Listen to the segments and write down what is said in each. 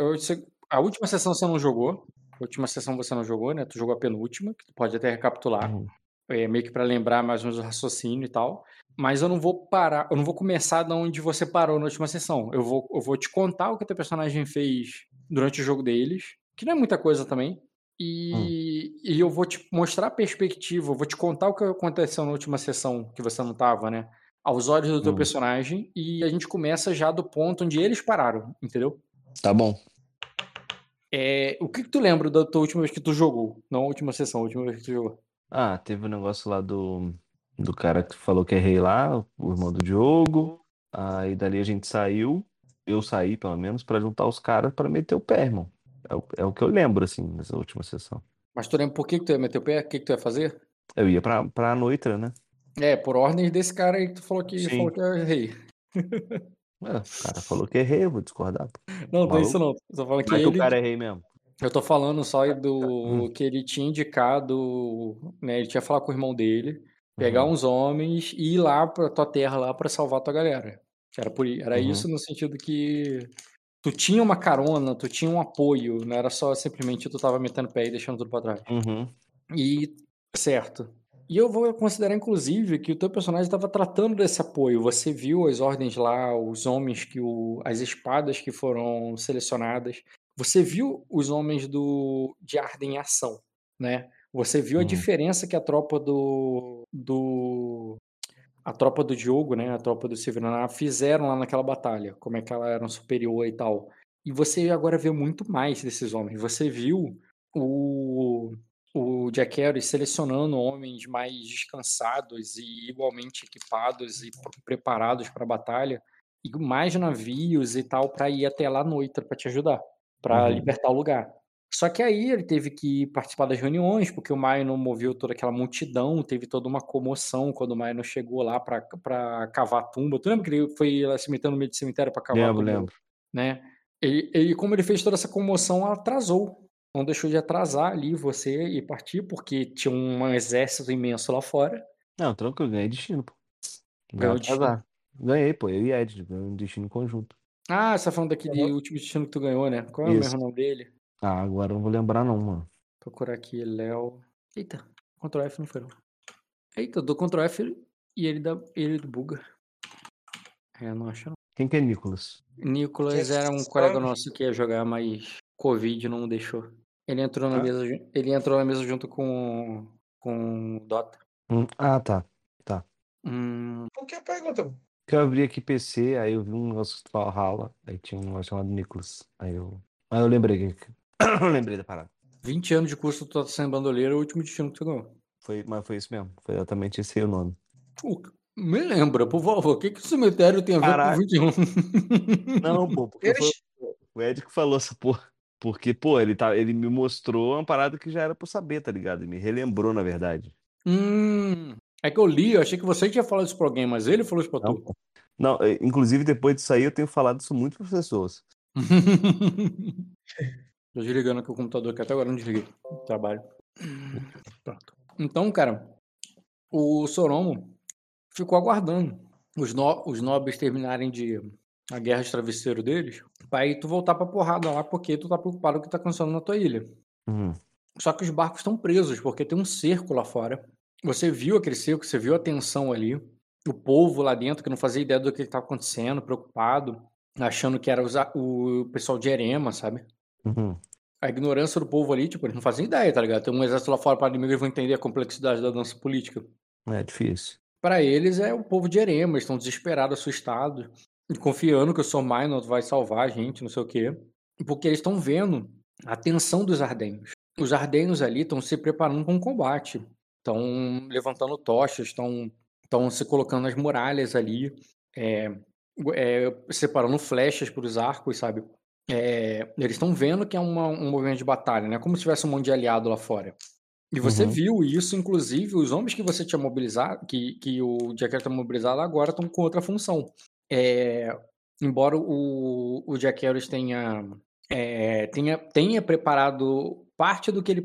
eu, a última sessão você não jogou. A última sessão você não jogou, né? Tu jogou a penúltima, que tu pode até recapitular. Uhum. É, meio que para lembrar mais ou menos o raciocínio e tal. Mas eu não vou parar, eu não vou começar de onde você parou na última sessão. Eu vou, eu vou te contar o que o teu personagem fez durante o jogo deles, que não é muita coisa também. E, hum. e eu vou te mostrar a perspectiva, eu vou te contar o que aconteceu na última sessão que você não tava, né? Aos olhos do teu hum. personagem, e a gente começa já do ponto onde eles pararam, entendeu? Tá bom. É, o que, que tu lembra da tua última vez que tu jogou? Não a última sessão, a última vez que tu jogou. Ah, teve um negócio lá do, do cara que falou que é rei lá, o irmão do Diogo. Aí dali a gente saiu, eu saí pelo menos, para juntar os caras para meter o pé, irmão. É o, é o que eu lembro, assim, nessa última sessão. Mas tu lembra por que, que tu ia meter o pé? O que, que tu ia fazer? Eu ia pra, pra Noitra, né? É, por ordem desse cara aí que tu falou que, falou que é rei. É, o cara falou que é rei, eu vou discordar. Não, não é isso não. Tô falando que, ele... que o cara é rei mesmo. Eu tô falando só do hum. que ele tinha indicado, né? Ele tinha falado com o irmão dele, pegar uhum. uns homens e ir lá pra tua terra lá para salvar tua galera. Era, por, era uhum. isso no sentido que tu tinha uma carona, tu tinha um apoio, não era só simplesmente tu tava metendo pé e deixando tudo pra trás. Uhum. E, certo. E eu vou considerar, inclusive, que o teu personagem estava tratando desse apoio. Você viu as ordens lá, os homens que o. as espadas que foram selecionadas. Você viu os homens do de Arden em ação, né? Você viu a uhum. diferença que a tropa do, do a tropa do Diogo, né, a tropa do Severino fizeram lá naquela batalha, como é que ela era superior e tal. E você agora vê muito mais desses homens. Você viu o, o Jack Harris selecionando homens mais descansados e igualmente equipados e preparados para a batalha, e mais navios e tal para ir até lá noite para te ajudar, para uhum. libertar o lugar. Só que aí ele teve que participar das reuniões, porque o Maino moveu toda aquela multidão, teve toda uma comoção quando o Maino chegou lá para cavar a tumba. Tu lembra que ele foi lá se metendo no meio do cemitério para cavar lembro, a tumba? Lembro, né? E, e como ele fez toda essa comoção, atrasou. Não deixou de atrasar ali você e partir, porque tinha um exército imenso lá fora. Não, tranquilo, ganhei destino, pô. Ganhou destino. Ganhei, pô, eu e Ed, ganhei um destino conjunto. Ah, você tá falando daquele uhum. último destino que tu ganhou, né? Qual é Isso. o mesmo nome dele? Ah, agora eu não vou lembrar não, mano. Procurar aqui, Léo. Eita, Ctrl F não foi não. Eita, do Ctrl F e ele, da, ele do Buga. É, não acho não. Quem que é Nicolas? Nicolas era um colega nosso que ia jogar, mas Covid não deixou. Ele entrou na ah. mesa, ele entrou na mesa junto com com Dota. Hum, ah, tá. Tá. Hum... Por que a pergunta? Que eu abri aqui PC, aí eu vi um negócio que Valhalla, aí tinha um negócio chamado Nicolas. Aí eu. Aí eu lembrei que Lembrei da parada. 20 anos de curso tu tá sendo bandoleiro, é o último destino que tu ganhou. Foi, mas foi isso mesmo. Foi exatamente esse aí o nome. Pô, me lembra, por favor, o que, que o cemitério tem a ver Caraca. com 21? Não, pô, porque foi o Ed que falou essa porra. Porque, pô, ele, tá, ele me mostrou uma parada que já era pra eu saber, tá ligado? Ele me relembrou, na verdade. Hum, é que eu li, eu achei que você tinha falado isso pra alguém, mas ele falou isso pra tu. Não, é, inclusive depois disso aí eu tenho falado isso muito pras pessoas. Tô desligando aqui o computador, que até agora não desliguei. Trabalho. Pronto. Então, cara, o Soromo ficou aguardando os, no... os nobres terminarem de a guerra de travesseiro deles, pra aí tu voltar pra porrada lá, porque tu tá preocupado com o que tá acontecendo na tua ilha. Uhum. Só que os barcos estão presos, porque tem um cerco lá fora. Você viu aquele cerco, você viu a tensão ali. O povo lá dentro que não fazia ideia do que estava acontecendo, preocupado, achando que era o pessoal de Erema, sabe? Uhum. A ignorância do povo ali, tipo, eles não fazem ideia, tá ligado? Tem um exército lá fora para inimigo, eles vão entender a complexidade da dança política. É difícil. Para eles é o povo de Erema, eles estão desesperados, assustados, confiando que o Sr. Minot vai salvar a gente, não sei o quê. Porque eles estão vendo a tensão dos ardenhos. Os ardenhos ali estão se preparando para um combate. Estão levantando tochas, estão, estão se colocando nas muralhas ali, é, é, separando flechas para os arcos, sabe? É, eles estão vendo que é uma, um movimento de batalha, né? Como se tivesse um monte de aliado lá fora. E você uhum. viu isso, inclusive, os homens que você tinha mobilizado, que, que o Jack está mobilizado agora estão com outra função. É, embora o, o Jack Harris tenha, é, tenha, tenha preparado parte do que ele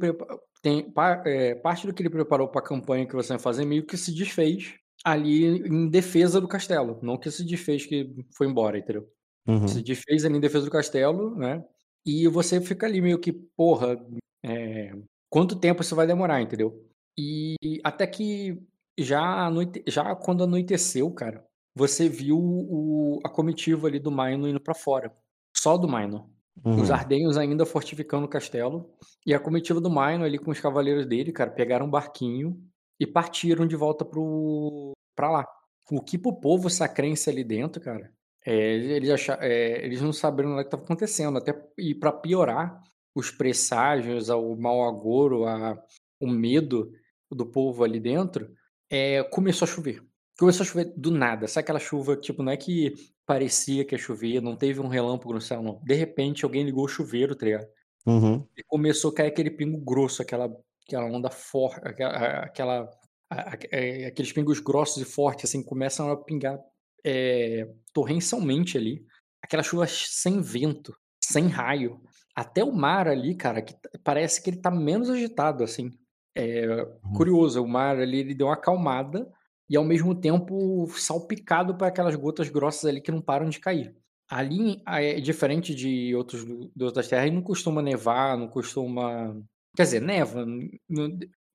tem, é, parte do que ele preparou para a campanha que você vai fazer meio que se desfez ali em defesa do castelo, não que se desfez que foi embora, entendeu? Uhum. Se desfez ali em defesa do castelo, né? E você fica ali meio que, porra, é, quanto tempo isso vai demorar, entendeu? E até que já, anoite, já quando anoiteceu, cara, você viu o, a comitiva ali do Maino indo para fora. Só do Maino. Uhum. Os ardenhos ainda fortificando o castelo. E a comitiva do Maino ali com os cavaleiros dele, cara, pegaram um barquinho e partiram de volta pro, pra lá. O que pro povo sacrense ali dentro, cara, é, eles, achar, é, eles não sabiam o que estava acontecendo. Até, e para piorar, os presságios, o mau agouro, a, o medo do povo ali dentro, é, começou a chover. Começou a chover do nada. Sabe aquela chuva, tipo, não é que parecia que ia chover, não teve um relâmpago no céu, não. De repente, alguém ligou o chuveiro, tá ligado? Uhum. E começou a cair aquele pingo grosso, aquela, aquela onda forte, aquela, aquela é, aqueles pingos grossos e fortes, assim, começam a pingar é, torrencialmente ali. Aquela chuva sem vento, sem raio. Até o mar ali, cara, que parece que ele tá menos agitado, assim. É uhum. curioso, o mar ali ele deu uma acalmada e ao mesmo tempo salpicado para aquelas gotas grossas ali que não param de cair. Ali é diferente de outros de outras terras, não costuma nevar, não costuma, quer dizer, neva,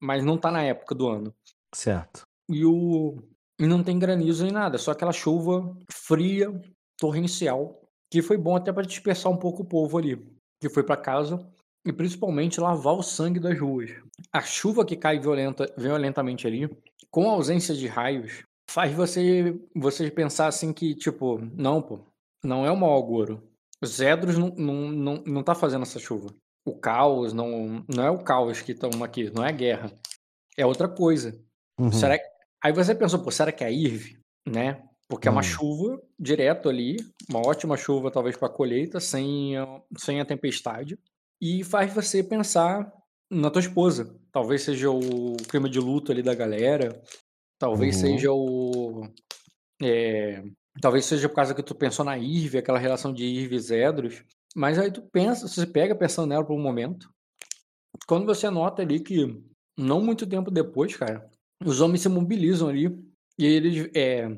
mas não tá na época do ano. Certo. E o e não tem granizo nem nada, só aquela chuva fria, torrencial, que foi bom até para dispersar um pouco o povo ali, que foi para casa e principalmente lavar o sangue das ruas. A chuva que cai violenta, violentamente ali, com a ausência de raios, faz você você pensar assim que tipo, não, pô, não é o mau agouro. Os Zedros não, não, não, não tá fazendo essa chuva. O caos não, não é o caos que estão aqui, não é a guerra. É outra coisa. Uhum. Será que... Aí você pensou, pô, será que é a IRV? Né? Porque uhum. é uma hum. chuva direto ali, uma ótima chuva talvez para colheita, sem, sem a tempestade, e faz você pensar na tua esposa. Talvez seja o clima de luto ali da galera, talvez uhum. seja o. É, talvez seja por causa que tu pensou na IRV, aquela relação de IRV e Zedros. Mas aí tu pensa, você pega pensando nela por um momento. Quando você nota ali que, não muito tempo depois, cara, os homens se mobilizam ali e eles, é,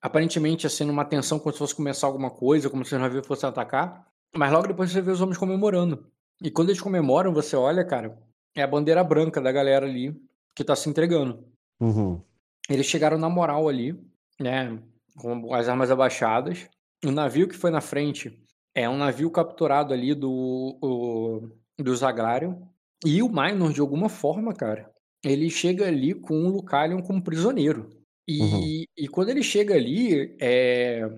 aparentemente, assim, numa tensão como se fosse começar alguma coisa, como se o navio fosse atacar. Mas logo depois você vê os homens comemorando. E quando eles comemoram, você olha, cara, é a bandeira branca da galera ali que tá se entregando. Uhum. Eles chegaram na moral ali, né, com as armas abaixadas. O navio que foi na frente é um navio capturado ali do, o, do Zaglarion. E o Minor, de alguma forma, cara, ele chega ali com o Lucalion como prisioneiro. E, uhum. e quando ele chega ali, é,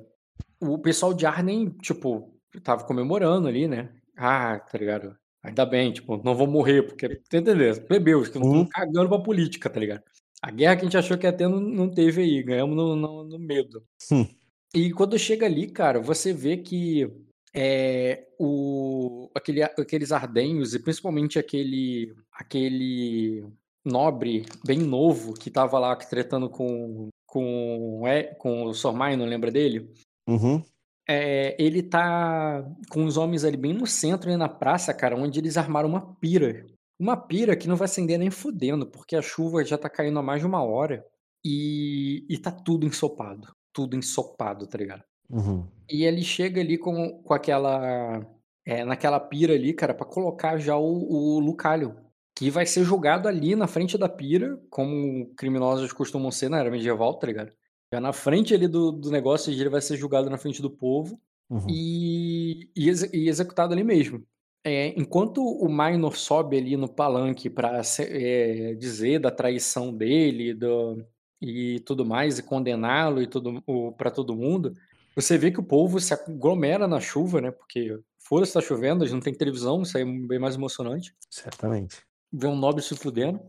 o pessoal de Arden, tipo, tava comemorando ali, né? Ah, tá ligado? Ainda bem, tipo, não vou morrer, porque, tá entendendo? Plebeus, que não estão uhum. cagando pra política, tá ligado? A guerra que a gente achou que ia ter não, não teve aí, ganhamos no, no, no medo. Hum. E quando chega ali, cara, você vê que é, o, aquele, aqueles ardenhos, e principalmente aquele, aquele nobre, bem novo, que tava lá tretando com, com, é, com o Sormai, não lembra dele? Uhum. É, ele tá com os homens ali bem no centro, ali na praça, cara, onde eles armaram uma pira. Uma pira que não vai acender nem fudendo, porque a chuva já tá caindo há mais de uma hora e, e tá tudo ensopado. Tudo ensopado, tá ligado? Uhum. E ele chega ali com, com aquela. É, naquela pira ali, cara, para colocar já o, o Lucalho que vai ser julgado ali na frente da pira, como criminosos costumam ser na era medieval, tá ligado? Já na frente ali do, do negócio, ele vai ser julgado na frente do povo uhum. e, e, ex, e, executado ali mesmo. É, enquanto o Minor sobe ali no palanque para é, dizer da traição dele do, e tudo mais, e condená-lo e tudo para todo mundo, você vê que o povo se aglomera na chuva, né? Porque fora está chovendo, a gente não tem televisão, isso aí é bem mais emocionante. Certamente ver um nobre se fudendo.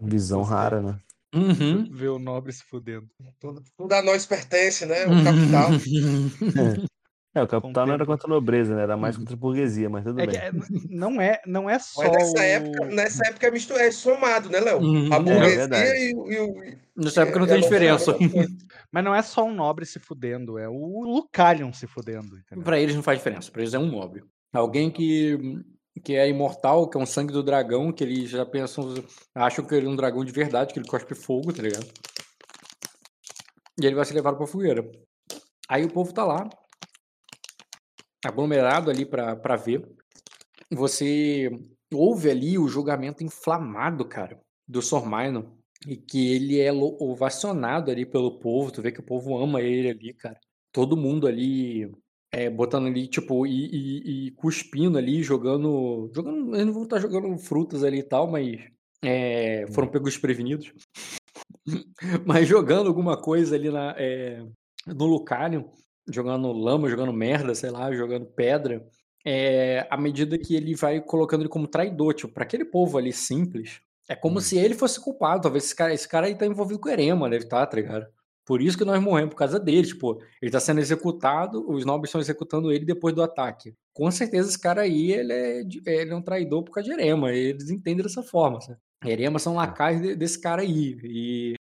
Visão rara, né? Uhum. Ver o nobre se fudendo. Tudo, tudo a nós pertence, né? O capital. É, o capital não era contra a nobreza, né? Era mais contra a burguesia, mas tudo é bem. É, não, é, não é só. Mas nessa época, nessa época é, misto, é somado, né, Léo? Uhum. A é burguesia é e, o, e, o. Nessa época não tem diferença. Mas não é só um nobre se fudendo, é o Lucalion se fudendo. Entendeu? Pra eles não faz diferença, pra eles é um nobre. Alguém que que é imortal, que é um sangue do dragão, que eles já pensam, acham que ele é um dragão de verdade, que ele cospe fogo, tá ligado? E ele vai ser levado pra fogueira. Aí o povo tá lá. aglomerado ali para ver. Você ouve ali o julgamento inflamado, cara, do Sormaino. E que ele é ovacionado ali pelo povo. Tu vê que o povo ama ele ali, cara. Todo mundo ali é, botando ali, tipo, e, e, e, cuspindo ali, jogando. jogando eles não vão estar jogando frutas ali e tal, mas é, foram hum. pegos prevenidos. mas jogando alguma coisa ali na, é, no Lucario, jogando lama, jogando merda, sei lá, jogando pedra. É, à medida que ele vai colocando ele como traidor, tipo, para aquele povo ali simples, é como hum. se ele fosse culpado. Talvez esse cara, esse cara aí tá envolvido com o Erema, deve estar, tá, tá ligado? Por isso que nós morremos, por causa dele. Tipo, ele tá sendo executado, os nobres estão executando ele depois do ataque. Com certeza esse cara aí, ele é, ele é um traidor por causa de Erema. Eles entendem dessa forma, sabe? Erema são lacais desse cara aí. E,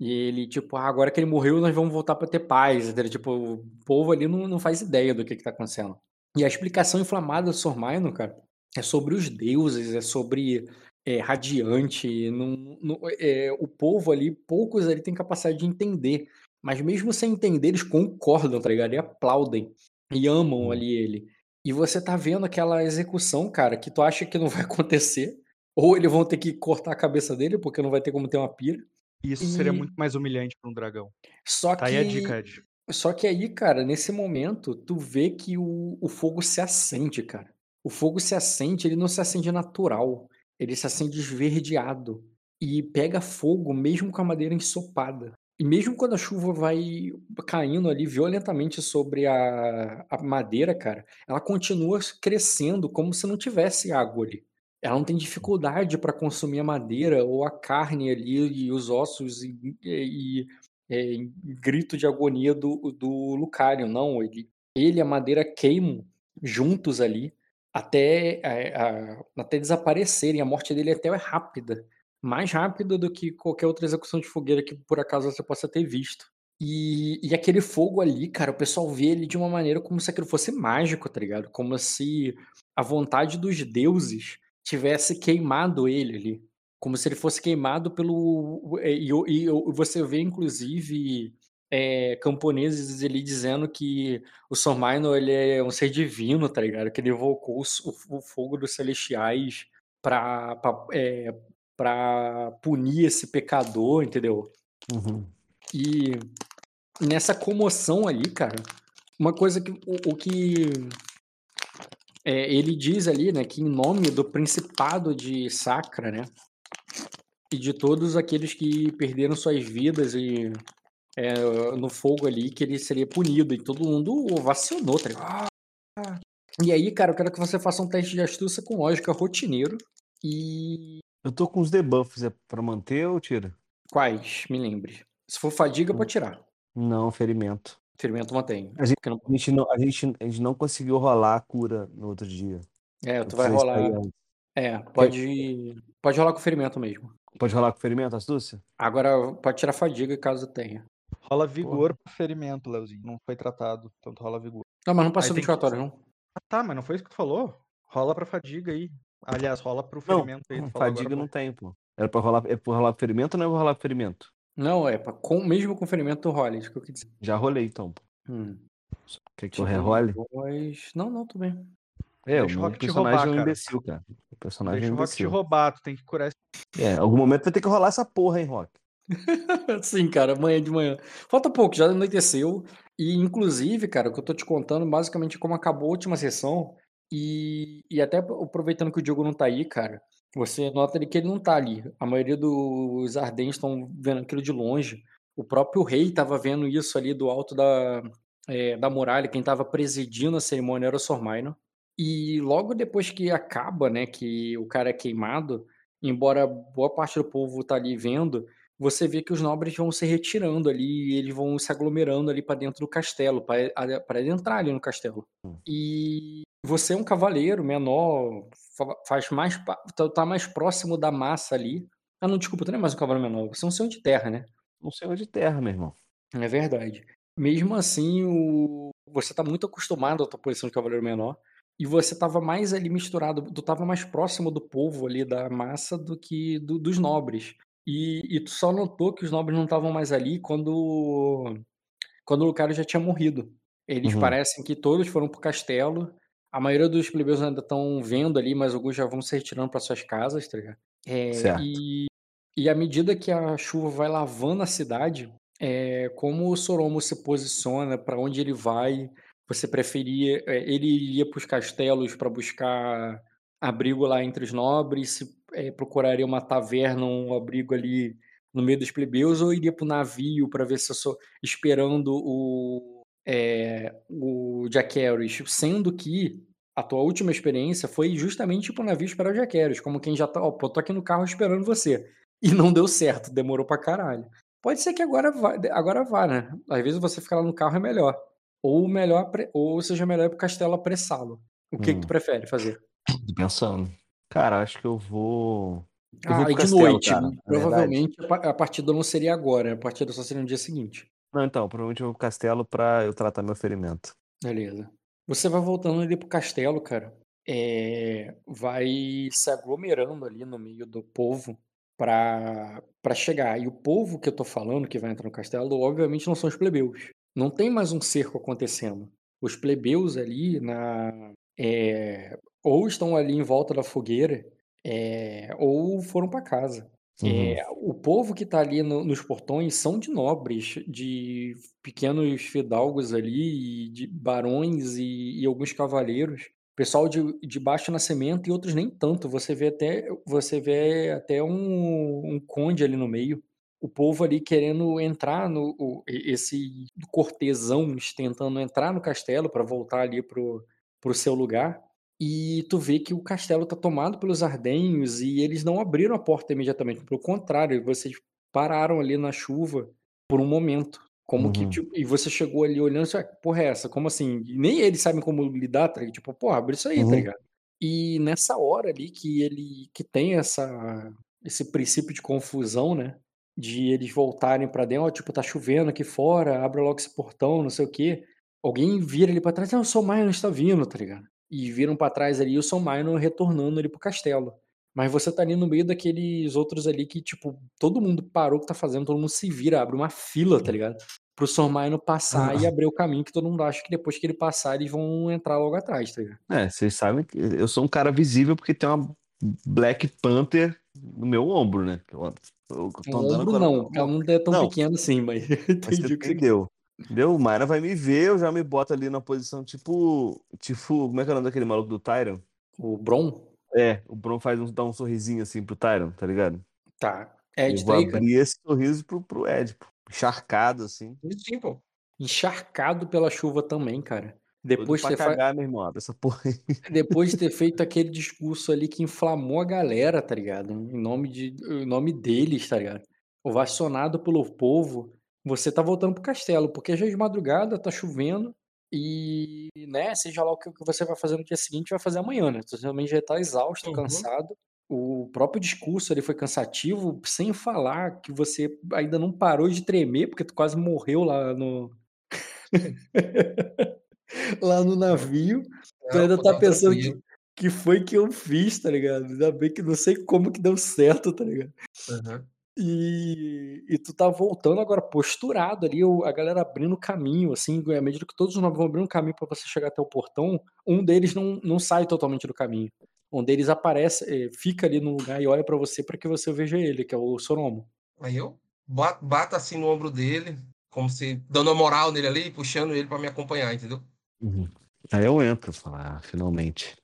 e ele, tipo, ah, agora que ele morreu, nós vamos voltar para ter paz. Entendeu? Tipo, o povo ali não, não faz ideia do que que tá acontecendo. E a explicação inflamada do Sormaino, cara, é sobre os deuses, é sobre é, radiante. Não, não, é, o povo ali, poucos ali têm capacidade de entender. Mas mesmo sem entender, eles concordam, tá ligado? E aplaudem. E amam ali ele. E você tá vendo aquela execução, cara, que tu acha que não vai acontecer. Ou eles vão ter que cortar a cabeça dele, porque não vai ter como ter uma pira. Isso e... seria muito mais humilhante para um dragão. Só tá que... aí a dica, Ed. Só que aí, cara, nesse momento, tu vê que o, o fogo se acende, cara. O fogo se acende, ele não se acende natural ele se acende esverdeado e pega fogo mesmo com a madeira ensopada. E mesmo quando a chuva vai caindo ali violentamente sobre a, a madeira, cara, ela continua crescendo como se não tivesse água ali. Ela não tem dificuldade para consumir a madeira ou a carne ali e os ossos e, e, e é, grito de agonia do, do Lucario. Não, ele, ele e a madeira queimam juntos ali até, eh, a, até desaparecerem. A morte dele até é rápida. Mais rápida do que qualquer outra execução de fogueira que por acaso você possa ter visto. E, e aquele fogo ali, cara, o pessoal vê ele de uma maneira como se aquilo fosse mágico, tá ligado? Como se a vontade dos deuses tivesse queimado ele ali. Como se ele fosse queimado pelo. E, e, e você vê, inclusive, é, camponeses ali dizendo que o Sormaino ele é um ser divino, tá ligado? Que ele evocou o, o fogo dos celestiais pra, pra, é, pra punir esse pecador, entendeu? Uhum. E nessa comoção ali, cara, uma coisa que o, o que é, ele diz ali, né, que em nome do principado de Sacra, né, e de todos aqueles que perderam suas vidas e é, no fogo ali que ele seria punido. E todo mundo ovacionou, tá ligado? Ah. E aí, cara, eu quero que você faça um teste de astúcia com lógica rotineiro. E. Eu tô com os debuffs, é pra manter ou tira? Quais? Me lembre. Se for fadiga, pode tirar. Não, ferimento. Ferimento mantém. A gente, não... A, gente não, a, gente, a gente não conseguiu rolar a cura no outro dia. É, tu vai rolar. É, pode. Pode rolar com ferimento mesmo. Pode rolar com ferimento, astúcia? Agora pode tirar fadiga caso tenha. Rola vigor Porra. pro ferimento, Leozinho. Não foi tratado, tanto rola vigor. Não, mas não passou 24 não. Ah, tá, mas não foi isso que tu falou? Rola pra fadiga aí. Aliás, rola pro ferimento não, aí. Fadiga agora, não tem, pô. Era pra rolar, é pra rolar ferimento ou não é pra rolar ferimento? Não, é pra, com, mesmo com ferimento tu rola, isso que eu quis dizer. Já rolei então, pô. Hum. Quer que eu rerole? Não, não, tudo bem. É, Deixa o personagem roubar, é um imbecil, cara. O personagem Deixa é um imbecil. Deixa o Rock te roubar, tu tem que curar esse... É, algum momento vai ter que rolar essa porra, hein, Rock? Sim, cara, amanhã de manhã. Falta pouco, já anoiteceu. E, inclusive, cara, o que eu tô te contando, basicamente, como acabou a última sessão. E, e até aproveitando que o Diogo não tá aí, cara, você nota que ele não tá ali. A maioria dos ardentes estão vendo aquilo de longe. O próprio rei tava vendo isso ali do alto da, é, da muralha. Quem tava presidindo a cerimônia era o Sormaino. E logo depois que acaba, né, que o cara é queimado, embora boa parte do povo tá ali vendo, você vê que os nobres vão se retirando ali, e eles vão se aglomerando ali para dentro do castelo, para entrar ali no castelo. Hum. E você é um cavaleiro menor, faz mais tá, tá mais próximo da massa ali. Ah, não, desculpa, tu não é mais um cavaleiro menor, você é um senhor de terra, né? Um senhor de terra, meu irmão. É verdade. Mesmo assim, o... você tá muito acostumado à tua posição de cavaleiro menor. E você tava mais ali misturado, tu tava mais próximo do povo ali, da massa, do que do, dos nobres. E, e tu só notou que os nobres não estavam mais ali quando, quando o Lucario já tinha morrido. Eles Uhum. parecem que todos foram pro castelo. A maioria dos plebeus ainda estão vendo ali, mas alguns já vão se retirando para suas casas, tá ligado? É, Certo. e, e à medida que a chuva vai lavando a cidade, é, como o Soromo se posiciona, para onde ele vai, você preferia. é, ele iria para os castelos para buscar abrigo lá entre os nobres, se, é, procuraria uma taverna, um abrigo ali no meio dos plebeus, ou iria para o navio para ver se eu sou esperando o, é, o Jack Harris, sendo que a tua última experiência foi justamente pro navio esperar o Jack Harris, como quem já tá, ó, pô, tô aqui no carro esperando você. E não deu certo, demorou pra caralho. Pode ser que agora vá, agora vá, né? Às vezes você ficar lá no carro é melhor. Ou melhor, ou seja melhor pro castelo apressá-lo. O que, que tu Hum. prefere fazer? Tô pensando. Cara, acho que eu vou. Eu vou Ah, e de castelo, noite. cara, verdade. provavelmente a pa- a partida não seria agora, a partida só seria no dia seguinte. Não, então, provavelmente eu vou pro castelo pra eu tratar meu ferimento. Beleza. Você vai voltando ali pro castelo, cara. É, vai se aglomerando ali no meio do povo pra, pra chegar. E o povo que eu tô falando que vai entrar no castelo, obviamente não são os plebeus. Não tem mais um cerco acontecendo. Os plebeus ali na. é, ou estão ali em volta da fogueira, é, ou foram pra casa. Uhum. É, o povo que tá ali no- nos portões são de nobres, de pequenos fidalgos ali, de barões e, e alguns cavaleiros. Pessoal de, de baixo nascimento e outros nem tanto. Você vê até, você vê até um, um conde ali no meio. O povo ali querendo entrar no. o- esse cortesãos tentando entrar no castelo para voltar ali pro, pro seu lugar. E tu vê que o castelo tá tomado pelos ardenhos e eles não abriram a porta imediatamente. Pelo contrário, vocês pararam ali na chuva por um momento. Como que, Uhum. tipo, e você chegou ali olhando, assim, "Ah, que porra é essa? Como assim? E nem eles sabem como lidar, tá? Tipo, porra, abre isso aí, tá Uhum. ligado? E nessa hora ali que ele, que tem essa, esse princípio de confusão, né? De eles voltarem pra dentro, ó, tipo, tá chovendo aqui fora, abre logo esse portão, não sei o quê. Alguém vira ali pra trás, ah, o Sol Minor está vindo, tá ligado? E viram pra trás ali o Sol Minor retornando ali pro castelo. Mas você tá ali no meio daqueles outros ali que, tipo, todo mundo parou o que tá fazendo, todo mundo se vira, abre uma fila, tá ligado? Pro Sor Minor passar e abrir o caminho que todo mundo acha que depois que ele passar, eles vão entrar logo atrás, tá ligado? É, vocês sabem que eu sou um cara visível porque tem uma Black Panther no meu ombro, né? Eu, eu tô andando ombro com não, ela não é tão Não. pequena assim, mas Mas entendi você o que você entendeu. Entendeu? O Mayra vai me ver, eu já me boto ali na posição tipo. Tipo, como é que é o nome daquele maluco do Tyron? O Bron? É, o Bron faz um, dá um sorrisinho assim pro Tyron, tá ligado? Tá. eu Ed vou Draker, abrir esse sorriso pro, pro Ed, pô. Encharcado, assim. Sim, pô. encharcado pela chuva também, cara. Depois de, fa- cagar, meu irmão. Abre essa porra aí. Depois de ter feito aquele discurso ali que inflamou a galera, tá ligado? Em nome, de, em nome deles, tá ligado? Ovacionado pelo povo, você tá voltando pro castelo, porque já é de madrugada, tá chovendo, e, né, seja lá o que você vai fazer no dia seguinte, vai fazer amanhã, né? Você também já tá exausto, Uhum. cansado. O próprio discurso ali foi cansativo, sem falar que você ainda não parou de tremer, porque tu quase morreu lá no. lá no navio. Tu Não, ainda tá pensando que, que foi que eu fiz, tá ligado? Ainda bem que não sei como que deu certo, tá ligado? Aham. E, e tu tá voltando agora posturado ali, a galera abrindo caminho, assim, à medida que todos os novos vão abrindo caminho pra você chegar até o portão, um deles não, não sai totalmente do caminho. Um deles aparece, eh, fica ali no lugar e olha pra você pra que você veja ele, que é o Soromo. Aí eu bato, bato assim no ombro dele, como se dando uma moral nele ali, puxando ele pra me acompanhar, entendeu? Aí eu entro, falo, ah, finalmente.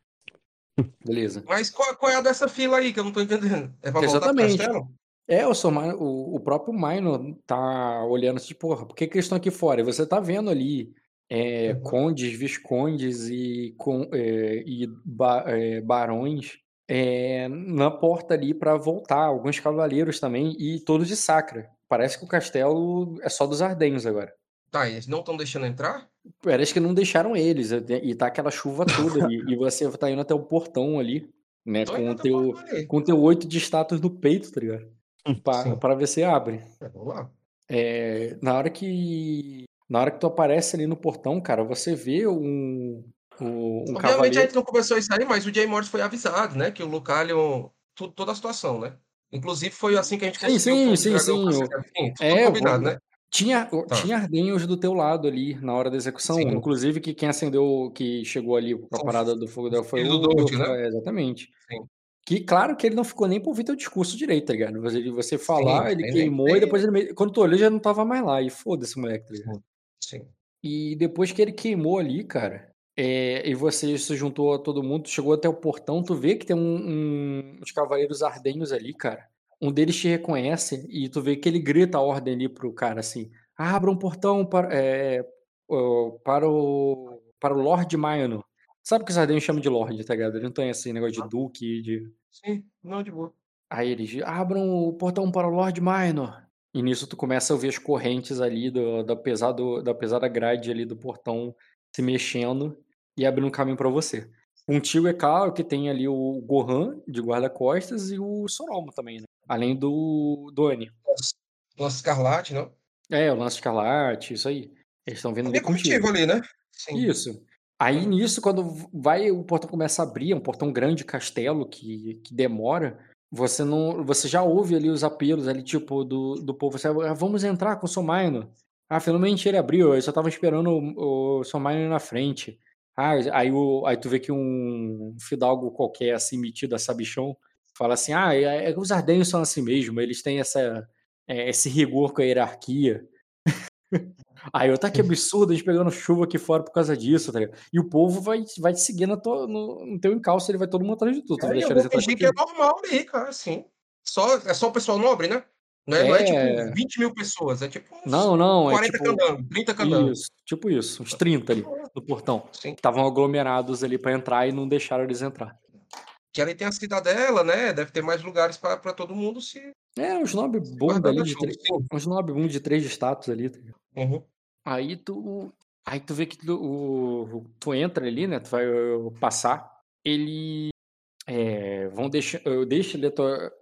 Beleza. Mas qual, qual é a dessa fila aí que eu não tô entendendo? É pra voltar pro Exatamente. castelo? É, o, o, o próprio Minor tá olhando assim, porra, por que, que eles estão aqui fora? E você tá vendo ali é, Uhum. condes, viscondes e, com, é, e ba- é, barões é, na porta ali pra voltar, alguns cavaleiros também, e todos de Sacra. Parece que o castelo é só dos Ardenhos agora. Tá, eles não estão deixando entrar? Parece que não deixaram eles, e tá aquela chuva toda ali, e você tá indo até o portão ali, né, Tô com o até teu, com o teu oito de status no peito, tá ligado? Sim. pra ver se abre. É, vamos lá. É, na hora que na hora que tu aparece ali no portão, cara, você vê um um, um Obviamente a cavaleiro. gente não começou isso aí, mas o Jay Morris foi avisado, né? Que o Lucalion. toda a situação, né? Inclusive foi assim que a gente Sim, conseguiu sim, sim, sim, enfim, tudo É, combinado, né? Tinha, Tá. tinha ardenhos do teu lado ali na hora da execução. Sim. Inclusive, que quem acendeu, que chegou ali com a parada do fogo dela foi o. do Doug, né? é, exatamente. Sim. Que claro que ele não ficou nem pra ouvir teu discurso direito, tá ligado? Você, você falar, ele nem- queimou e depois ele. Quando tu olhou, já não tava mais lá. E foda-se, moleque, tá ligado? Sim. E depois que ele queimou ali, cara, é, e você se juntou a todo mundo, chegou até o portão, tu vê que tem um, um- uns cavaleiros ardenhos ali, cara. Um deles te reconhece e tu vê que ele grita a ordem ali pro cara assim: abra um portão para, é, para o para o Lord Maino. Sabe que os ardenhos chamam de Lorde, tá ligado? Ele não tem esse negócio de Duque, de. Sim, não, de boa. Aí eles abram o portão para o Lord Minor. E nisso tu começa a ouvir as correntes ali do, da, pesado, da pesada grade ali do portão se mexendo e abrindo um caminho para você. Contigo é claro que tem ali o Gohan de guarda-costas e o Soromo também, né? Além do Doni. Lance Escarlate, não? É, o Lance Escarlate, isso aí. Eles estão vindo ali minha contigo. comitiva ali, né? Sim. Isso. Aí nisso, quando vai, o portão começa a abrir, é um portão grande, castelo, que, que demora, você não. Você já ouve ali os apelos ali, tipo, do, do povo, você, "Ah, vamos entrar com o Somaino. Ah, finalmente ele abriu, eu só tava esperando o, o Somaino na frente. Ah, aí, o, aí tu vê que um fidalgo qualquer, assim, metido a sabichão, fala assim, ah, é, é os ardenhos são assim mesmo, eles têm essa, é, esse rigor com a hierarquia. Aí eu, tá que absurdo, a gente pegando chuva aqui fora por causa disso, tá ligado? E o povo vai, vai te seguir na tua, no, no teu encalço, ele vai todo mundo atrás de tu. Tu vai Aí eu vou fingir que é normal ali, cara, sim. Só, é só o pessoal nobre, né? Não é, não é É. tipo 20 mil pessoas, é tipo uns Não, não, é 40 tipo. candangos, 30 candangos. Isso, tipo isso, uns 30 ali no portão. Sim. Que estavam aglomerados ali pra entrar e não deixaram eles entrar. Que ali tem a cidadela, né? Deve ter mais lugares pra pra todo mundo se É, uns nobre bunda ali de três. Uns nobre bunda de três status ali. tá ligado? Uhum. Aí tu. Aí tu vê que tu, o, tu entra ali, né? Tu vai passar. Ele. É, vão deixar. Eu deixo ele,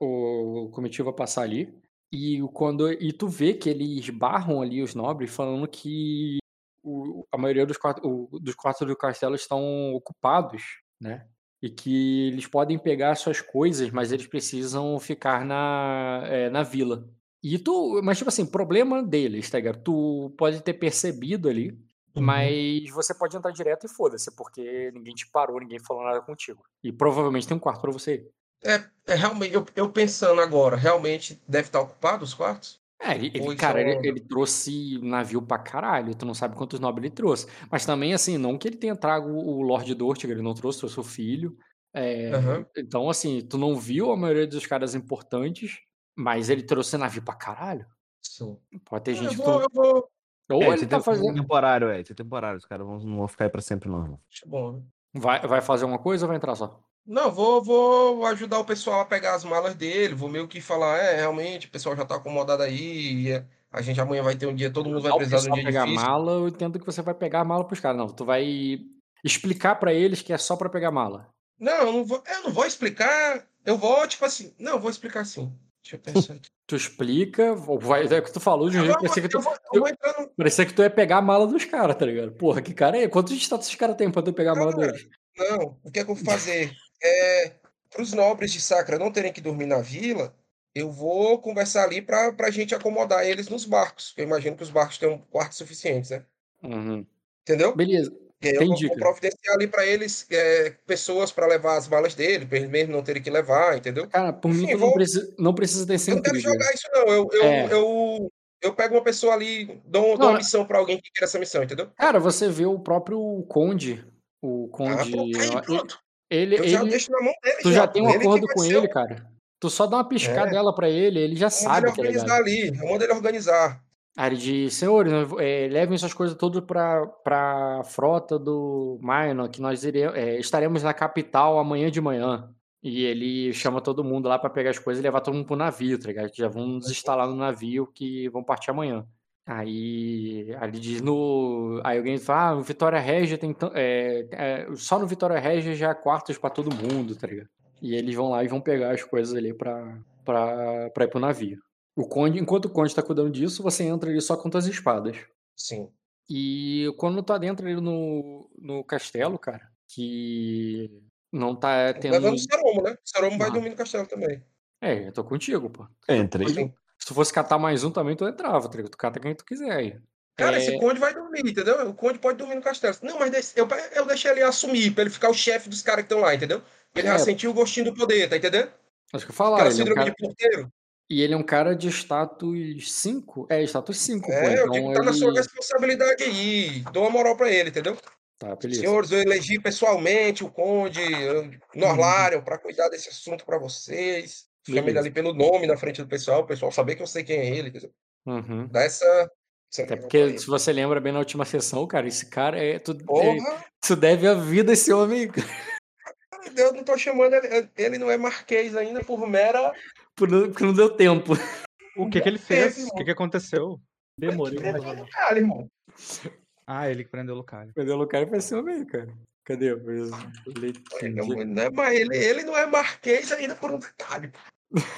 o comitiva passar ali. E quando. E tu vê que eles barram ali os nobres falando que o- a maioria dos quartos, o- dos quartos do castelo estão ocupados, né? E que eles podem pegar suas coisas, mas eles precisam ficar na, é, na vila. E tu, mas tipo assim, problema deles, tá ligado? Tu pode ter percebido ali, Uhum. mas você pode entrar direto e foda-se, porque ninguém te parou, ninguém falou nada contigo. E provavelmente tem um quarto pra você. É, é realmente, eu, eu pensando agora, realmente deve estar ocupado os quartos? É, ele, cara, é ele, ele trouxe navio pra caralho, tu não sabe quantos nobres ele trouxe. Mas também, assim, não que ele tenha trago o Lord Dortiga, ele não trouxe, trouxe o filho. É, Aham. Então, assim, tu não viu a maioria dos caras importantes, mas ele trouxe navio pra caralho. Sim. Pode ter Eu gente que vou, eu vou. Ou É, ele tá tem- fazendo... temporário, é, é temporário. Os caras vão- não vão ficar aí pra sempre, não. bom, né? Vai, vai fazer uma coisa ou vai entrar só? Não, vou, vou ajudar o pessoal a pegar as malas dele. Vou meio que falar, é, realmente, o pessoal já tá acomodado aí. e, é, A gente amanhã vai ter um dia, todo mundo vai precisar de um dia pegar a difícil. mala, eu entendo que você vai pegar a mala pros caras. Não, tu vai explicar pra eles que é só pra pegar a mala. Não, eu não vou, eu não vou explicar. Eu vou, tipo assim, não, eu vou explicar assim. Deixa eu pensar aqui. Tu explica, vai, é o que tu falou de um jeito, vou- parecia que tu, eu vou, eu parecia que tu ia pegar a mala dos caras, tá ligado? Porra, que cara é? Quantos status esses caras têm pra tu pegar a mala Cara, deles? Não, o que é que eu vou fazer? É, para os nobres de Sacra não terem que dormir na vila, eu vou conversar ali para a gente acomodar eles nos barcos. Eu imagino que os barcos têm um quarto suficiente, né? Uhum. Entendeu? Beleza. E aí eu vou, providenciar ali para eles é, pessoas para levar as malas dele, para eles mesmo não terem que levar, entendeu? Cara, por mim Enfim, não vou- precisa, não precisa ter Eu sem não quero jogar isso, não. Eu, eu, É. eu, eu pego uma pessoa ali, dou, dou Não, uma é- missão para alguém que queira essa missão, entendeu? Cara, você vê o próprio Conde. O Ah, Conde. aí, pronto. ele, Eu já ele, deixo na mão dele. tu já tem um Ele acordo com ele, o- cara. Tu só dá uma piscadela pra ele, ele já Eu mando sabe, ele tá ligado? organizar ali. Eu mando ele organizar. Ele diz, senhores, eh, levem suas coisas todas pra, pra frota do Minor, que nós iremos, eh, estaremos na capital amanhã de manhã. E ele chama todo mundo lá pra pegar as coisas e levar todo mundo pro navio, tá ligado? Que já vão nos instalar no navio que vão partir amanhã. Aí, ele diz no. Aí alguém fala, ah, no Vitória Regia tem. tan- é, é, só no Vitória Regia já há quartos pra todo mundo, tá ligado? E eles vão lá e vão pegar as coisas ali pra, pra, pra ir pro navio. O conde, enquanto o conde tá cuidando disso, você entra ali só com tuas espadas. Sim. E quando tá dentro ali no, no castelo, cara, que não tá tendo. Levando o Saromo, né? O Saromo vai Ah. dormir no castelo também. É, eu tô contigo, pô. Entrei. Sim. Se tu fosse catar mais um também, tu entrava, tá? Tu cata quem tu quiser aí. Cara, É. esse conde vai dormir, entendeu? O conde pode dormir no castelo. Não, mas eu, eu deixei ele assumir, pra ele ficar o chefe dos caras que estão lá, entendeu? Ele já É. sentiu o gostinho do poder, tá entendendo? Acho que eu falar, Aquela ele é um síndrome cara... de porteiro. E ele é um cara de status 5. É, status 5, pô. É, eu Então digo, tá na sua ele. responsabilidade aí. Dou uma moral pra ele, entendeu? Tá, beleza. Senhores, eu elegi pessoalmente o conde eu- Norlário pra cuidar desse assunto pra vocês. Ele Beleza. ali pelo nome na frente do pessoal, o pessoal saber que eu sei quem é ele. entendeu? Uhum. Dá essa. Até porque, ele. se você lembra bem na última sessão, cara, esse cara é. Tu, Porra, tu deve a vida a esse homem, eu não tô chamando ele. Ele não é marquês ainda por mera. Porque não deu tempo. O que que ele fez? O que que aconteceu? Mas- Cara, irmão. Ah, ele que prendeu o Lucario. Perdeu o cara pra homem aí, cara. Cadê? Ele- Ele não, não é, ele, ele não é marquês ainda por um detalhe.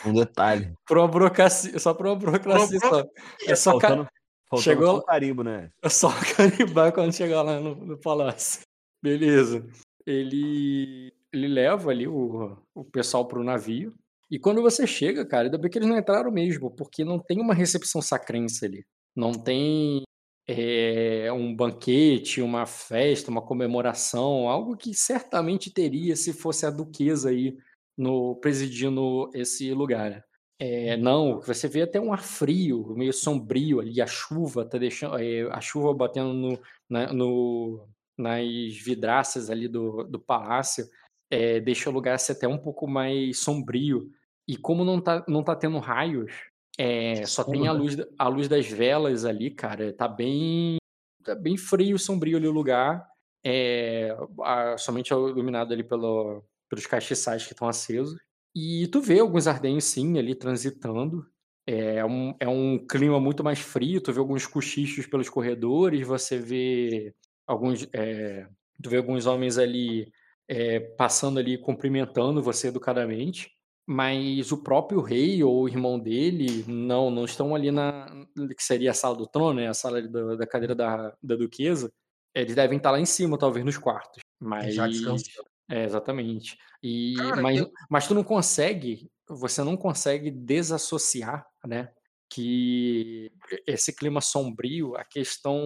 Um detalhe. Por uma burocracia, só por uma burocracia Por uma só. É só. Faltando, faltando Chegou- só um carimbo, né? é só carimbar quando chegar lá no, no palácio. Beleza. Ele, ele leva ali o, o pessoal pro navio. E quando você chega, cara, ainda bem que eles não entraram mesmo, porque não tem uma recepção sacrense ali. Não tem é, um banquete, uma festa, uma comemoração, algo que certamente teria se fosse a duquesa aí no presidindo esse lugar. É, não, você vê até um ar frio, meio sombrio ali, a chuva tá deixando, é, a chuva batendo no, na- no- nas vidraças ali do, do palácio, é, deixa o lugar ser até um pouco mais sombrio. E como não tá, não tá tendo raios, é, só tem a luz, a luz das velas ali, cara, tá bem, tá bem frio, sombrio ali o lugar, é, a- somente iluminado ali pelo, pelos castiçais que estão acesos. E tu vê alguns ardenhos sim ali transitando. É um, é um clima muito mais frio, tu vê alguns cochichos pelos corredores, você vê alguns. é, tu vê alguns homens ali é, passando ali, cumprimentando você educadamente. Mas o próprio rei ou o irmão dele não, não estão ali na. que seria a sala do trono, né? A sala da, da cadeira da, da duquesa. Eles devem estar lá em cima, talvez, nos quartos. Mas. Já. É, exatamente. E, Cara, mas, eu- mas tu não consegue, você não consegue desassociar, né? Que esse clima sombrio, a questão,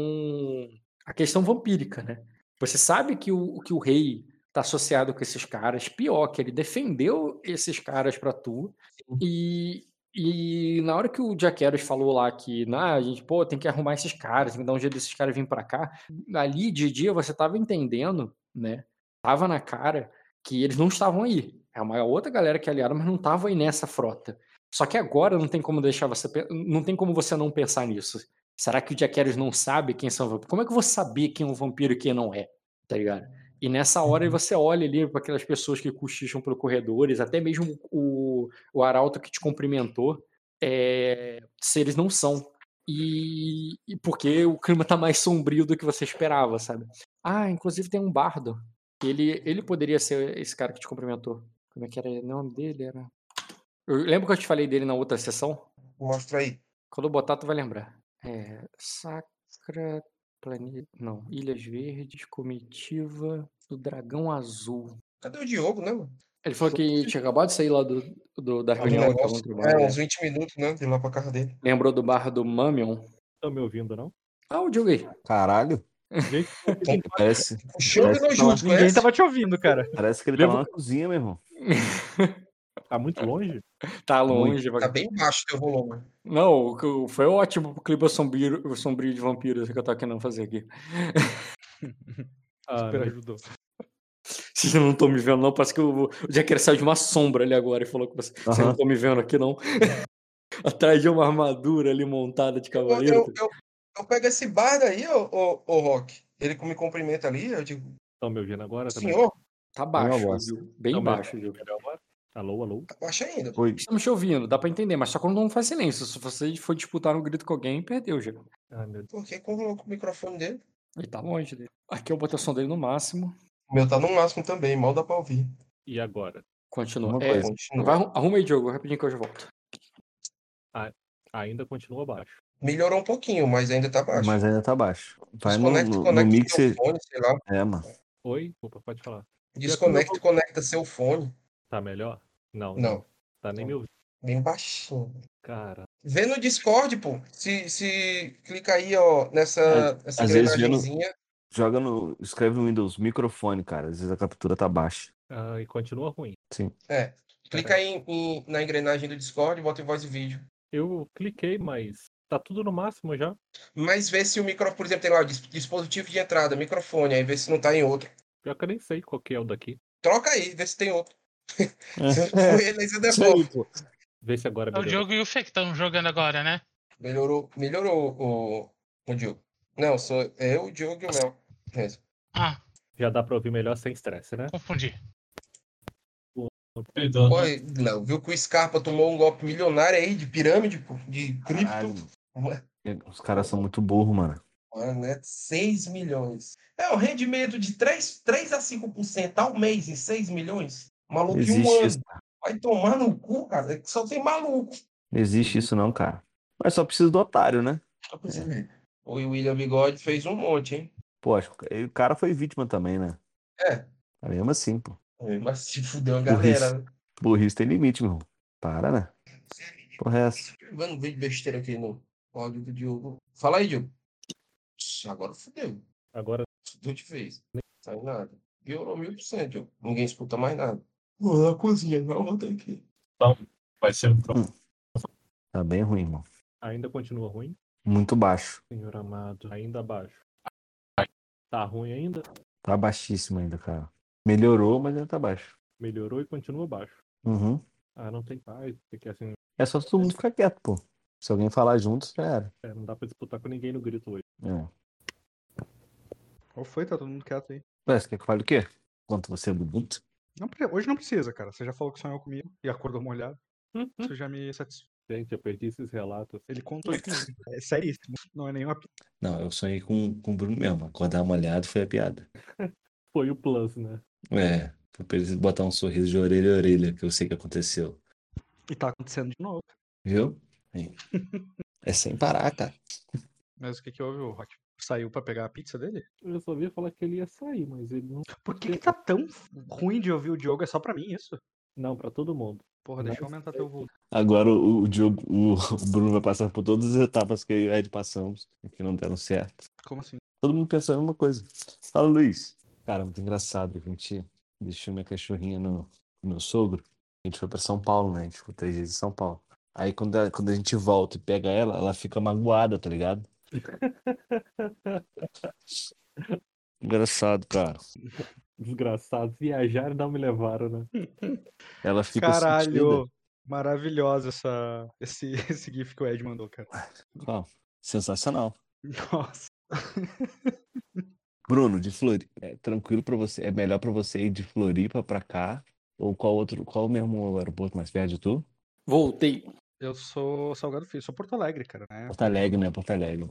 a questão vampírica, né? Você sabe que o, que o rei tá associado com esses caras, pior, que ele defendeu esses caras pra tu, e, e na hora que o Jaqueros falou lá que, nah, a gente, pô, tem que arrumar esses caras, tem que dar um jeito desses caras virem pra cá, ali de dia você tava entendendo, né? Tava na cara que eles não estavam aí. É uma outra galera que é aliada, mas não estavam aí nessa frota. Só que agora não tem como deixar você. Não tem como você não pensar nisso. Será que o Jaqueros não sabe quem são vampiros? Como é que eu vou saber quem é um vampiro e quem não é? Tá ligado? E nessa hora você olha ali para aquelas pessoas que cochicham pelos corredores, até mesmo o, o arauto que te cumprimentou, é, se eles não são. E, e porque o clima tá mais sombrio do que você esperava, sabe? Ah, inclusive tem um bardo. Ele, ele poderia ser esse cara que te cumprimentou. Como é que era o nome dele? Era... Eu lembro que eu te falei dele na outra sessão? Mostra aí. Quando botar, tu vai lembrar. É. Sacra. Planeta. Não. Ilhas Verdes, Comitiva do Dragão Azul. Cadê o Diogo, né, mano? Ele falou que tinha acabado de sair lá do, do- da reunião negócio- É, trabalho. uns 20 minutos, né? De lá pra casa dele. Lembrou do bar do Mamion? Estão me ouvindo, não? Ah, o Diogo aí. Caralho. Gente, Parece, no Justo, Ninguém tava te ouvindo, cara. parece que ele tá Lembra- lá na cozinha, meu irmão. tá muito longe? Tá longe. Tá bem baixo o teu volume. Não, o- o- foi ótimo pro clima sombrio, sombrio de vampiros que eu tô querendo fazer aqui. Ah, Super ajudou. Vocês não estão me vendo, não? Parece que o, o Jack saiu de uma sombra ali agora e falou que você- vocês não estão me vendo aqui, não. Atrás de uma armadura ali montada de Eu, cavaleiro. eu, eu, eu pego esse bardo aí, ô, ô, ô Rock. Ele me cumprimenta ali, eu digo, Estão me ouvindo agora? também? senhor, Tá baixo, viu? Bem Tão me baixo, viu? melhor agora? Alô, alô? baixa ainda. Oi. Estamos te ouvindo, dá pra entender, mas só quando não faz silêncio. Se você for disputar um grito com alguém, perdeu já. Ai, meu Deus. Por que colocou o microfone dele? Ele tá longe dele. Aqui eu botei o som dele no máximo. O meu tá no máximo também, mal dá pra ouvir. E agora? Continua. É. Continua. vai, arru- arruma aí, Diogo, rapidinho que eu já volto. Ainda continua baixo. Melhorou um pouquinho, mas ainda tá baixo. Mas ainda tá baixo. Vai Desconecta, no, no conecta seu mixer. fone, sei lá. É, mano. Oi? Opa, pode falar. Desconecta e conecta seu fone. Tá melhor? Não. Não, Tá nem me ouvindo. bem baixinho. Cara, Vê no Discord, pô. Se, se clica aí, ó, nessa, nessa às vezes no- engrenagenzinha. Joga no. Escreve no Windows microfone, cara. Às vezes a captura tá baixa. ah, e continua ruim. Sim. É. Clica aí em- em- na engrenagem do Discord, bota em voz e vídeo. Eu cliquei, mas tá tudo no máximo já. Mas vê se o microfone, por exemplo, tem lá, dis- dispositivo de entrada, microfone, aí vê se não tá em outro. Pior que eu nem sei qual que é o daqui. Troca aí, vê se tem outro. É. Vê se agora É o melhorou. Diogo e o Fê que estão jogando agora, né? Melhorou, melhorou o, o Diogo. Não, sou eu, o Diogo e o Mel. Mesmo. Ah, Já dá pra ouvir melhor sem estresse, né? confundi. Perdão. Pô, Léo, viu que o Scarpa tomou um golpe milionário aí de pirâmide, pô, de Caralho. cripto. Os caras são muito burros, mano. Mano, né? 6 milhões. É, o rendimento de 3, 3 a 5% ao mês em 6 milhões. Maluco, um Existe ano. isso. Vai tomar no cu, cara. É que Só tem maluco. Não existe isso, não, cara. Mas só precisa do otário, né? Só você ver. O William Bigode fez um monte, hein? Pô, acho que o cara foi vítima também, né? É. Mas mesmo assim, pô. Mas se fudeu a Burrice. galera. né? Burrice tem limite, meu irmão. Para, né? Porra, é essa? Vendo um vídeo de besteira aqui no áudio do Diogo. Fala aí, Diogo. Agora fudeu. Agora Fudeu de vez. Não sai nada. Piorou mil por cento, Diogo. Ninguém escuta mais nada. Vou na cozinha, não volta aqui. Vai ser próximo. Tá bem ruim, irmão. ainda continua ruim. Muito baixo. Senhor amado, ainda abaixo. Tá ruim ainda? Tá baixíssimo ainda, cara. Melhorou, mas ainda tá baixo. Melhorou e continua baixo. Uhum. Ah, não tem paz, porque assim, É só todo mundo ficar quieto, pô. Se alguém falar junto, já era. é, não dá pra disputar com ninguém no grito hoje. É. Qual foi? Tá todo mundo quieto aí. Ué, você quer que eu fale o quê? Quanto você é bonito? Não, hoje não precisa, cara. Você já falou que sonhou comigo e acordou molhado. Isso já me satisfez. Gente, eu perdi esses relatos. Ele contou isso. É seríssimo. Não é nenhuma Não, eu sonhei com, com o Bruno mesmo. Acordar molhado foi a piada. Foi o plus, né? É. Foi pra eles botar um sorriso de orelha a orelha, que eu sei que aconteceu. E tá acontecendo de novo. Viu? É, é sem parar, cara. Mas o que que houve, o Rock? Saiu pra pegar a pizza dele? Eu só vi falar que ele ia sair, mas ele não. Por que, que tá tão ruim de ouvir o Diogo? É só pra mim isso? Não, pra todo mundo. Porra, deixa eu aumentar teu volume. Agora o, o, Diogo, o, Bruno vai passar por todas as etapas que eu e o Ed passamos, que não deram certo. Como assim? Todo mundo pensando a mesma coisa. Fala, Luiz. Cara, muito engraçado. A gente deixou minha cachorrinha no, no meu sogro. A gente foi pra São Paulo, né? A gente ficou três dias em São Paulo. Aí quando a, quando a gente volta e pega ela, ela fica magoada, tá ligado? Engraçado, cara. Desgraçados. Viajaram e não me levaram, né? Ela fica sentida. Caralho! Maravilhosa essa, esse, esse GIF que o Ed mandou, cara. Ó, sensacional. Nossa. Bruno, de Floripa, é tranquilo pra você? É melhor pra você ir de Floripa pra cá? Ou qual outro, qual mesmo aeroporto mais perto de tu? Voltei. Eu sou Salgado Filho, sou Porto Alegre, cara, né? Porto Alegre, né? Porto Alegre.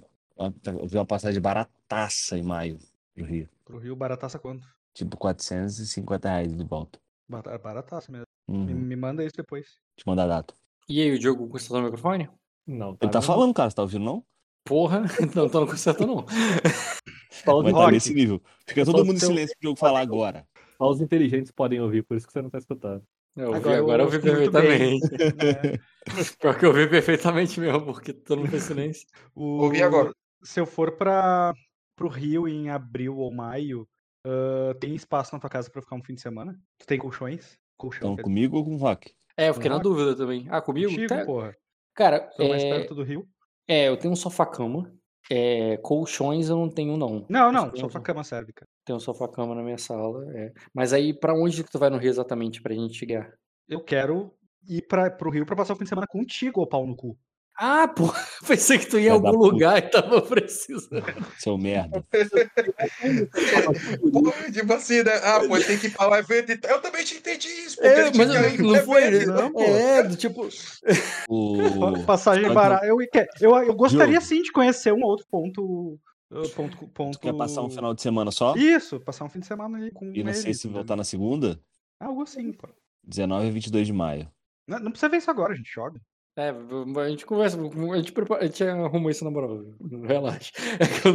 Tá- Eu vi uma passagem barataça em maio pro Rio. Pro Rio, barataça quanto? Tipo 450 reais de volta. Barataça mesmo. Me, Uhum. me manda isso depois. Te mandar a data. E aí, o Diogo consertou o microfone? Não, Ele tá não. falando, cara, você tá ouvindo, não? Porra, não tô não consertou não. Os, Mas tá nesse nível. Fica todo mundo em silêncio pro jogo falar agora. só os inteligentes podem ouvir, por isso que você não tá escutando. Eu ouvi, Agora eu agora eu ouvi bem. perfeitamente. É, Pior que eu ouvi perfeitamente mesmo, porque todo mundo fez silêncio. o- Ouvi agora. Se eu for pra, pro Rio em abril ou maio, ah, tem espaço na tua casa pra eu ficar um fim de semana? Tu tem colchões? Colchão, Então, comigo ou com o Rock? É, eu fiquei na Rock? dúvida também. Ah, comigo? Contigo, Tá- porra. Cara, Sou mais é, perto do Rio. é, eu tenho um sofá-cama. É, colchões eu não tenho, não. Não, não, sofá-cama serve, cara. Tem um sofá-cama na minha sala. é. Mas aí, pra onde que tu vai no Rio exatamente pra gente chegar? Eu quero ir pra, pro Rio pra passar o fim de semana contigo, ô pau no cu. Ah, pô, pensei que tu ia em algum puta. lugar e tava precisando. Seu merda. Pô, tipo assim, né? Ah, pô, tem que ir pra lá evento e tal. Eu também tinha entendi isso. pô, É, mas não, não foi. evento. não, pô. é, do tipo. O... Passagem barata. Eu, eu, eu gostaria sim de conhecer um outro ponto. Ponto, ponto... Tu quer passar um final de semana só? Isso, passar um fim de semana ali com E não sei ele, se voltar na segunda? Algo assim, pô. 19 e 22 de maio. Não, não precisa ver isso agora, a gente joga. É, a gente conversa, a gente, prepara, a gente arruma isso na moral. Relaxa. É que,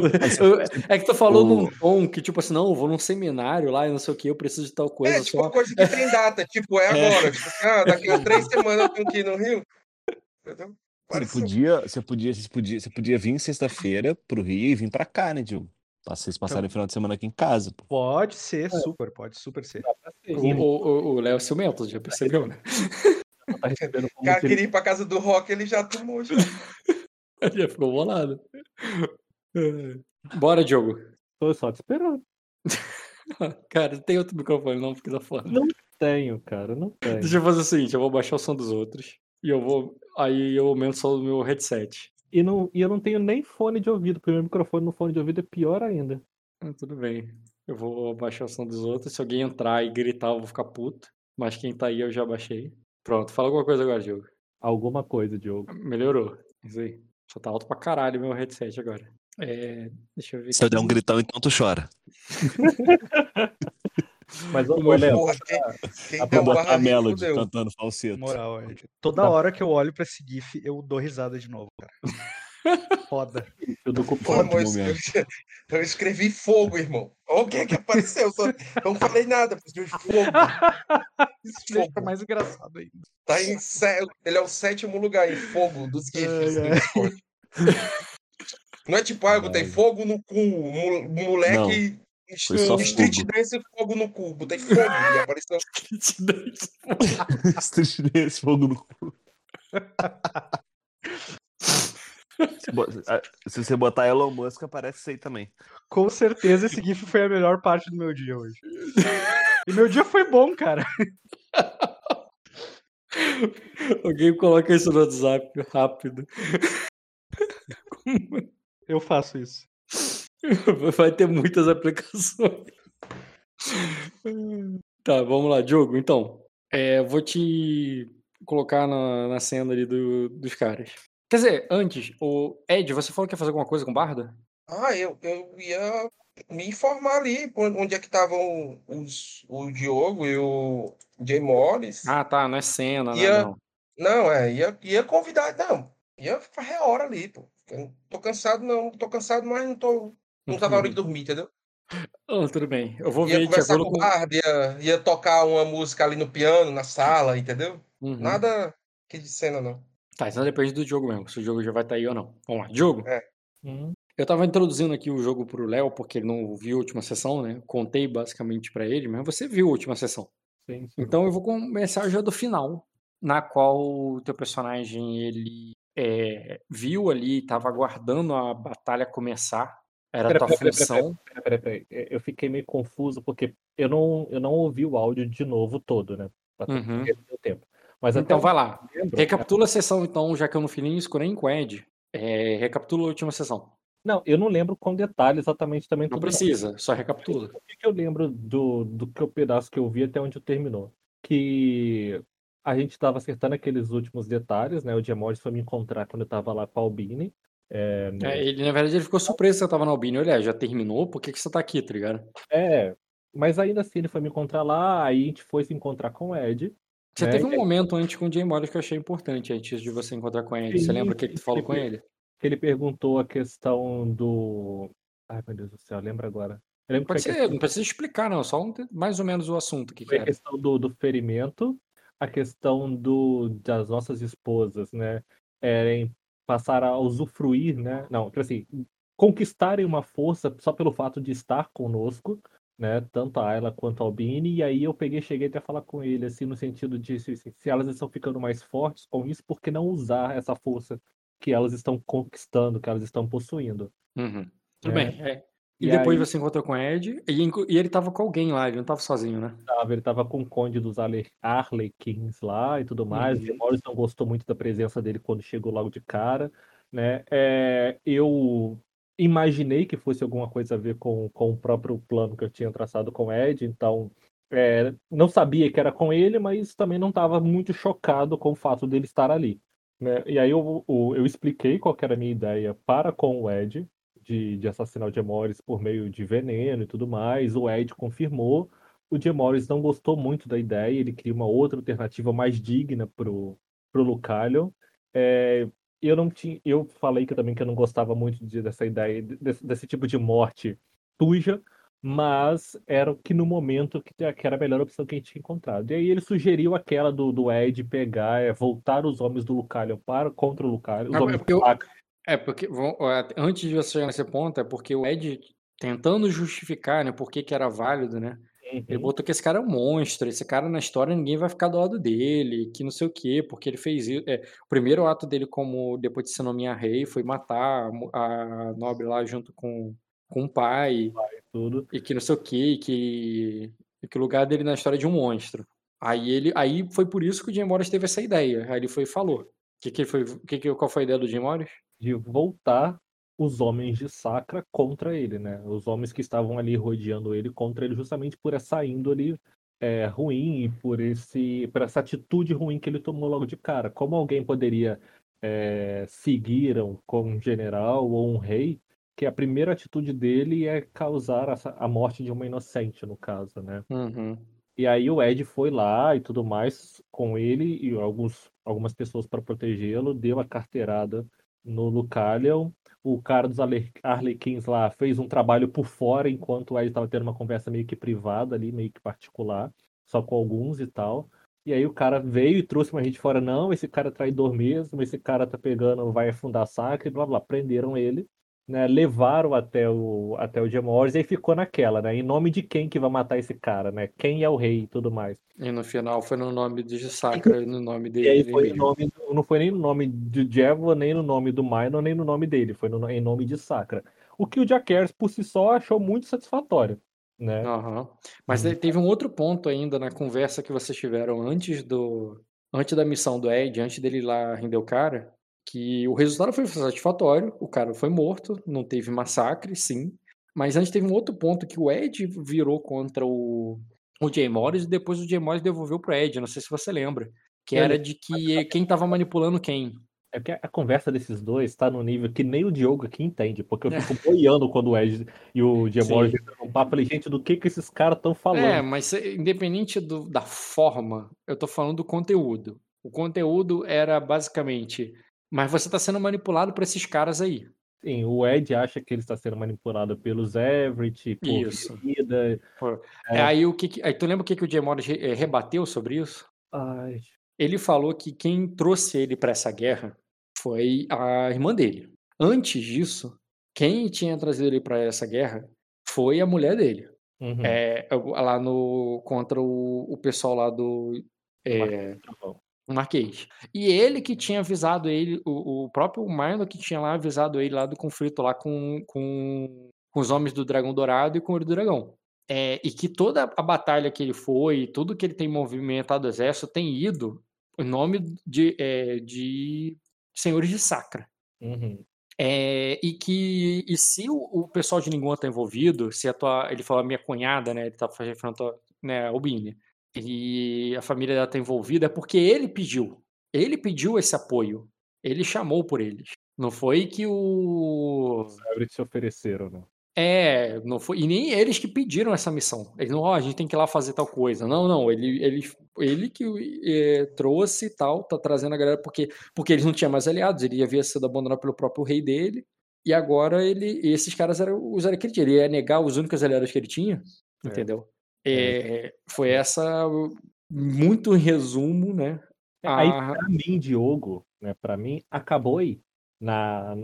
eu- eu- é que tu falou O- num tom que, tipo assim, não, eu vou num seminário lá e não sei o que, eu preciso de tal coisa. É, tipo, só. uma coisa que tem data. Tipo, é agora. Tipo, ah, daqui a três semanas eu tenho que ir no Rio. Você podia, você podia, você podia, você podia vir sexta-feira pro Rio e vir pra cá, né, Diogo? Pra vocês passarem o final de semana aqui em casa, pô. Pode ser, super, pode super ser. O- Léo é ciumento, já percebeu, né? Tá recebendo O cara que queria ir pra casa do Rock, ele já tomou. Já. Já ficou bolado. Bora, Diogo. Tô só te esperando. Cara, tem outro microfone não, porque tá fora. Não tenho, cara, não tenho. Deixa eu fazer o seguinte, eu vou baixar o som dos outros. E eu vou. Aí eu aumento o som do meu headset. E, não, e eu não tenho nem fone de ouvido, porque o meu microfone no fone de ouvido é pior ainda. Ah, tudo bem. Eu vou baixar o som dos outros. Se alguém entrar e gritar, eu vou ficar puto. Mas quem tá aí eu já baixei. Pronto, fala alguma coisa agora, Diogo. Alguma coisa, Diogo. Melhorou. Isso aí. Só tá alto pra caralho meu headset agora. É. Deixa eu ver. Se eu der um gritão, então tu chora. Mas, ô, Léo, Porra, quem, quem tem um botar a Melody fudeu. cantando falseto. Moral, Ed. Toda hora que eu olho pra esse GIF, eu dou risada de novo, cara. Foda. eu do Pô, cupom. amor, Ótimo eu, eu escrevi fogo, irmão. Olha o que é que apareceu. Só, eu não falei nada, fogo. Isso deixa Fogo. mais engraçado ainda. Tá em Ele é o sétimo lugar em fogo dos GIFs ai. Discord. Não é tipo, ah, eu botei Ai. fogo no cu, mo- moleque. Foi só Street fogo. Dance fogo no cu. Botei fogo e apareceu. Street Dance, fogo no cu. Se bo- ah, Se você botar Elon Musk, aparece isso aí também. Com certeza esse GIF foi a melhor parte do meu dia hoje. E meu dia foi bom, cara. Alguém coloca isso no WhatsApp rápido. Eu faço isso. Vai ter muitas aplicações. Tá, vamos lá, Diogo. Então, é, vou te colocar na, na cena ali do- dos caras. Quer dizer, antes, o Ed, você falou que ia fazer alguma coisa com o Barda? Ah, eu, eu ia me informar ali onde é que estavam os, o Diogo e o Jay Morris. Ah, tá, não é cena, Ia- nada não. Não, é, ia, ia convidar, não, ia fazer a hora ali, pô. Eu tô cansado, não, tô cansado, mas não tô, não tá na hora de dormir, entendeu? Ah, tudo bem. Eu vou Ia ver conversar com o. Bard, ia, ia tocar uma música ali no piano, na sala, entendeu? Uhum. Nada que de cena, não. Tá, então depende do jogo mesmo, se o jogo já vai estar aí ou não. Vamos lá, Diogo. Hum, Eu tava introduzindo aqui o jogo pro Léo, porque ele não viu a última sessão, né? Contei basicamente pra ele, mas você viu a última sessão. sim, sim. Então eu vou começar já do final, na qual o teu personagem ele é, viu ali, tava aguardando a batalha começar. Era a Pera, tua pera, pera, função. Peraí. É, Eu fiquei meio confuso porque eu não, eu não ouvi o áudio de novo todo, né? Uhum. tempo. Mas Então vai lá. eu lembro, Recapitula a sessão, então, já que eu não fiz nem isso nem com o Ed. É, recapitula a última sessão. Não, eu não lembro com detalhe exatamente também Não precisa, só recapitula. O que que eu lembro do, do que o pedaço que eu vi até onde terminou? Que a gente estava acertando aqueles últimos detalhes, né? O Diamortis foi me encontrar quando eu tava lá com a Albini. É, É, ele, na verdade, ele ficou surpreso que você tava na Albini. Olha, já terminou? Por que, que você tá aqui, tá ligado? é, mas ainda assim ele foi me encontrar lá, aí a gente foi se encontrar com o Ed. Você É, teve um momento antes com o Jay Morris que eu achei importante antes de você encontrar com ele. Você Sim, lembra o que, que tu falou com ele? que ele perguntou a questão do. Ai, meu Deus do céu, lembra agora. Eu Pode ser, questão, não precisa explicar, não. Só um- mais ou menos o assunto que, que a questão do, do ferimento, a questão do, das nossas esposas, né? Erem passar a usufruir, né? Não, tipo assim, conquistarem uma força só pelo fato de estar conosco, né? Tanto a Ayla quanto a Albini. E aí eu peguei, cheguei até a falar com ele, assim, no sentido de se, se elas estão ficando mais fortes com isso, por que não usar essa força que elas estão conquistando, que elas estão possuindo? Uhum. Tudo É. bem. é. E, E depois aí- você encontrou com o Ed. E, e ele tava com alguém lá, ele não tava sozinho, né? tava, ele tava com o Conde dos Arle- Arlequins lá e tudo mais. Uhum. O Morris não gostou muito da presença dele quando chegou logo de cara, né? É, eu imaginei que fosse alguma coisa a ver com, com o próprio plano que eu tinha traçado com o Ed, então é, não sabia que era com ele, mas também não estava muito chocado com o fato dele estar ali. Né? E aí eu, eu, eu expliquei qual era a minha ideia para com o Ed, de, de assassinar o Gemores por meio de veneno e tudo mais. O Ed confirmou. O Gemores não gostou muito da ideia, ele queria uma outra alternativa mais digna pro, pro Lucalion. É, eu não tinha, eu falei que também que eu não gostava muito de- dessa ideia, desse, desse tipo de morte suja, mas era o que no momento que, que era a melhor opção que a gente tinha encontrado. E aí ele sugeriu aquela do, do Ed pegar, é, voltar os homens do Lucalion para contra o Lucalion, os Ah, homens do eu- Sacra. É, porque vão- antes de você chegar nesse ponto, é porque o Ed tentando justificar, né, por que que era válido, né? Ele Uhum. botou que esse cara é um monstro, esse cara na história ninguém vai ficar do lado dele, que não sei o quê, porque ele fez isso. É, o primeiro ato dele como depois de se nomear rei foi matar a, nobre lá junto com, com o pai, tudo. e que não sei o quê, e que, e que o lugar dele na história é de um monstro. Aí ele, aí foi por isso que o Jim Morris teve essa ideia. Aí ele foi e falou. Que que ele foi, que que, qual foi a ideia do Jim Morris? De voltar os homens de Sacra contra ele, né? Os homens que estavam ali rodeando ele contra ele, justamente por essa índole é, ruim e por esse, por essa atitude ruim que ele tomou logo de cara. Como alguém poderia é, seguir um, com um general ou um rei, que a primeira atitude dele é causar a morte de uma inocente, no caso, né? Uhum. E aí o Ed foi lá e tudo mais com ele e alguns, algumas pessoas para protegê-lo, deu a carteirada no Lucalion. O cara dos Arle- Arlequins lá fez um trabalho por fora, enquanto Ed estava tendo uma conversa meio que privada ali, meio que particular, só com alguns e tal. E aí o cara veio e trouxe uma gente fora, não, esse cara é traidor mesmo, esse cara tá pegando, vai afundar Sacra e blá blá. Prenderam ele, né? Levaram até o até o Gemores e aí ficou naquela, né? Em nome de quem que vai matar esse cara, né? Quem é o rei e tudo mais. E no final foi no nome de Sacra e no nome dele. E aí foi no nome, não foi nem no nome de Jevo, nem no nome do Minor, nem no nome dele, foi no- em nome de Sacra. O que o Jackers por si só achou muito satisfatório, né? Aham. Mas Uhum. teve um outro ponto ainda na conversa que vocês tiveram antes do antes da missão do Ed, antes dele ir lá render o cara, que o resultado foi satisfatório, o cara foi morto, não teve massacre, sim. Mas antes teve um outro ponto que o Ed virou contra o, o Jay Morris e depois o Jay Morris devolveu pro Ed, não sei se você lembra. Que era de que quem tava manipulando quem. É que a conversa desses dois tá no nível que nem o Diogo aqui entende, porque eu fico boiando quando o Ed e o Sim. entram no papo. Falei, gente, do que que esses caras estão falando? É, mas independente do- da forma, eu tô falando do conteúdo. O conteúdo era basicamente, mas você tá sendo manipulado por esses caras aí. Sim, o Ed acha que ele está sendo manipulado pelos Everett, por Isso. vida. Pô, É. Aí o que, aí tu lembra o que, que o Jay Morris eh, rebateu sobre isso? Ai, Ele falou que quem trouxe ele pra essa guerra foi a irmã dele. Antes disso, quem tinha trazido ele pra essa guerra foi a mulher dele. uhum, É, lá no contra o, o pessoal lá do é, Marquês. E ele que tinha avisado ele, o, o próprio Milo que tinha lá avisado ele lá do conflito lá com, com, com os homens do Dragão Dourado e com o Olho do Dragão. É, e que toda a batalha que ele foi, tudo que ele tem movimentado o exército, tem ido em nome de, é, de senhores de Sacra. Uhum. É, e que e se o, o pessoal de Ninguém tá envolvido, se a tua, ele falou a minha cunhada, né, ele tá tua, né, a Albine, e a família dela tá envolvida, é porque ele pediu. Ele pediu esse apoio. Ele chamou por eles. Não foi que o Os Everett se ofereceram, né? é, não foi, e nem eles que pediram essa missão. Eles não, ó, a gente tem que ir lá fazer tal coisa. Não, não, ele, ele, ele que eh, trouxe e tal, tá trazendo a galera porque, porque eles não tinham mais aliados, ele havia sido abandonado pelo próprio rei dele, e agora ele, esses caras eram os aliados que ele tinha. Ele ia negar os únicos aliados que ele tinha, É. entendeu? É, foi essa, muito em resumo, né? É, Aí, a- pra mim, Diogo, né, pra mim, acabou aí. Na,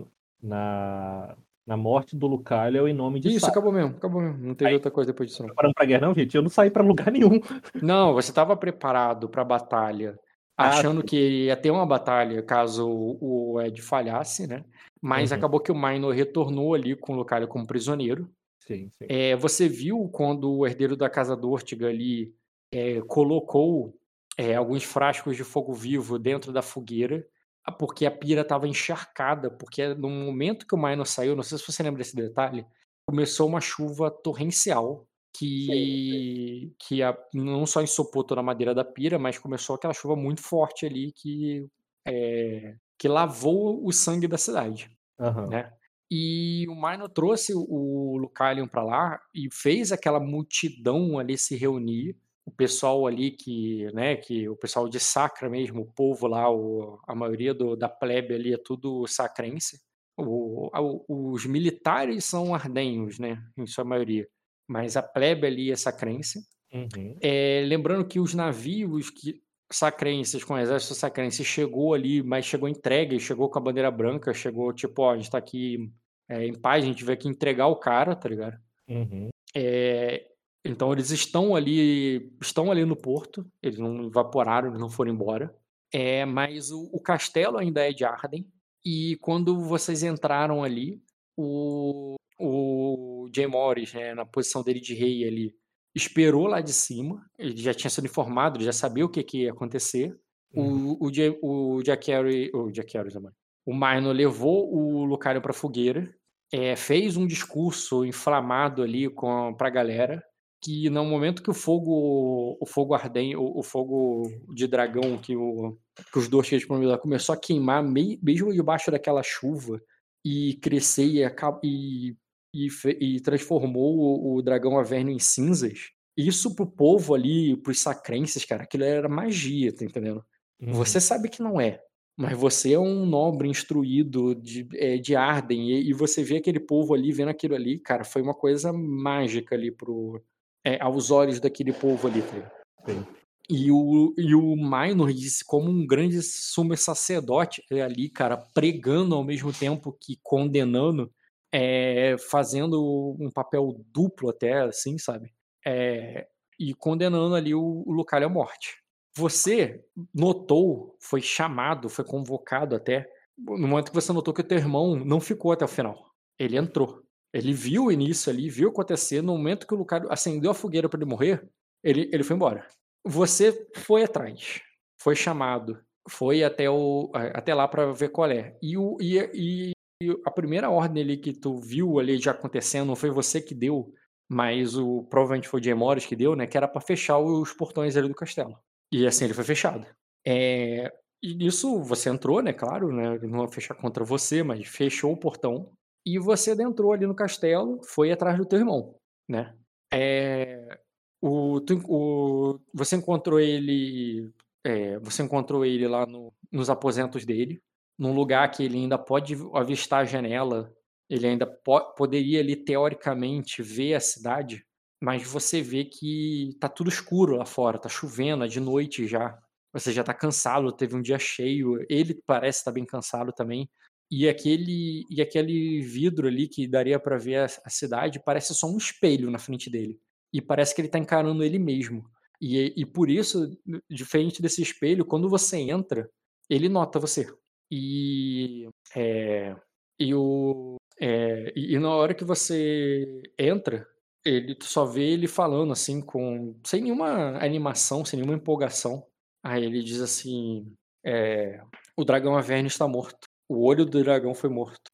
na, na morte do Lucalion em nome de Isso, acabou mesmo, acabou mesmo. Não teve Aí- outra coisa depois disso, não. Preparando pra guerra, não, gente? Eu não saí pra lugar nenhum. Não, você estava preparado para a batalha, Ah, achando sim. que ia ter uma batalha caso o Ed falhasse, né? Mas Uhum. acabou que o Minor retornou ali com o Lucario como prisioneiro. Sim, sim. É, você viu quando o herdeiro da casa do Ortiga ali é, colocou é, alguns frascos de fogo vivo dentro da fogueira, ah, porque a pira estava encharcada, porque no momento que o Minor saiu, não sei se você lembra desse detalhe, começou uma chuva torrencial que, que a- não só ensopou toda a madeira da pira, mas começou aquela chuva muito forte ali que, é, que lavou o sangue da cidade Aham. né? E o Minor trouxe o Lucalion para lá e fez aquela multidão ali se reunir, o pessoal ali que, né, que o pessoal de Sacra mesmo, o povo lá, o- a maioria do- da plebe ali é tudo sacrense. O- os militares são ardenhos, né, em sua maioria. mas a plebe ali é sacrense. Uhum. É, lembrando que os navios que sacrenses, com o exército sacrense, chegou ali, mas chegou entregue, chegou com a bandeira branca, chegou tipo, ó, a gente tá aqui é, em paz, a gente veio aqui entregar o cara, tá ligado? Uhum. É, então eles estão ali, estão ali no porto, eles não evaporaram, eles não foram embora. É, mas o, o castelo ainda é de Arden. E quando vocês entraram ali, o, o Jay Morris, né, na posição dele de rei ali, esperou lá de cima. Ele já tinha sido informado, ele já sabia o que, que ia acontecer. Uhum. O, o, o Jack Harry, o Jack Harry também. O Minor levou o Lucario pra fogueira, é, fez um discurso inflamado ali com para a galera, que no momento que o fogo, o fogo ardente, o, o fogo de dragão que, o, que os dois prometeram começou a queimar, mei- mesmo debaixo daquela chuva, e crescer e, e, e, e transformou o, o dragão Averno em cinzas. Isso pro povo ali, pros sacrenses, cara, aquilo era magia, tá entendendo? Uhum. Você sabe que não é. Mas você é um nobre instruído de, é, de Arden, e, e você vê aquele povo ali vendo aquilo ali, cara, foi uma coisa mágica ali pro, é, aos olhos daquele povo ali. Tá? E o, e o Minor disse como um grande sumo sacerdote é, ali, cara, pregando ao mesmo tempo que condenando, é, fazendo um papel duplo até, assim, sabe? É, e condenando ali o, o Lucario à morte. Você notou, foi chamado, foi convocado até, no momento que você notou que o teu irmão não ficou até o final. Ele entrou. Ele viu o início ali, viu acontecer. No momento que o Lucario acendeu a fogueira para ele morrer, ele, ele foi embora. Você foi atrás, foi chamado, foi até, o, até lá para ver qual é. E, o, e, e- e a primeira ordem ali que tu viu ali já acontecendo, não foi você que deu, mas o provavelmente foi o Jay Morris que deu, né? Que era para fechar os portões ali do castelo. E assim ele foi fechado. É, e nisso você entrou, né? Claro, né? Não ia fechar contra você, mas fechou o portão. E você adentrou ali no castelo, foi atrás do teu irmão, né? É, o, o- você encontrou ele. é, você encontrou ele lá no- nos aposentos dele, num lugar que ele ainda pode avistar a janela. Ele ainda po- poderia ali, teoricamente, ver a cidade, mas você vê que tá tudo escuro lá fora, tá chovendo, é de noite já. Você já tá cansado, teve um dia cheio. Ele parece estar bem cansado também. E aquele, e aquele vidro ali que daria para ver a, a cidade parece só um espelho na frente dele. E parece que ele tá encarando ele mesmo. E, e por isso, diferente desse espelho, quando você entra, ele nota você. E, é, e, o, é, e, na hora que você entra, ele só vê ele falando assim, com sem nenhuma animação, sem nenhuma empolgação. Aí ele diz assim: é, O dragão Averne está morto. O olho do dragão foi morto.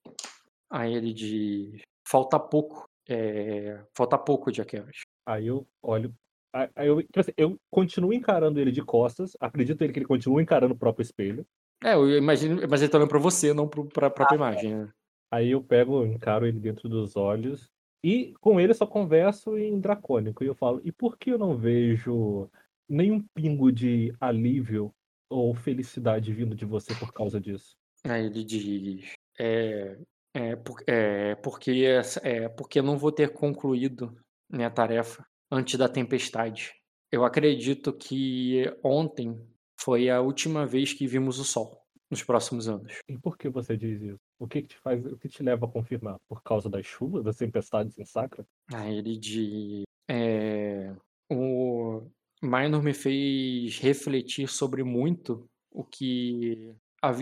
Aí ele diz: Falta pouco. é, falta pouco, Jack Harris. Aí eu olho. Aí eu, tipo assim, eu continuo encarando ele de costas. Acredito ele que ele continua encarando o próprio espelho. É, eu imagino, mas ele tá olhando pra você, não pro, pra própria imagem. né? Aí eu pego, encaro ele dentro dos olhos. E com ele eu só converso em dracônico. E eu falo, e por que eu não vejo nenhum pingo de alívio ou felicidade vindo de você por causa disso? Aí ele diz: É, é, por- é, porque, é porque eu não vou ter concluído minha tarefa antes da tempestade. Eu acredito que ontem foi a última vez que vimos o sol nos próximos anos. E por que você diz isso? O que, que te faz, o que te leva a confirmar? Por causa das chuvas, das tempestades em Sacra? Aí ele diz: é, O Minor me fez refletir sobre muito o que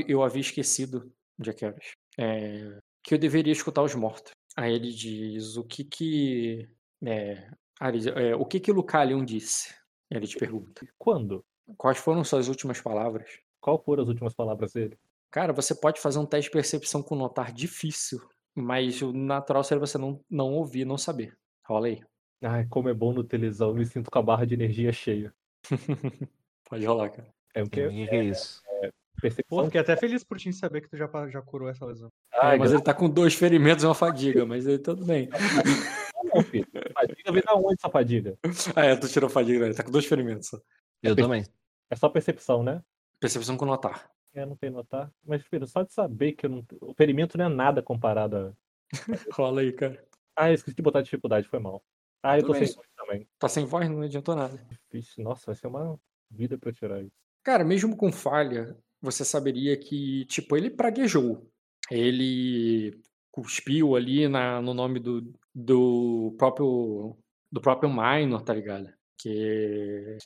eu havia esquecido, Jack Harris. É, que eu deveria escutar os mortos. Aí ele diz: O que que. É, é, o que que Lucalion disse? Ele te pergunta. Quando? Quais foram suas últimas palavras? Qual foram as últimas palavras dele? Cara, você pode fazer um teste de percepção com notar difícil, mas o natural seria você não, não ouvir, não saber. Rola aí. Ai, como é bom no televisão, me sinto com a barra de energia cheia. Pode rolar, cara. É o que? que é isso? Pô, Percepção? fiquei até feliz por ti saber que tu já, já curou essa lesão. É, mas ele tá com dois ferimentos e uma fadiga, mas aí tudo bem. Não, filho. Fadiga vem da onde essa fadiga? Ah, é, tu tirou fadiga, né? Ele tá com dois ferimentos só. Eu também. É só percepção, né? Percepção com notar. É, não tem notar. Mas, filho, só de saber que eu não... o ferimento não é nada comparado a. Rola aí, cara. Ah, eu esqueci de botar dificuldade, foi mal. Ah, eu Tudo tô bem. sem voz também. Tá sem voz, não adiantou nada. Vixe, Nossa, vai ser uma vida pra eu tirar isso. Cara, mesmo com falha, você saberia que, tipo, ele praguejou. Ele cuspiu ali na, no nome do, do próprio do próprio Minor, tá ligado? Que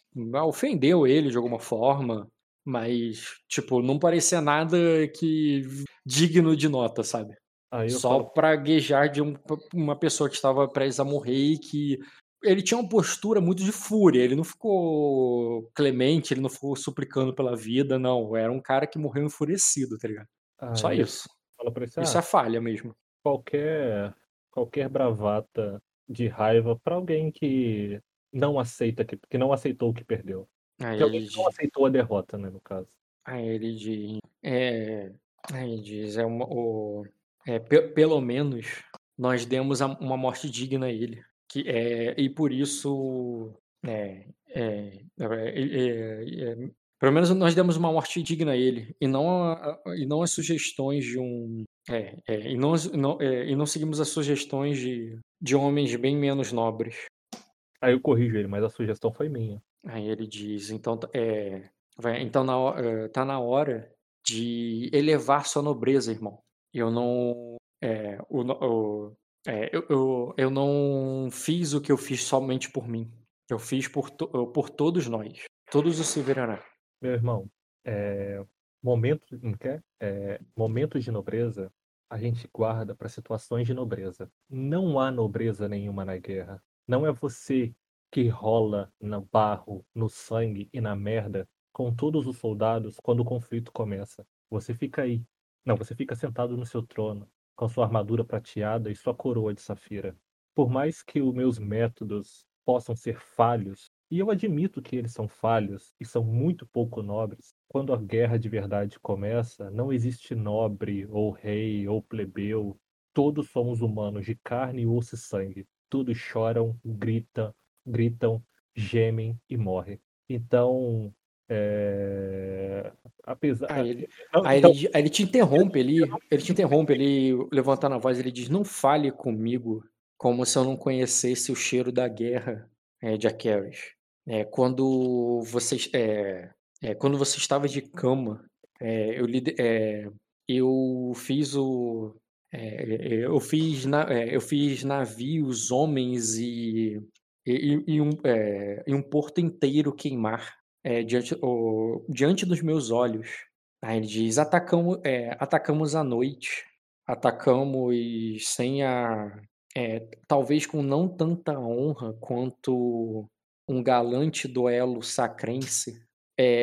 ofendeu ele de alguma forma, mas, tipo, não parecia nada que digno de nota, sabe? Só falo, praguejar de um- uma pessoa que estava prestes a morrer e que ele tinha uma postura muito de fúria, ele não ficou clemente, ele não ficou suplicando pela vida, não. Era um cara que morreu enfurecido, tá ligado? Só aí eu isso. pra ele, Isso ah, é falha mesmo. qualquer, qualquer bravata de raiva pra alguém que não aceita, que, que não aceitou o que perdeu. Aí Que ele que não diz, aceitou a derrota, né, no caso. aí ele diz, é, aí ele diz, é uma, o, é, pe- pelo menos nós demos a- uma morte digna a ele. Que é, e por isso, é, é, é, é, é, pelo menos nós demos uma morte digna a ele e não, a- a- e não as sugestões de um, é, é, e, não, não, é, e não seguimos as sugestões de, de homens bem menos nobres. Aí eu corrijo ele, mas a sugestão foi minha. Aí ele diz, então, é, vai- então na, ho- eh, tá na hora de elevar sua nobreza, irmão. Eu não, é, o o- é, eu, eu, eu não fiz o que eu fiz somente por mim. Eu fiz por, to- por todos nós, todos os Silveraná. Meu irmão, é, momentos, não quer? É, momentos de nobreza a gente guarda para situações de nobreza. Não há nobreza nenhuma na guerra. Não é você que rola no barro, no sangue e na merda com todos os soldados quando o conflito começa. Você fica aí. Não, você fica sentado no seu trono, com sua armadura prateada e sua coroa de safira. Por mais que os meus métodos possam ser falhos, e eu admito que eles são falhos e são muito pouco nobres. Quando a guerra de verdade começa, não existe nobre ou rei ou plebeu. Todos somos humanos de carne, osso e sangue. Todos choram, gritam, gritam, gemem e morrem. Então, é... apesar. Aí ele, Não, aí então, ele, aí ele te interrompe, ele, ele te interrompe, ele levantando a voz, ele diz, não fale comigo como se eu não conhecesse o cheiro da guerra é, de Akeres. É, quando você é, é, quando você estava de cama, é, eu, é, eu fiz o é, é, eu fiz na, é, eu fiz navios, homens e e, e um, é, e um porto inteiro queimar é, diante, diante dos meus olhos. Aí ele diz: atacamos, é, atacamos à noite, atacamos sem a. é, talvez com não tanta honra quanto um galante duelo sacrense,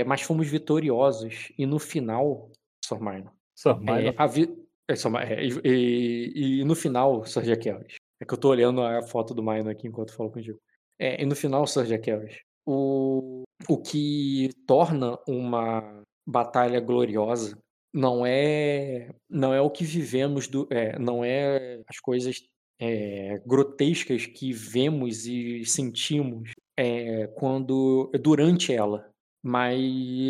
mas fomos vitoriosos. E no final, Sr. Minor, Sir é, a vi- é, Sr. Mi- é, e, e- e no final, Sr. Jaqueles, é que eu tô olhando a foto do Minor aqui enquanto eu falo contigo. É, e no final, Sr. Jaqueles, o, o que torna uma batalha gloriosa não é não é o que vivemos do é, não é as coisas é, grotescas que vemos e sentimos é, quando durante ela mas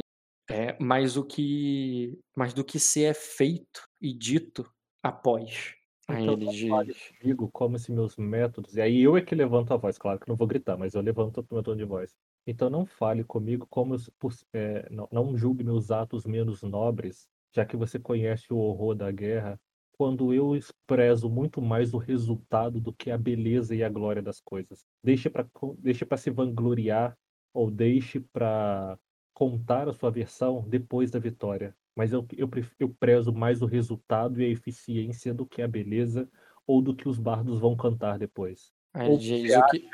é, mas o que mas do que se é feito e dito após aí Então ele diz comigo como se meus métodos. E aí eu é que levanto a voz, claro que não vou gritar, mas eu levanto o meu tom de voz. Então não fale comigo como se- é, não, não julgue meus atos menos nobres, já que você conhece o horror da guerra, quando eu prezo muito mais o resultado do que a beleza e a glória das coisas. Deixe para deixe para se vangloriar ou deixe para contar a sua versão depois da vitória. Mas eu, eu, eu prezo mais o resultado e a eficiência do que a beleza ou do que os bardos vão cantar depois. ele Ou você o que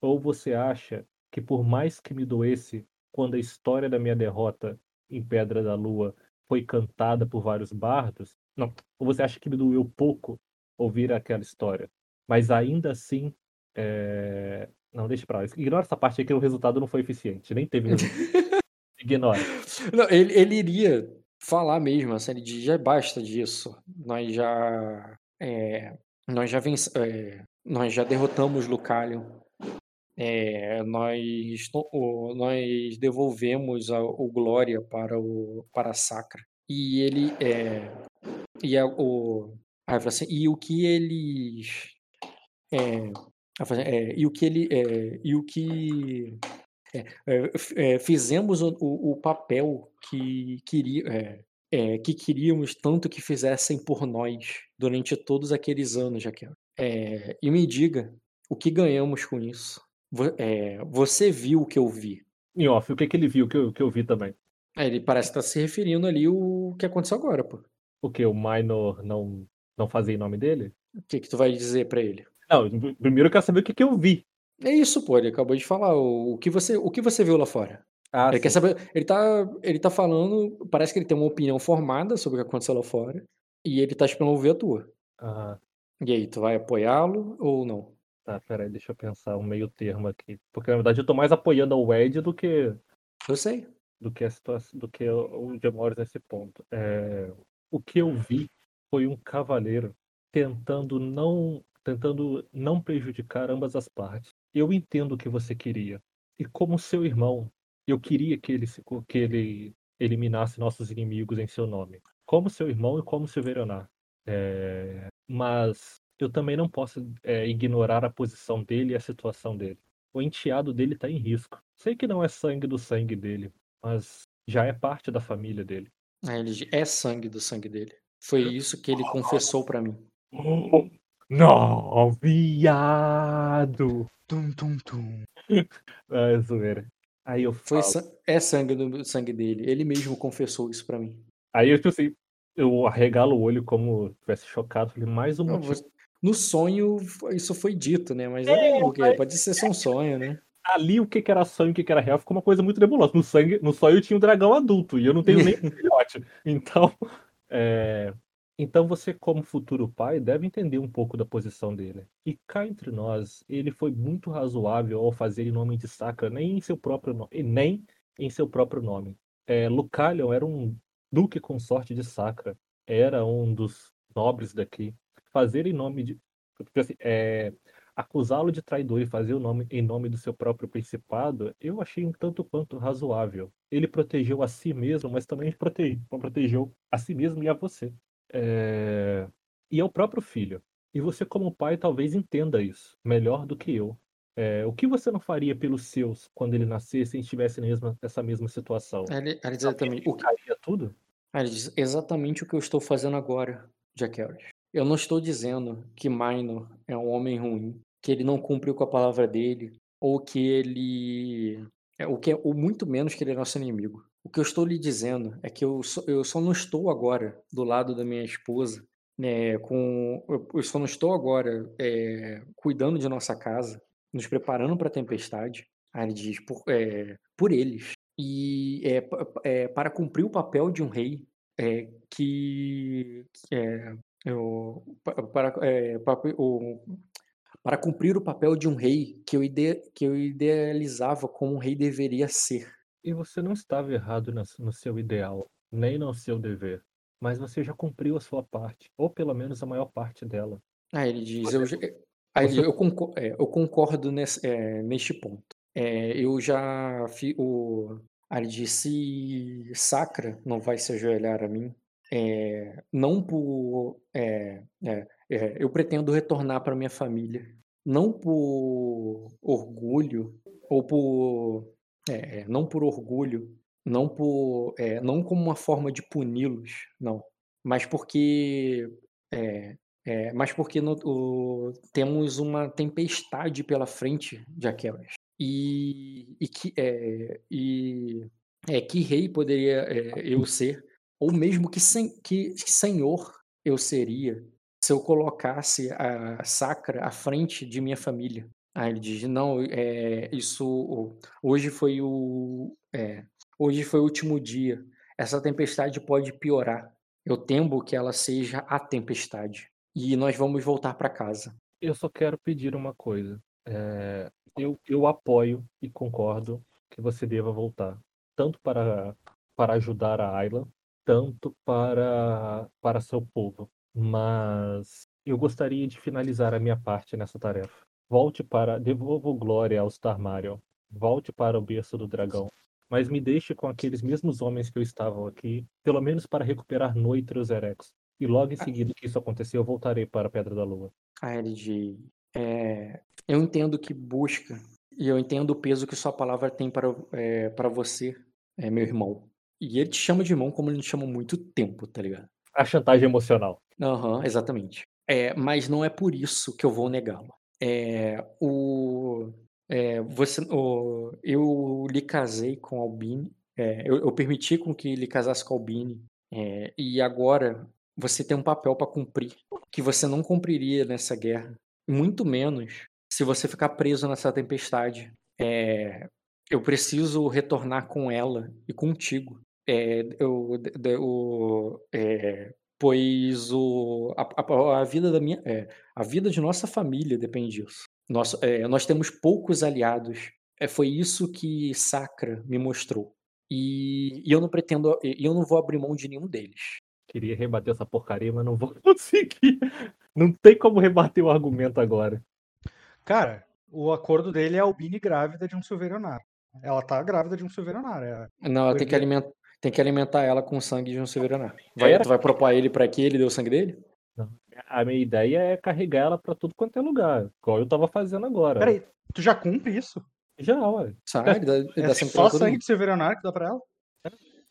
Ou você acha que por mais que me doesse quando a história da minha derrota em Pedra da Lua foi cantada por vários bardos, não, ou você acha que me doeu pouco ouvir aquela história, mas ainda assim, é, não, deixa pra lá, ignora essa parte aí que o resultado não foi eficiente, nem teve resultado. Ignora. Não, ele, ele iria falar mesmo, assim, ele diz, já basta disso. Nós já. é, nós já venc, é, nós já derrotamos Lucalion. É, nós, nós devolvemos a, o Glória para, o, para a Sacra. E ele. É, e, a, o, assim, e o que eles. é, assim, é, e o que ele. e o que. É, é, é, fizemos o, o- papel que, queria, é, é, que queríamos tanto que fizessem por nós durante todos aqueles anos, Jaquel. É, e me diga o que ganhamos com isso. Vo- é, você viu o que eu vi. Em off, o que, que ele viu que eu, que eu vi também? Ele parece estar se referindo ali o que aconteceu agora, pô. O que? O Minor não, não fazia em nome dele? O que, que tu vai dizer pra ele? Não, primeiro eu quero saber o que, que eu vi. É isso, pô, ele acabou de falar. O, o que, você, o que você viu lá fora? Ah, ele quer saber. Ele tá, ele tá falando. Parece que ele tem uma opinião formada sobre o que aconteceu lá fora. E ele tá esperando ouvir a tua. Ah, E aí, tu vai apoiá-lo ou não? tá, peraí, deixa eu pensar um meio termo aqui. Porque na verdade eu tô mais apoiando o Ed do que, Eu sei. do que a situação, do que o o Demores nesse ponto. É, o que eu vi foi um cavaleiro tentando não tentando não prejudicar ambas as partes. Eu entendo o que você queria. E como seu irmão, eu queria que ele que ele eliminasse nossos inimigos em seu nome. Como seu irmão e como seu Veronar. É, mas eu também não posso é, ignorar a posição dele e a situação dele. O enteado dele está em risco. Sei que não é sangue do sangue dele, mas já é parte da família dele. Aí ele é sangue do sangue dele. Foi isso que ele confessou pra mim. Não, viado! Tum, tum, tum. Ah, é zoeira. Aí eu Foi falo. sa- é sangue do sangue dele. Ele mesmo confessou isso pra mim. Aí eu, tipo assim, eu arregalo o olho como se tivesse chocado. Falei, mais um motivo. você- No sonho foi- isso foi dito, né? Mas é, o quê? Pode ser só um sonho, né? Ali o que, que era sonho e o que, que era real ficou uma coisa muito nebulosa. No, sangue, no sonho eu tinha um dragão adulto e eu não tenho nem filhote. Então, é, então você, como futuro pai, deve entender um pouco da posição dele. E cá entre nós, ele foi muito razoável ao fazer em nome de Sacra, nem em seu próprio nome, nem em seu próprio nome. É, Lucalion era um duque consorte de Sacra, era um dos nobres daqui. Fazer em nome de. assim, é, acusá-lo de traidor e fazer o nome em nome do seu próprio principado, eu achei um tanto quanto razoável. Ele protegeu a si mesmo, mas também prote- protegeu a si mesmo e a você. É, E ao próprio filho. E você, como pai, talvez entenda isso melhor do que eu. É, O que você não faria pelos seus quando ele nascesse e estivesse nessa mesma situação? Aí ele, ele exatamente, o que, Ficaria tudo? aí ele diz exatamente o que eu estou fazendo agora, Jack Harris. Eu não estou dizendo que Minor é um homem ruim, que ele não cumpriu com a palavra dele, ou que ele. É, o que é, ou muito menos que ele é nosso inimigo. O que eu estou lhe dizendo é que eu só, eu só não estou agora do lado da minha esposa, né, com, eu- só não estou agora é, cuidando de nossa casa, nos preparando para a tempestade. Aí ele diz, por, é, por eles. E é, pa- pa- para cumprir o papel de um rei que, eu, pa- para, é, pa- o- para cumprir o papel de um rei que eu, ide, que eu idealizava como um rei deveria ser. E você não estava errado na- no seu ideal, nem no seu dever. Mas você já cumpriu a sua parte, ou pelo menos a maior parte dela. Aí ele diz, eu, já- aí ele diz, eu, concor- é, eu concordo nesse, é, neste ponto. É, eu já fi, o, aí ele diz, se Sacra não vai se ajoelhar a mim, é, não por, é, é, é, eu pretendo retornar para minha família, não por orgulho ou por, é, é, não por orgulho, não por, é, não como uma forma de puni-los, não, mas porque é, é, mas porque no- o- temos uma tempestade pela frente de Aquelas. E, e que, é, e é, que rei poderia é, eu ser, ou mesmo que, sen, que senhor eu seria, se eu colocasse a Sacra à frente de minha família. Aí ele diz, não, é, isso hoje foi o é, hoje foi o último dia. Essa tempestade pode piorar. Eu temo que ela seja a tempestade e nós vamos voltar para casa. Eu só quero pedir uma coisa. É, eu, eu apoio e concordo que você deva voltar. Tanto para, para ajudar a Ayla, tanto para, para seu povo. Mas eu gostaria de finalizar a minha parte nessa tarefa. Volte para. Devolvo glória aos Tarmarion. Volte para o berço do dragão. Mas me deixe com aqueles mesmos homens que eu estava aqui, pelo menos para recuperar Noitros Erex. E logo em seguida que isso acontecer, eu voltarei para a Pedra da Lua. Ele diz, é, Eu entendo que busca e eu entendo o peso que sua palavra tem para, é, para você, é, meu irmão. E ele te chama de irmão como ele te chama há muito tempo, tá ligado? A chantagem emocional. Aham, exatamente. É, mas não é por isso que eu vou negá-lo. É, o, é, você, o, eu lhe casei com Albini, é, eu, eu permiti com que ele casasse com Albini, é, e agora você tem um papel para cumprir que você não cumpriria nessa guerra, muito menos se você ficar preso nessa tempestade. É, eu preciso retornar com ela e contigo. É, eu, eu, pois o, a, a, a, vida da minha, é, a vida de nossa família depende disso. Nós, é, nós temos poucos aliados. É, foi isso que Sacra me mostrou. E, e eu não pretendo, e eu não vou abrir mão de nenhum deles. Queria rebater essa porcaria, mas não vou conseguir. Não tem como rebater o argumento agora. Cara, o acordo dele é a Albine grávida de um Silverionar. Ela tá grávida de um Silverionar. É... Não, ela tem que, alimentar, tem que alimentar ela com sangue de um Silverionar. Vai, Era... Tu vai propor ele para que ele dê o sangue dele? Não. A minha ideia é carregar ela para tudo quanto é lugar, igual eu tava fazendo agora. Peraí, tu já cumpre isso? Já, ué. Sai, dá, é só sangue de Silverionar que dá pra ela?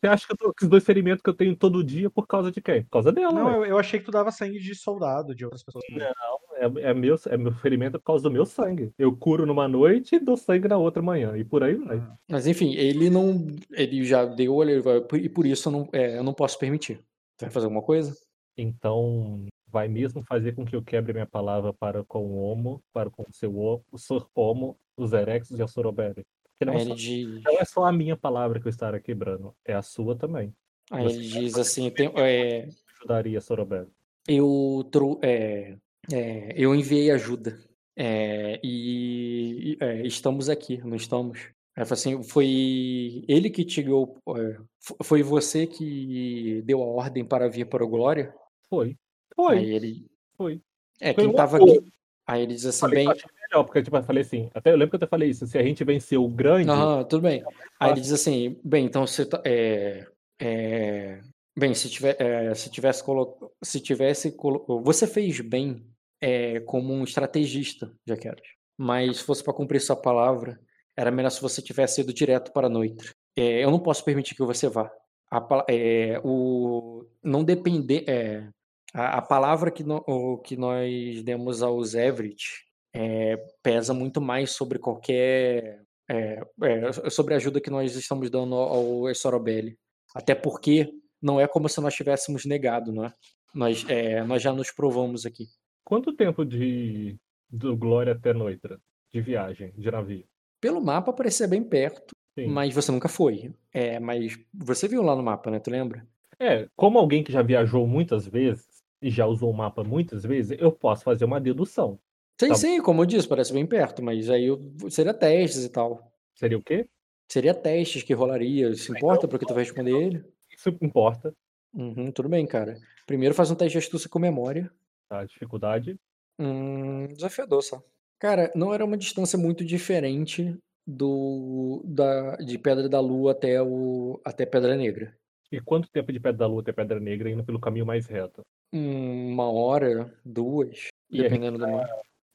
Você acha que, eu tô, que os dois ferimentos que eu tenho todo dia por causa de quem? Por causa dela. Não, eu, eu, achei que tu dava sangue de soldado, de outras pessoas. Não, é, é, meu, é meu ferimento por causa do meu sangue. Eu curo numa noite e dou sangue na outra manhã. E por aí vai. Ah. Mas enfim, ele não. Ele já deu, ele vai, e por isso eu não, é, eu não posso permitir. Vai fazer alguma coisa? Então, vai mesmo fazer com que eu quebre minha palavra para com o Homo, para com o seu o, o Sor Homo, os Erexos e a Sorobere. Não, ele só, diz... não é só a minha palavra que eu estarei quebrando, é a sua também. Aí Você ele diz assim, tem, é... ajudaria Sorobel. Eu, tro... é... É... eu enviei ajuda é... e é, estamos aqui, não estamos? Aí assim, foi ele que te deu, é, foi você que deu a ordem para vir para o Glória? Foi. Foi. Aí ele foi. É, quem estava aqui. Aí ele diz assim, falei, bem, melhor, porque tipo, eu falei assim, até eu lembro que eu até falei isso, se a gente vencer o grande. Aham, tudo bem. Aí ele diz assim, bem, então você tá, é, é, bem, se, tiver, é, se tivesse colo... se tivesse colo... você fez bem é, como um estrategista, já quero. Mas se fosse para cumprir sua palavra, era melhor se você tivesse ido direto para a noite. É, eu não posso permitir que você vá. A, é, o não depender é, a, a palavra que, no, o, que nós demos aos Everett é, pesa muito mais sobre qualquer. É, é, sobre a ajuda que nós estamos dando ao Sorobelli. Até porque não é como se nós tivéssemos negado, não é? Nós, nós já nos provamos aqui. Quanto tempo de do Glória até Noitra de viagem, de navio? Pelo mapa parecia bem perto, Sim. mas você nunca foi. É, mas você viu lá no mapa, né? Tu lembra? É, como alguém que já viajou muitas vezes e já usou o mapa muitas vezes, eu posso fazer uma dedução. Sim, tá. sim, como eu disse, parece bem perto, mas aí seria testes e tal. Seria o quê? Seria testes que rolaria. Isso importa então, porque tu vai responder ele? Isso importa. Uhum, tudo bem, cara. Primeiro faz um teste de astúcia com memória. Tá, dificuldade? Hum, desafiador só. Cara, não era uma distância muito diferente do da, de Pedra da Lua até, o, até Pedra Negra. E quanto tempo de Pedra da Lua até Pedra Negra indo pelo caminho mais reto? uma hora, duas, e dependendo do mar.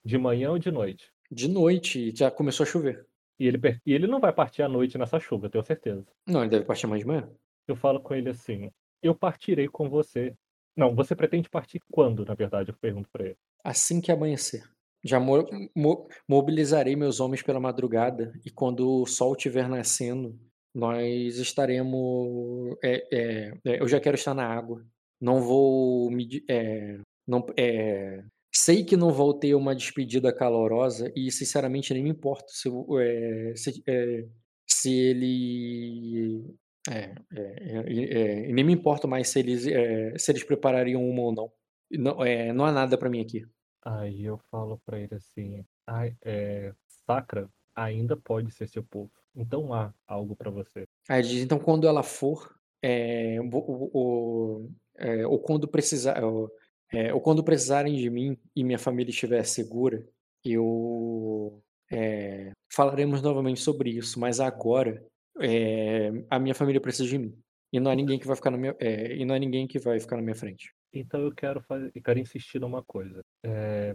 De manhã ou de noite? De noite, já começou a chover. E ele, e ele não vai partir à noite nessa chuva, eu tenho certeza. Não, ele deve partir mais de manhã. Eu falo com ele assim: eu partirei com você. Não, você pretende partir quando, na verdade? Eu pergunto para ele. Assim que amanhecer. Já mo mo mobilizarei meus homens pela madrugada e quando o sol estiver nascendo, nós estaremos. É, é, é, eu já quero estar na água. Não vou me. É, não, é, sei que não vou ter uma despedida calorosa e, sinceramente, nem me importo se, é, se, é, se ele. É, é, é, nem me importo mais se eles, se eles preparariam uma ou não. Não, não há nada para mim aqui. Aí eu falo para ele assim: Sacra ainda pode ser seu povo. Então há algo para você. Aí diz: então quando ela for, o, o, ou quando precisar é, ou quando precisarem de mim e minha família estiver segura, eu é, falaremos novamente sobre isso. Mas agora é, a minha família precisa de mim e não há ninguém que vai ficar na minha e não há ninguém que vai ficar na minha frente. Então eu quero fazer, eu quero insistir numa coisa.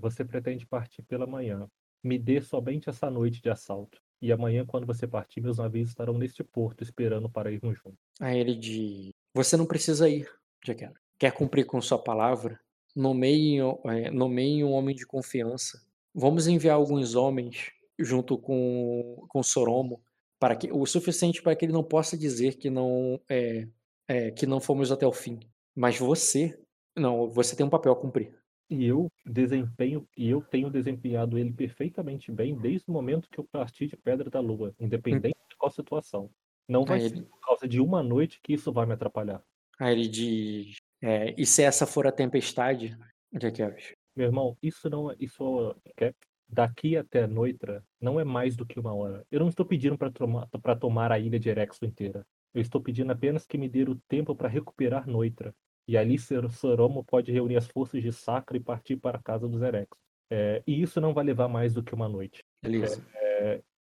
você pretende partir pela manhã, me dê somente essa noite de assalto. E amanhã, quando você partir, meus navios estarão neste porto esperando para irmos juntos. Aí ele diz: Você não precisa ir, Jaquera. Quer cumprir com sua palavra? Nomeie, é, nomeie um homem de confiança. Vamos enviar alguns homens junto com, com Soromo para que o suficiente para que ele não possa dizer que não é, é, que não fomos até o fim. Mas você, não, você tem um papel a cumprir. E eu desempenho, e eu tenho desempenhado ele perfeitamente bem desde o momento que eu parti de Pedra da Lua, independente de qual situação. Não vai Aí ser ele- por causa de uma noite que isso vai me atrapalhar. Aí ele diz: é, E se essa for a tempestade, Jaquera? Meu irmão, isso não é. Isso é, daqui até Noitra não é mais do que uma hora. Eu não estou pedindo para tomar, tomar a ilha de Erexo inteira. Eu estou pedindo apenas que me dê o tempo para recuperar Noitra. E ali Sor- Soromo pode reunir as forças de Sacra e partir para a casa dos Erexos. É, e isso não vai levar mais do que uma noite. Beleza.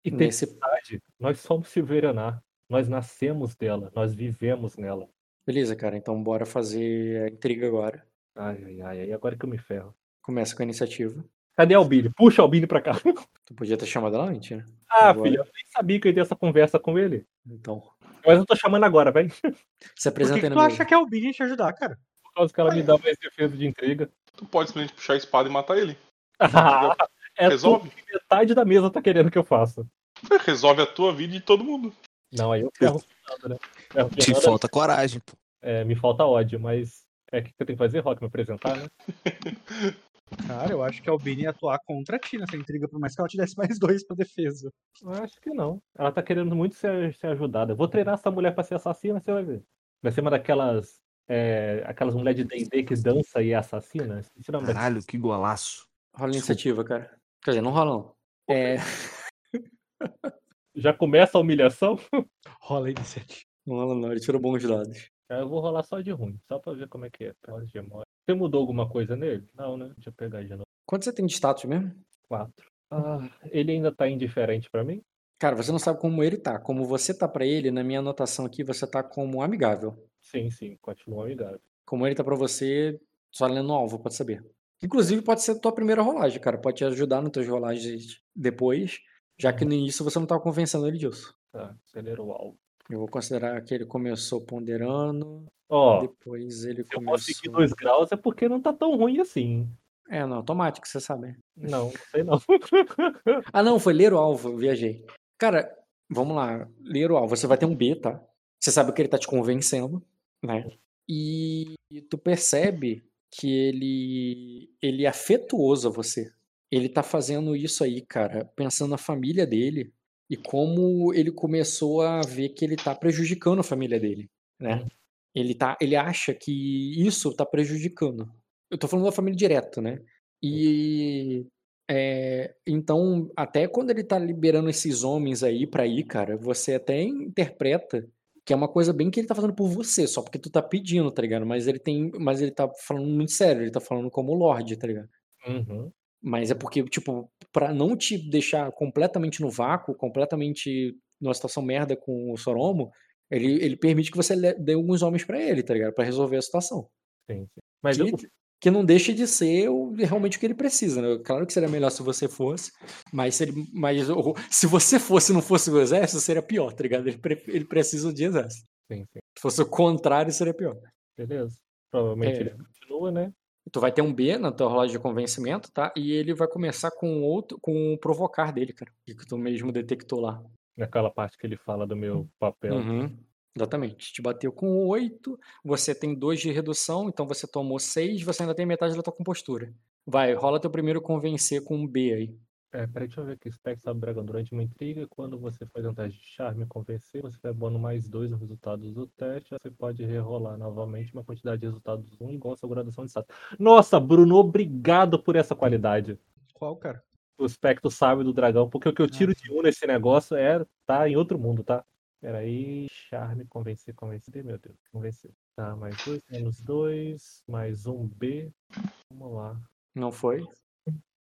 E Nesse, tempestade, nós somos Silveranar. Nós nascemos dela, nós vivemos nela. Beleza, cara. Então bora fazer a intriga agora. Ai, ai, ai, ai, agora que eu me ferro. Começa com a iniciativa. Cadê a Albini? Puxa a Albini pra cá. Tu podia ter chamado ela antes, né? Ah, Agora. filho, eu nem sabia que eu ia ter essa conversa com ele. Então. Mas eu tô chamando agora, velho. Se Por apresenta que, que aí tu acha que é o Bini te ajudar, cara? Por causa que ela me dá mais defesa de intriga. Tu pode simplesmente puxar a espada e matar ele. Ah, é Resolve. que metade da mesa tá querendo que eu faça. Resolve a tua vida e de todo mundo. Não, aí eu ferro Fernando, né? Ferro Te Fernando, falta coragem, pô. é, me falta ódio, mas é o que eu tenho que fazer, Rock? Me apresentar, né? Cara, eu acho que a Albini ia atuar contra ti nessa intriga, por mais que ela te desse mais dois pra defesa. Eu acho que não. Ela tá querendo muito ser, ser ajudada. Eu vou treinar essa mulher pra ser assassina, você vai ver. Vai ser uma daquelas. é, aquelas mulheres de DD que dança e é assassina. Daquela. Caralho, que golaço. Rola a iniciativa, cara. Quer dizer, não rola não. É, Já começa a humilhação? Rola a iniciativa. não rola não, ele tirou bons dados. Eu vou rolar só de ruim, só pra ver como é que é. Você mudou alguma coisa nele? Não, né? Deixa eu pegar de novo. Quanto você tem de status mesmo? Quatro. Ah, ele ainda tá indiferente pra mim? Cara, você não sabe como ele tá. Como você tá pra ele, na minha anotação aqui, você tá como amigável. Sim, sim, continua amigável. Como ele tá pra você, só lendo no alvo, pode saber. Inclusive, pode ser a tua primeira rolagem, cara. Pode te ajudar nas tuas rolagens depois, já que no início você não tava convencendo ele disso. Tá, acelera o alvo. Eu vou considerar que ele começou ponderando, Ó, depois ele se eu conseguir começou... dois graus é porque não tá tão ruim assim. É, não, automático, você sabe. Não, sei não. Ah, não, foi ler o alvo, eu viajei. Cara, vamos lá, ler o alvo. Você vai ter um B, tá? Você sabe que ele tá te convencendo, né? E tu percebe que ele ele é afetuoso a você. Ele tá fazendo isso aí, cara, pensando na família dele e como ele começou a ver que ele tá prejudicando a família dele, né? Ele tá, ele acha que isso tá prejudicando. Eu tô falando da família direto, né? E é, então, até quando ele tá liberando esses homens aí pra ir, cara, você até interpreta que é uma coisa bem que ele tá fazendo por você, só porque tu tá pedindo, tá ligado? Mas ele tem, mas ele tá falando muito sério, ele tá falando como Lorde, tá ligado? Uhum. Mas é porque, tipo, pra não te deixar completamente no vácuo, completamente numa situação merda com o Soromo, ele, ele permite que você dê alguns homens pra ele, tá ligado? Pra resolver a situação. Sim, sim. Mas Que, eu, que não deixa de ser o- realmente o que ele precisa, né? Claro que seria melhor se você fosse, mas se, ele, mas se você fosse e não fosse o exército, seria pior, tá ligado? Ele, pre- ele precisa de exército. sim, sim. Se fosse o contrário, seria pior. Beleza. Provavelmente É. ele continua, né? Tu vai ter um B na tua rolagem de convencimento, tá? E ele vai começar com outro, com o provocar dele, cara. Que tu mesmo detectou lá. Naquela parte que ele fala do meu papel. Uhum, Exatamente. Te bateu com 8, você tem 2 de redução, então você tomou 6, você ainda tem metade da tua compostura. Vai, rola teu primeiro convencer com um B aí. É, peraí, deixa eu ver aqui. Spec sabe dragão durante uma intriga. Quando você faz um teste de charme e convencer, você vai bônus mais dois nos resultados do teste. Você pode rerolar novamente uma quantidade de resultados 1 igual a sua graduação de status. Nossa, Bruno, obrigado por essa qualidade. Qual, cara? O espectro sabe do dragão, porque o que eu tiro de um nesse negócio é tá em outro mundo, tá? Peraí, charme, convencer, convencer, meu Deus, convencer. Tá, mais dois, menos dois, mais um B. Vamos lá. Não foi?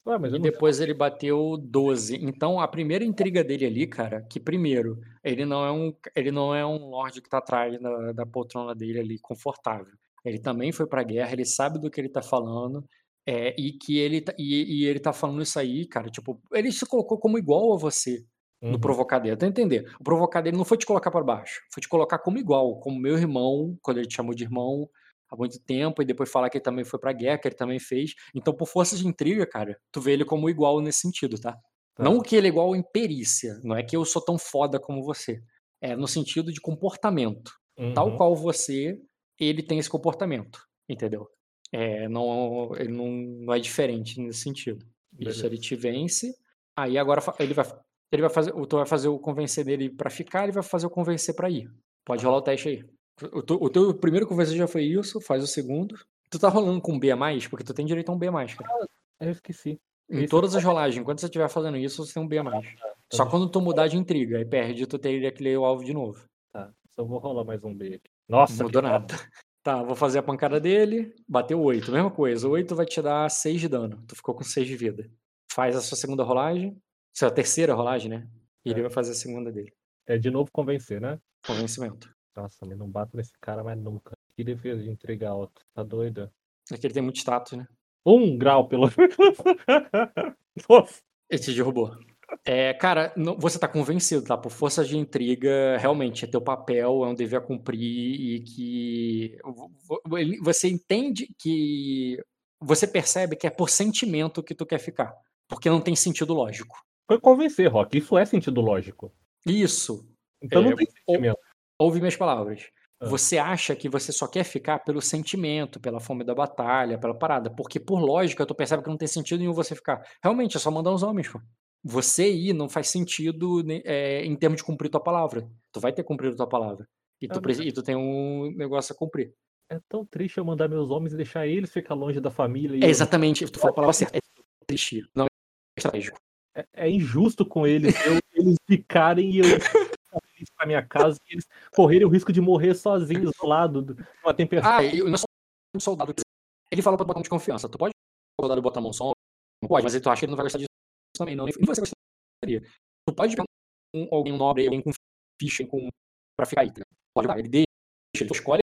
Ué, E depois ele bateu 12. Então a primeira intriga dele ali, cara, que primeiro, ele não é um, ele não é um lorde que tá atrás da, da poltrona dele ali, confortável. Ele também foi pra guerra, ele sabe do que ele tá falando. É, e que ele tá, e, e ele tá falando isso aí, cara, tipo, ele se colocou como igual a você no Uhum. provocar dele. Tá entender? O provocar dele não foi te colocar para baixo, foi te colocar como igual, como meu irmão, quando ele te chamou de irmão há muito tempo, e depois falar que ele também foi pra guerra, que ele também fez. Então, por força de intriga, cara, tu vê ele como igual nesse sentido, tá? Tá. Não que ele é igual em perícia, não é que eu sou tão foda como você. É no sentido de comportamento. Tal Uhum. qual você, ele tem esse comportamento, entendeu? É, não, ele não, não é diferente nesse sentido. Isso, Beleza. ele te vence, aí agora ele vai, ele vai fazer, tu vai fazer o convencer dele pra ficar, ele vai fazer o convencer pra ir. Pode Tá. rolar o teste aí. O, teu- primeiro convencer já foi isso, faz o segundo. Tu tá rolando com um B a mais? Porque tu tem direito a um B a mais, cara. Eu esqueci. Em Esse todas as rolagens, enquanto você estiver fazendo isso, você tem um B a mais. Só Então, quando tu mudar de intriga, aí perde, tu teria que ler o alvo de novo. Tá, só vou rolar mais um B aqui. Nossa, Não mudou nada. Tá, vou fazer a pancada dele. Bateu 8. Mesma coisa. 8 vai te dar 6 de dano. Tu ficou com 6 de vida. Faz a sua segunda rolagem. Sua terceira rolagem, né? E ele É. vai fazer a segunda dele. É de novo convencer, né? Convencimento. Nossa, mas não bato nesse cara mais nunca. Que defesa de entrega alta. Tá doida? É que ele tem muito status, né? Um grau, pelo Nossa. Ele te derrubou. É, cara, não- você tá convencido, tá? Por força de intriga, realmente é teu papel, é um dever a cumprir e que você entende que você percebe que é por sentimento que tu quer ficar, porque não tem sentido lógico. Foi convencer, Rock. Isso é sentido lógico. Isso. Então É, não tem sentimento. Ouve minhas palavras. Ah. Você acha que você só quer ficar pelo sentimento, pela fome da batalha, pela parada, porque por lógica tu percebe que não tem sentido nenhum você ficar. Realmente, é só mandar os homens, pô. Você ir não faz sentido né, é, em termos de cumprir tua palavra. Tu vai ter cumprido tua palavra. E tu, Ah, e tu tem um negócio a cumprir. É tão triste eu mandar meus homens e deixar eles ficar longe da família. e É eu- exatamente, tu falou a palavra certa. É triste, não é estratégico. é, é injusto com eles eu- eles ficarem e eu ficar feliz com a minha casa e eles correrem o risco de morrer sozinhos do lado de uma tempestade. Ah, e o nosso soldado, ele fala pra botar mão de confiança. Tu pode o soldado botar a mão só? Não pode, mas tu acha que ele não vai gostar disso também, não. Nem você gostaria. Tu pode pegar um, alguém um nobre, alguém com ficha com, pra ficar aí. tá? Pode botar, ele deixa, ele escolhe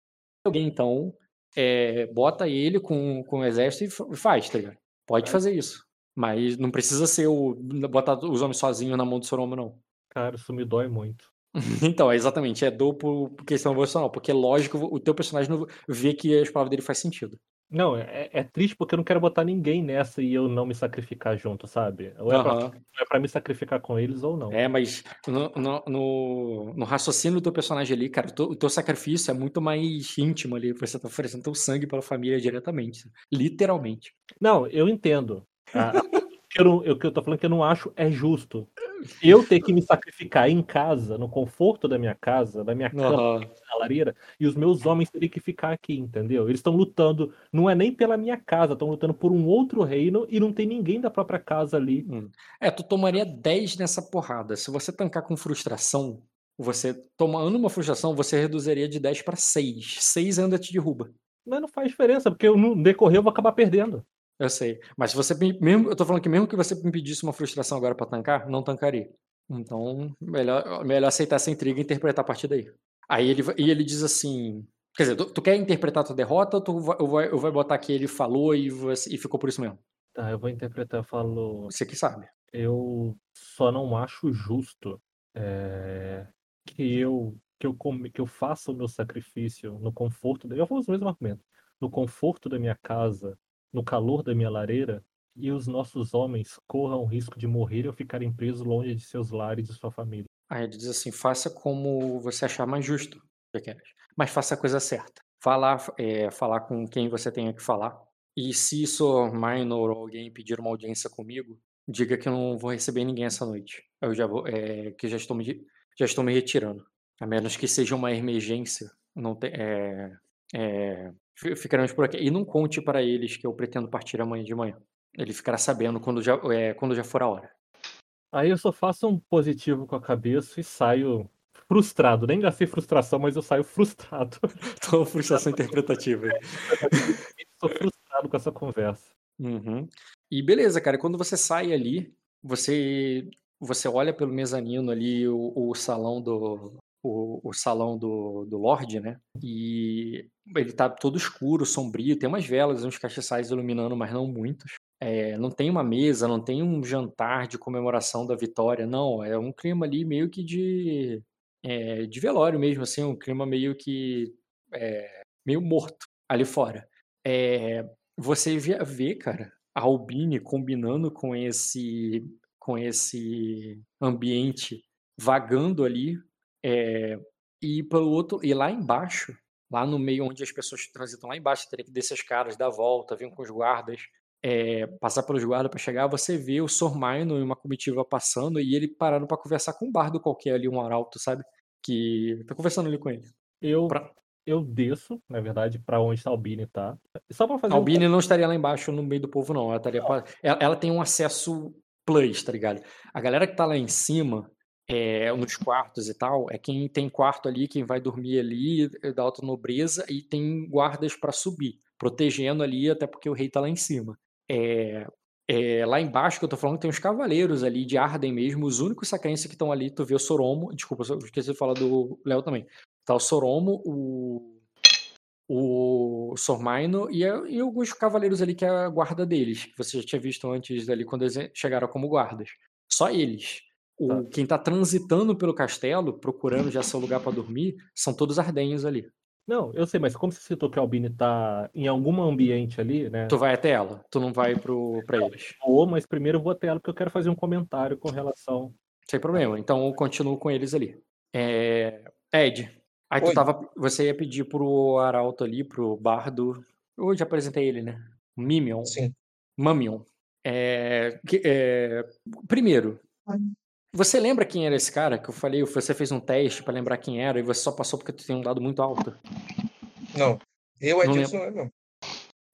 alguém, então, é, bota ele com, com o exército e fa- faz, tá ligado? Pode fazer isso. Mas não precisa ser o. botar os homens sozinhos na mão do Soromo, não. Cara, isso me dói muito. Então, é exatamente, é dor por, questão emocional, porque é lógico, o teu personagem não vê que as palavras dele faz sentido. Não, é, é triste porque eu não quero botar ninguém nessa e eu não me sacrificar junto, sabe? Ou é, pra, Aham. é pra me sacrificar com eles ou não. É, mas no, no, no, no raciocínio do teu personagem ali, cara, o teu, o teu sacrifício é muito mais íntimo ali, você tá oferecendo teu sangue pela família diretamente, literalmente. Não, eu entendo. Ah, eu não- eu- que eu tô falando que eu não acho é justo. Eu ter que me sacrificar em casa, no conforto da minha casa, da minha cama, Aham. na lareira, e os meus homens terem que ficar aqui, entendeu? Eles estão lutando, não é nem pela minha casa, estão lutando por um outro reino e não tem ninguém da própria casa ali. É, tu tomaria 10 nessa porrada. Se você tancar com frustração, você tomando uma frustração, você reduziria de 10 pra 6. 6 ainda te derruba. Mas não faz diferença, porque eu, no decorrer eu vou acabar perdendo. Eu sei. Mas se você me- mesmo, eu tô falando que mesmo que você me pedisse uma frustração agora pra tancar, não tancaria. Então, melhor, melhor aceitar essa intriga e interpretar a partir daí. Aí ele, e ele diz assim. Quer dizer, tu, tu quer interpretar a tua derrota ou tu vai, eu vai, eu vai botar que ele falou e, e ficou por isso mesmo? Tá, eu vou interpretar, eu falo. Você que sabe. Eu só não acho justo é, que eu que eu come- que eu faça o meu sacrifício no conforto. Eu vou usar o mesmo argumento. No conforto da minha casa, no calor da minha lareira, e os nossos homens corram o risco de morrer ou ficarem presos longe de seus lares e sua família. Aí ele diz assim: faça como você achar mais justo. Mas faça a coisa certa. Falar, é, falar com quem você tenha que falar. E se Sor Minor ou alguém pedir uma audiência comigo, diga que eu não vou receber ninguém essa noite. Eu já vou, é, que já estou me, já estou me retirando. A menos que seja uma emergência. Não tem, é, é, ficaremos por aqui. E não conte para eles que eu pretendo partir amanhã de manhã. Ele ficará sabendo quando já, é, quando já for a hora. Aí eu só faço um positivo com a cabeça e saio frustrado. Nem gastei frustração, mas eu saio frustrado. Tô frustração interpretativa. Estou frustrado com essa conversa. Uhum. E beleza, cara, quando você sai ali, você você olha pelo mezanino ali, o, o salão do, o, o salão do, do Lorde, né? E ele tá todo escuro, sombrio, tem umas velas, uns castiçais iluminando, mas não muitos. É, não tem uma mesa, não tem um jantar de comemoração da vitória, não. É um clima ali meio que de, é, de velório mesmo, assim, um clima meio que é, meio morto ali fora. É, você vê, cara, a Albine combinando com esse com esse ambiente vagando ali é, e pelo outro e lá embaixo lá no meio onde as pessoas transitam lá embaixo teria que descer as caras dar a volta vir com os guardas é, passar pelos guardas para chegar você vê o Sormaino e uma comitiva passando e ele parando para conversar com um bardo qualquer ali um arauto sabe que tá conversando ali com ele Eu, Pra- eu desço, na verdade, pra onde a Albine tá. Só pra fazer A um Albine não estaria lá embaixo no meio do povo, não. Ela, estaria pa- ela, ela tem um acesso plus, tá ligado? A galera que tá lá em cima, é, nos quartos e tal, é quem tem quarto ali, quem vai dormir ali, é da alta nobreza, e tem guardas pra subir, protegendo ali, até porque o rei tá lá em cima. É, é, lá embaixo, que eu tô falando, tem os cavaleiros ali de Arden mesmo, os únicos sacrenses que estão ali, tu vê o Soromo, desculpa, eu esqueci de falar do Léo também. Tá o Soromo, o o Sormaino e, e alguns cavaleiros ali que é a guarda deles, que você já tinha visto antes ali quando eles chegaram como guardas. Só eles. O, Tá. Quem tá transitando pelo castelo, procurando já seu lugar para dormir, são todos ardenhos ali. Não, eu sei, mas como você citou que a Albine tá em algum ambiente ali, né? Tu vai até ela, tu não vai pro, pra eles. Vou, mas primeiro eu vou até ela porque eu quero fazer um comentário com relação. Sem problema. Então eu continuo com eles ali. É, Ed, aí tu tava. Você ia pedir pro Arauto ali, pro Bardo. Eu já apresentei ele, né? Mimion. Sim. Mamion. É, que- é, primeiro, você lembra quem era esse cara que eu falei? Você fez um teste pra lembrar quem era e você só passou porque tu tem um dado muito alto. Não. Eu, Edilson, não não.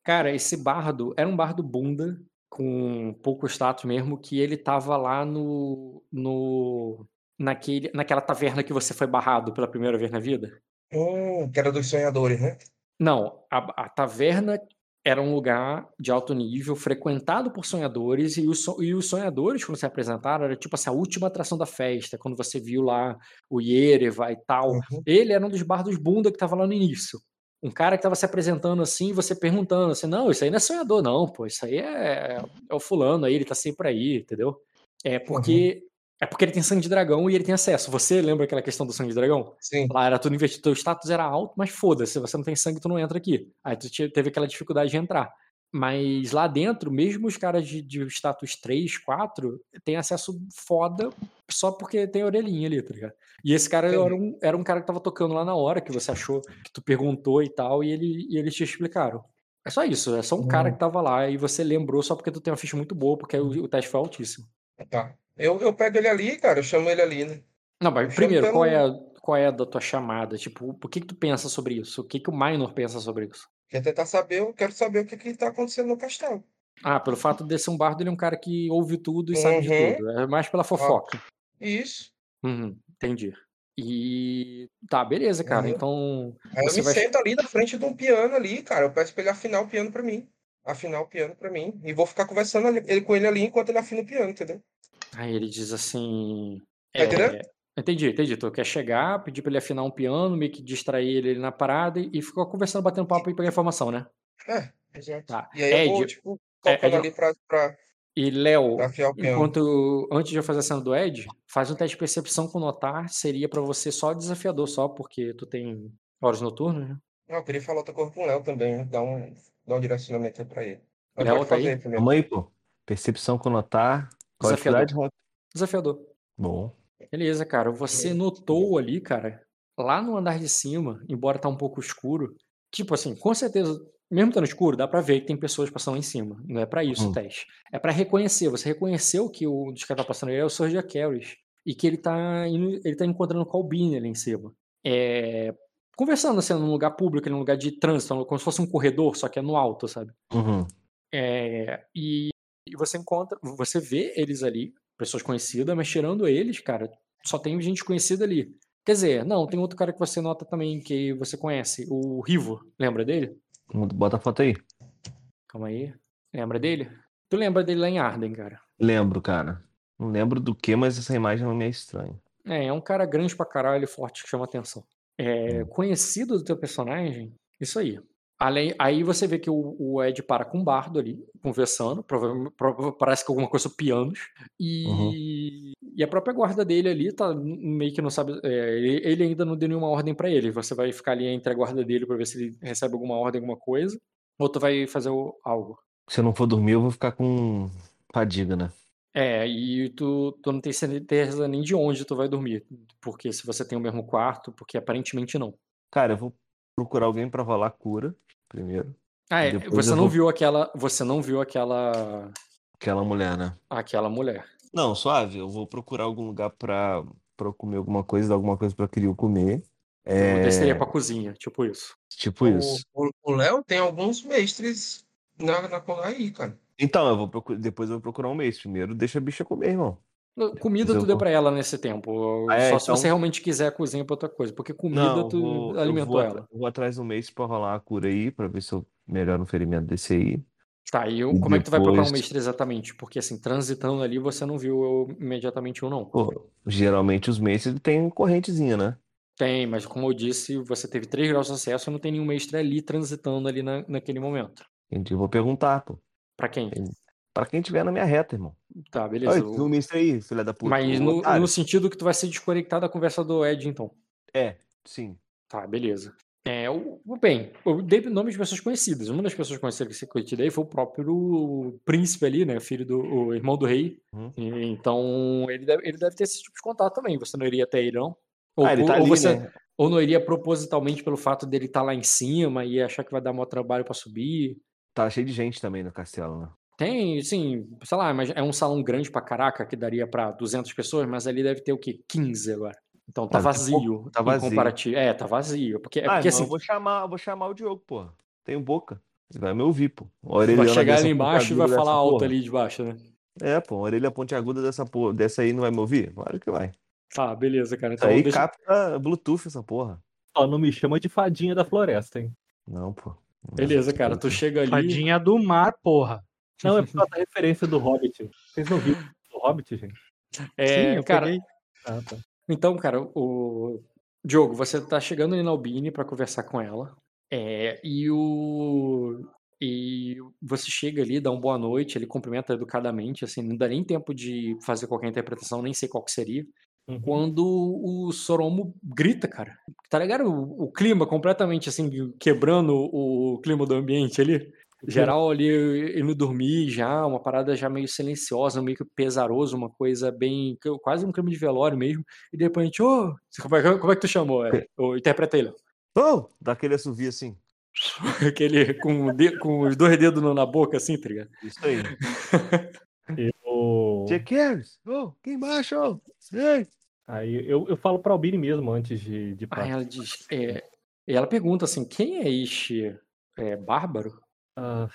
Cara, esse bardo era um bardo bunda com pouco status mesmo, que ele tava lá no, no naquele, naquela taverna que você foi barrado pela primeira vez na vida. Hum, que era dos sonhadores, né? Não, a, a taverna era um lugar de alto nível, frequentado por sonhadores, e os, e os sonhadores, quando se apresentaram, era tipo assim, a última atração da festa, quando você viu lá o Yereva e tal. Uhum. Ele era um dos bardos bunda que tava lá no início. Um cara que tava se apresentando assim, e você perguntando assim, não, isso aí não é sonhador, não, pô, isso aí é, é o fulano aí, ele tá sempre aí, entendeu? É porque. É porque ele tem sangue de dragão e ele tem acesso. Você lembra aquela questão do sangue de dragão? Sim. Lá era tudo invertido, teu status era alto, mas foda-se, se você não tem sangue, tu não entra aqui. Aí tu teve aquela dificuldade de entrar. Mas lá dentro, mesmo os caras de, de status 3, 4, tem acesso foda só porque tem orelhinha ali, tá ligado? E esse cara era um, era um cara que tava tocando lá na hora, que você achou, que tu perguntou e tal, e, ele, e eles te explicaram. É só isso, é só um cara que tava lá e você lembrou só porque tu tem uma ficha muito boa, porque o, o teste foi altíssimo. Tá. Eu, eu pego ele ali, cara, eu chamo ele ali, né? Não, mas Eu primeiro, qual é, a, qual é a da tua chamada? Tipo, o que que tu pensa sobre isso? O que que o Minor pensa sobre isso? Quer tentar saber, eu quero saber o que que tá acontecendo no castelo. Ah, pelo fato de ser um bardo, ele é um cara que ouve tudo e sabe de Uhum. tudo. É mais pela fofoca. Isso. Uhum, entendi. E tá, beleza, cara. Uhum. Então, Aí eu me vai- sento ali na frente de um piano ali, cara. Eu peço pra ele afinar o piano pra mim. Afinar o piano pra mim. E vou ficar conversando ali- ele, com ele ali enquanto ele afina o piano, entendeu? Aí ele diz assim. Tá entendendo? entendi, entendi. Tu quer chegar, pedir pra ele afinar um piano, meio que distrair ele ali na parada e, ficar conversando, batendo papo e pegar informação, né? É, exato. Tá. E aí eu vou, Ed, tipo, é, tocando Ed- ali pra, pra, e Léo, enquanto antes de eu fazer a cena do Ed, faz um teste de percepção com notar, seria pra você só desafiador, só porque tu tem horas noturnas, né? Não, eu queria falar outra coisa com o Léo também, né? Dar um, dar um direcionamento aí pra ele. Léo tá aí? aí primeiro. Calma aí, pô. Percepção com notar. Desafiador. Desafiador. Bom. Beleza, cara. Você notou ali, cara, lá no andar de cima, embora tá um pouco escuro, tipo assim, com certeza, mesmo estando escuro, dá pra ver que tem pessoas passando lá em cima. Não é pra isso o Hum. teste. É pra reconhecer. Você reconheceu que o dos caras tá passando aí é o Sorja Carries e que ele tá indo, ele tá encontrando Albine ali em cima. É, conversando assim num lugar público, num lugar de trânsito, como se fosse um corredor, só que é no alto, sabe? Uhum. É, e, e você encontra, você vê eles ali, pessoas conhecidas, mas tirando eles, cara, só tem gente conhecida ali. Quer dizer, não, tem outro cara que você nota também que você conhece, o Rivo, lembra dele? Bota a foto aí. Calma aí, lembra dele? Tu lembra dele lá em Arden, cara? Lembro, cara. Não lembro do que, mas essa imagem não me é estranha. É, é um cara grande pra caralho forte que chama atenção. É, Hum. conhecido do teu personagem, isso aí. Além, aí você vê que o, o Ed para com o bardo ali, conversando, prova- parece que alguma coisa pianos, e, e a própria guarda dele ali tá meio que não sabe, é, ele, ele ainda não deu nenhuma ordem pra ele, você vai ficar ali entre a guarda dele pra ver se ele recebe alguma ordem, alguma coisa, ou tu vai fazer o- algo. Se eu não for dormir, eu vou ficar com fadiga, né? É, e tu, tu não tem certeza nem de onde tu vai dormir, porque se você tem o mesmo quarto, porque aparentemente não. Cara, eu vou procurar alguém pra rolar cura primeiro. Ah, é, você eu não vou- viu aquela, você não viu aquela, Aquela mulher, né? aquela mulher. Não, suave. Eu vou procurar algum lugar pra, pra eu comer alguma coisa, dar alguma coisa pra Kiryu comer. Eu É, desceria pra cozinha, tipo isso. tipo O- isso. O o Léo tem alguns mestres na, na aí, cara. Então, eu vou procurar, depois eu vou procurar um mês. Primeiro, deixa a bicha comer, irmão. Comida eu tu deu pra ela nesse tempo. Ah, é, Só se então- você realmente quiser a cozinha pra outra coisa. Porque comida Não, tu vou, alimentou vou, ela. vou atrás um mês pra rolar a cura aí, pra ver se eu melhoro um ferimento desse aí. Tá, e eu- como é que tu vai procurar um depois- mestre exatamente? Porque assim, transitando ali, você não viu eu imediatamente um não. Pô, geralmente os mestres têm correntezinha, né? Tem, mas como eu disse, você teve 3 graus de acesso e não tem nenhum mestre ali transitando ali na, naquele momento. Eu vou perguntar, pô. Pra quem? Pra quem tiver na minha reta, irmão. Tá, beleza. Oi, o- viu o mestre aí, filha da puta. Mas no, no sentido que tu vai ser desconectado da conversa do Ed, então. É, sim. Tá, beleza. É, o, bem, eu dei nome de pessoas conhecidas. Uma das pessoas conhecidas que eu te dei foi o próprio príncipe ali, né? Filho do o irmão do rei. Uhum. E, então, ele deve, ele deve ter esse tipo de contato também. Você não iria até ele, não? Ou, Ah, ele tá ou ali, você, né? ou não iria propositalmente pelo fato dele estar lá em cima e achar que vai dar maior trabalho pra subir. Tá cheio de gente também no castelo, né? Tem, sim, sei lá, mas é um salão grande pra caraca que daria pra 200 pessoas, mas ali deve ter o quê? 15 agora. Então tá Ah, vazio. tá em vazio. comparativo. É, tá vazio. Porque, é ah, porque assim, eu vou chamar, eu vou chamar o Diogo, porra. Tenho boca. Ele vai me ouvir, pô. Vai chegar ali embaixo e vai falar alto porra. ali de baixo, né? É, pô, a orelha pontiaguda dessa porra, dessa aí não vai me ouvir? Claro que vai. Tá, beleza, cara. Então aí deixa... capta Bluetooth essa porra. Só não me chama de fadinha da floresta, hein? Não, pô. Beleza, cara. Tu chega ali. Fadinha do mar, porra. Não, é por causa da referência do Hobbit. Vocês não viram do Hobbit, gente? É, Sim, eu cara. Ah, tá. Então, cara, o Diogo, você tá chegando ali na Albine pra conversar com ela. É, e o e você chega ali, dá uma boa noite, ele cumprimenta educadamente, assim, não dá nem tempo de fazer qualquer interpretação, nem sei qual que seria. Uhum. Quando o Soromo grita, cara. Tá ligado? O, o clima completamente assim, quebrando o clima do ambiente ali. Geral ali indo dormir já, uma parada já meio silenciosa, meio que pesaroso, uma coisa bem. quase um clima de velório mesmo. E de repente, ô! como, é, como é que tu chamou? É, ô, interpreta ele. Oh! Daquele assovio assim. Aquele com, de- com os dois dedos na boca, assim, tá ligado? Isso aí. Eu... Checkers! Oh, aqui embaixo! oh. Ei! Aí eu, eu falo pra Albini mesmo antes de, de Aí partir. ela diz. é, e ela pergunta assim: quem é este é, bárbaro? Ah,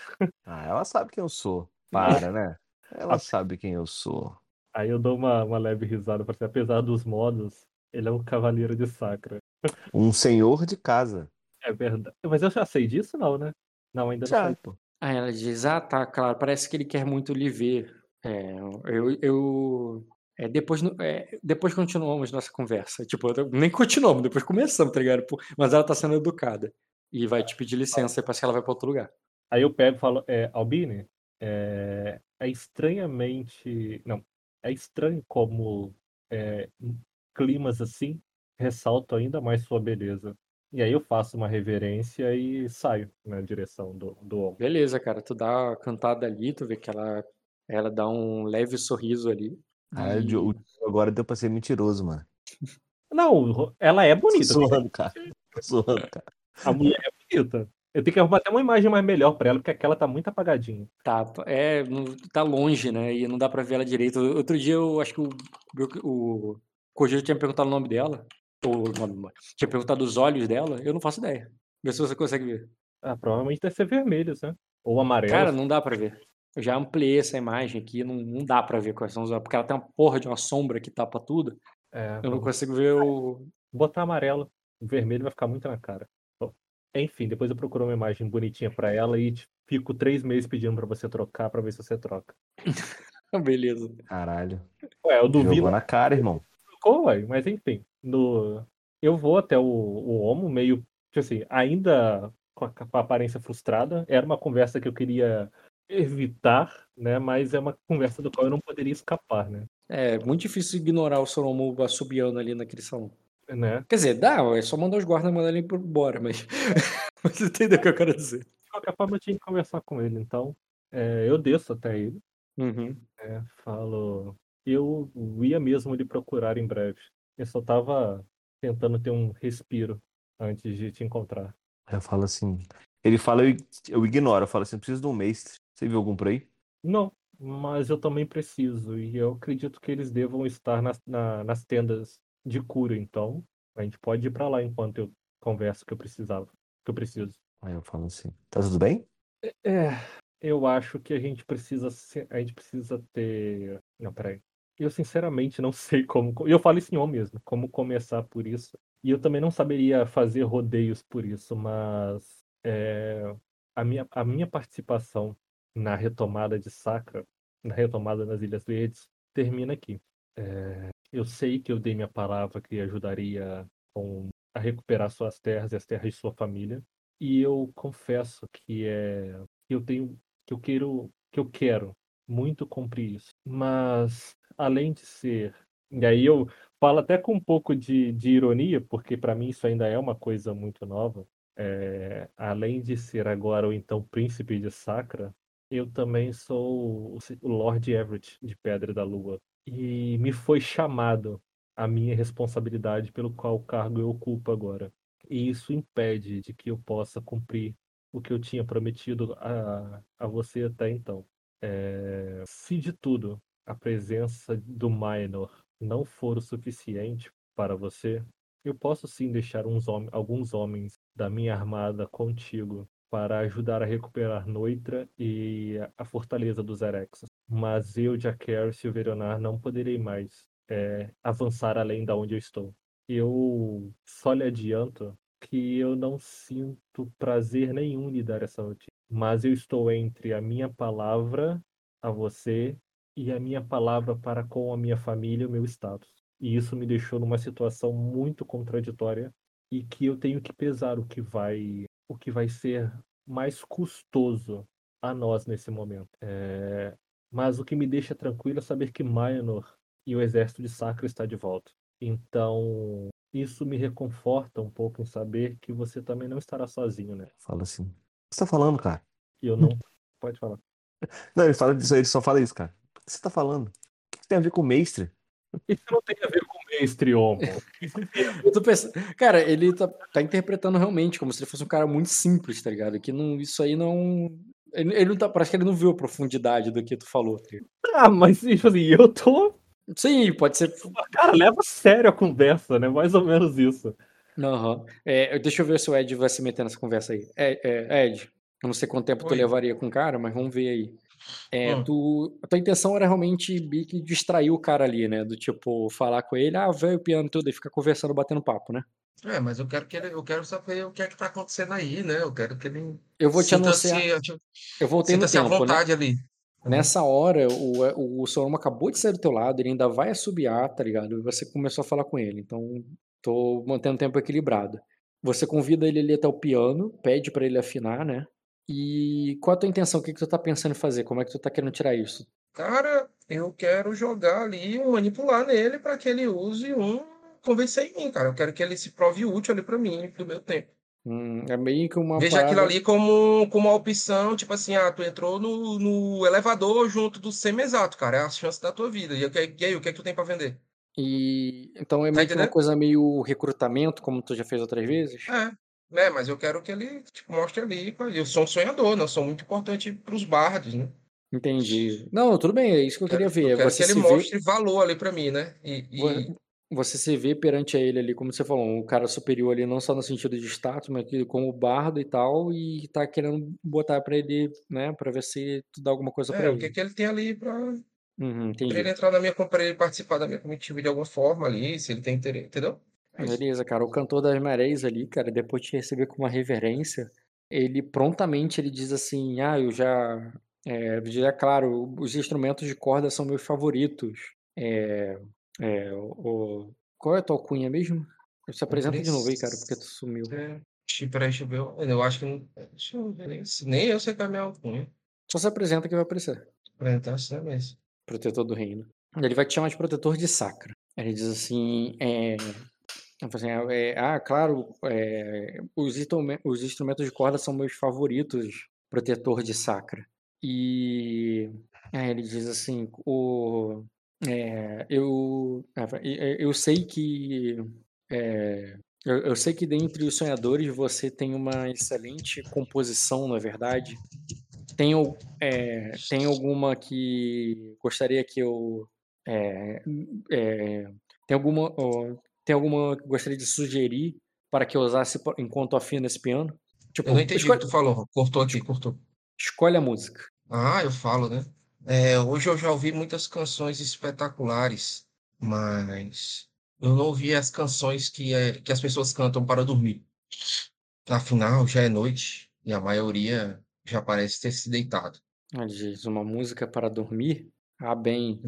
Ah, ela sabe quem eu sou. Para, né? Ela sabe quem eu sou. aí eu dou uma, uma leve risada, porque apesar dos modos, ele é um cavaleiro de sacra. Um senhor de casa. É verdade. Mas eu já sei disso, não, né? Não, ainda não Já, sei. pô. Aí ela diz: Ah, tá, claro, parece que ele quer muito lhe ver. É, eu. eu é, depois, é, depois continuamos nossa conversa. Tipo, eu- nem continuamos, depois começamos, tá ligado? Mas ela tá sendo educada. E vai te pedir licença e parece que ela vai pra outro lugar. Aí eu pego e falo, é, Albini, é, é estranhamente. Não, é estranho como é, climas assim ressaltam ainda mais sua beleza. E aí eu faço uma reverência e saio na direção do, do homem. Beleza, cara, tu dá uma cantada ali, tu vê que ela, ela dá um leve sorriso ali. Ah, o e- Diogo agora deu pra ser mentiroso, mano. Não, ela é Tô bonita. zoando, cara. Tô zoando, cara. A mulher é bonita. Eu tenho que arrumar até uma imagem mais melhor pra ela, porque aquela tá muito apagadinha. Tá, é, tá longe, né? E não dá pra ver ela direito. Outro dia eu acho que o, o Kojiro tinha perguntado o nome dela. Ou tinha perguntado os olhos dela. Eu não faço ideia. Vê se você consegue ver. Ah, provavelmente deve ser vermelhos, né? Ou amarelo. Cara, não dá pra ver. Eu já ampliei essa imagem aqui, não, não dá pra ver quais são os olhos. Porque ela tem uma porra de uma sombra que tapa tudo. É, Eu não consigo ver o. botar amarelo. O vermelho vai ficar muito na cara. Enfim, depois eu procuro uma imagem bonitinha pra ela e fico três meses pedindo pra você trocar pra ver se você troca. Beleza. Caralho. Ué, eu Jogou duvido na cara, irmão. ficou, ué. Mas enfim, no... eu vou até o, o Homo meio, tipo assim, ainda com a, com a aparência frustrada. Era uma conversa que eu queria evitar, né? Mas é uma conversa do qual eu não poderia escapar, né? É muito difícil ignorar o Soromu assobiando ali naquele salão. Né? Quer dizer, dá, é só mandar os guardas mandar ele embora, mas. Você entendeu o que eu quero dizer? De qualquer forma, eu tinha que conversar com ele, então é, eu desço até ele, Uhum. né, falo. Eu ia mesmo lhe procurar em breve. Eu só tava tentando ter um respiro antes de te encontrar. Eu falo assim. Ele fala, eu, eu ignoro. Eu falo assim: preciso de um mestre. Você viu algum por aí? Não, mas eu também preciso, e eu acredito que eles devam estar nas, na- nas tendas de cura, então a gente pode ir pra lá enquanto eu converso que eu precisava, que eu preciso. Aí eu falo assim: tá tudo bem? É, eu acho que a gente precisa, a gente precisa ter. Não, peraí. Eu sinceramente não sei como. co- eu falo isso em on mesmo, como começar por isso. E eu também não saberia fazer rodeios por isso, mas é, a minha, a minha participação na retomada de Sacra, na retomada nas Ilhas Verdes, termina aqui. É, eu sei que eu dei minha palavra que ajudaria com, a recuperar suas terras e as terras de sua família. E eu confesso que é eu tenho que eu quero que eu quero muito cumprir isso. Mas além de ser e aí eu falo até com um pouco de, de ironia, porque para mim isso ainda é uma coisa muito nova. É, além de ser agora o então príncipe de Sacra, eu também sou o Lord Everett de Pedra da Lua. E me foi chamado a minha responsabilidade pelo qual cargo eu ocupo agora. E isso impede de que eu possa cumprir o que eu tinha prometido a, a você até então. É, se de tudo a presença do Minor não for o suficiente para você, eu posso sim deixar hom- alguns homens da minha armada contigo para ajudar a recuperar Noitra e a- fortaleza dos Erexos. Mas eu, Jacaerys e o Veronar não poderei mais é, avançar além da onde eu estou. Eu só lhe adianto que eu não sinto prazer nenhum em dar essa notícia. Mas eu estou entre a minha palavra a você e a minha palavra para com a minha família e o meu status. E isso me deixou numa situação muito contraditória e que eu tenho que pesar o que vai o que vai ser mais custoso a nós nesse momento. É, Mas o que me deixa tranquilo é saber que Maenor e o exército de Sacra está de volta. Então, isso me reconforta um pouco em saber que você também não estará sozinho, né? Fala assim. O que você tá falando, cara? E eu não. Pode falar. Não, ele fala disso, ele só fala isso, cara. O que você tá falando? O que tem a ver com o mestre? Isso não tem a ver com o mestre Homo. Eu tô pensando, cara, ele tá, tá interpretando realmente como se ele fosse um cara muito simples, tá ligado? Que não, isso aí não. Ele, ele não tá. Parece que ele não viu a profundidade do que tu falou. tá? Ah, mas tipo assim, eu tô. Sim, pode ser. Cara, leva a sério a conversa, né? Mais ou menos isso. Aham. É, deixa eu ver se o Ed vai se meter nessa conversa aí. É, é, Ed, eu não sei quanto tempo tu Oi. levaria com o cara, mas vamos ver aí. É, Hum. tu, a tua intenção era realmente meio que distrair o cara ali, né? Do tipo, falar com ele, ah, velho, o piano tudo, e ficar conversando, batendo papo, né? É, mas eu quero que ele, eu quero saber o que é que tá acontecendo aí, né? Eu quero que ele Eu vou te anunciar. Eu voltei no à tempo, né? vontade ali. Nessa hora, o, o Soroma acabou de sair do teu lado, ele ainda vai assobiar, tá ligado? E você começou a falar com ele, então tô mantendo o tempo equilibrado. Você convida ele ali até o piano, pede pra ele afinar, né? E qual a tua intenção? O que que tu tá pensando em fazer? Como é que tu tá querendo tirar isso? Cara, eu quero jogar ali, manipular nele para que ele use um convencer em mim, cara. Eu quero que ele se prove útil ali para mim, do meu tempo. Hum, é meio que uma Veja aquilo parada... ali como, como uma opção, tipo assim, ah, tu entrou no, no elevador junto do semi-exato, cara. É a chance da tua vida. E, e aí, o que é que tu tem para vender? E então é Tá meio que uma coisa meio recrutamento, como tu já fez outras vezes? É, né? Mas eu quero que ele tipo, mostre ali. Eu sou um sonhador, né? Eu sou muito importante pros bardos, né? Entendi. Não, tudo bem, é isso que eu queria ver. eu quero Você que ele se vê, mostre valor ali para mim, né? E, e você se vê perante a ele ali, como você falou, um cara superior ali, não só no sentido de status, mas que como bardo e tal, e tá querendo botar pra ele, né, pra ver se tu dá alguma coisa é, o que ele. que ele tem ali para Uhum, Pra ele entrar na minha, pra ele participar da minha comitiva de alguma forma ali, se ele tem interesse, entendeu? É. Beleza, cara. O cantor das marés ali, cara, depois de te receber com uma reverência, ele prontamente ele diz assim: Ah, eu já. É, já, claro, os instrumentos de corda são meus favoritos. É, É, o, o- Qual é a tua alcunha mesmo? Se apresenta de novo aí, cara, porque tu sumiu. É, Peraí, deixa eu ver. Eu acho que. não- Deixa eu ver. Nem, nem eu sei qual é a minha alcunha. Só se apresenta que vai aparecer. Apresentar assim mesmo. Protetor do reino. Ele vai te chamar de protetor de sacra. Ele diz assim, é... assim, é, ah, claro, é, os, os instrumentos de corda são meus favoritos, protetor de sacra. E ele diz assim, o, é, eu, eu sei que é, eu, eu sei que dentre os sonhadores você tem uma excelente composição, na verdade. Tem, é, tem alguma que gostaria que eu. é, é, tem alguma. Tem alguma que gostaria de sugerir para que eu usasse enquanto afino esse piano? Tipo, Eu não entendi o escolhe, que tu falou. Cortou aqui, cortou. escolhe a música. Ah, eu falo, né? É, hoje eu já ouvi muitas canções espetaculares, mas eu não ouvi as canções que, é, que as pessoas cantam para dormir. Afinal, já é noite e a maioria já parece ter se deitado. Ele diz uma música para dormir. Ah, bem.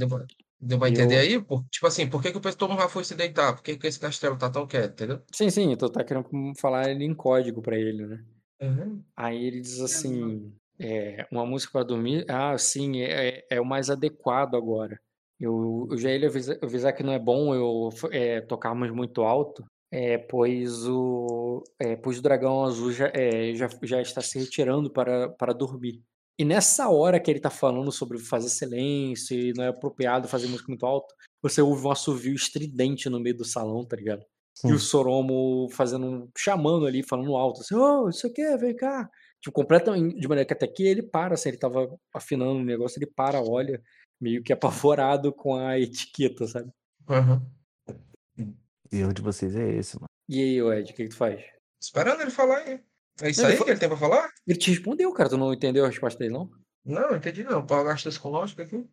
Deu pra, pra entender Eu- aí? Por- tipo assim, por que, que o pessoal não já foi se deitar? Por que, que esse castelo tá tão quieto, entendeu? Sim, sim, tu tá querendo falar ele em código para ele, né? Uhum. Aí ele diz assim, é, uma música para dormir, ah, sim, é, é o mais adequado agora. Eu, eu já ia lhe avisar, avisar que não é bom eu é, tocarmos muito alto, é, pois, o, é, pois o dragão azul já, é, já, já está se retirando para, para dormir. E nessa hora que ele tá falando sobre fazer silêncio e não é apropriado fazer música muito alto, você ouve um assovio estridente no meio do salão, tá ligado? E o Soromo fazendo, um- chamando ali, falando alto, assim, ô, isso aqui, vem cá. Tipo, completamente, de maneira que até que ele para, assim, ele tava afinando o negócio, ele para, olha, meio que apavorado com a etiqueta, sabe? Uhum. O erro de vocês é esse, mano. E aí, o Ed, o que, que tu faz? Esperando ele falar aí. É isso Não, ele aí fa- que ele tem pra falar? Ele te respondeu, cara, tu não entendeu a resposta dele, não? Não, não entendi não. Paulo gastos com lógica aqui.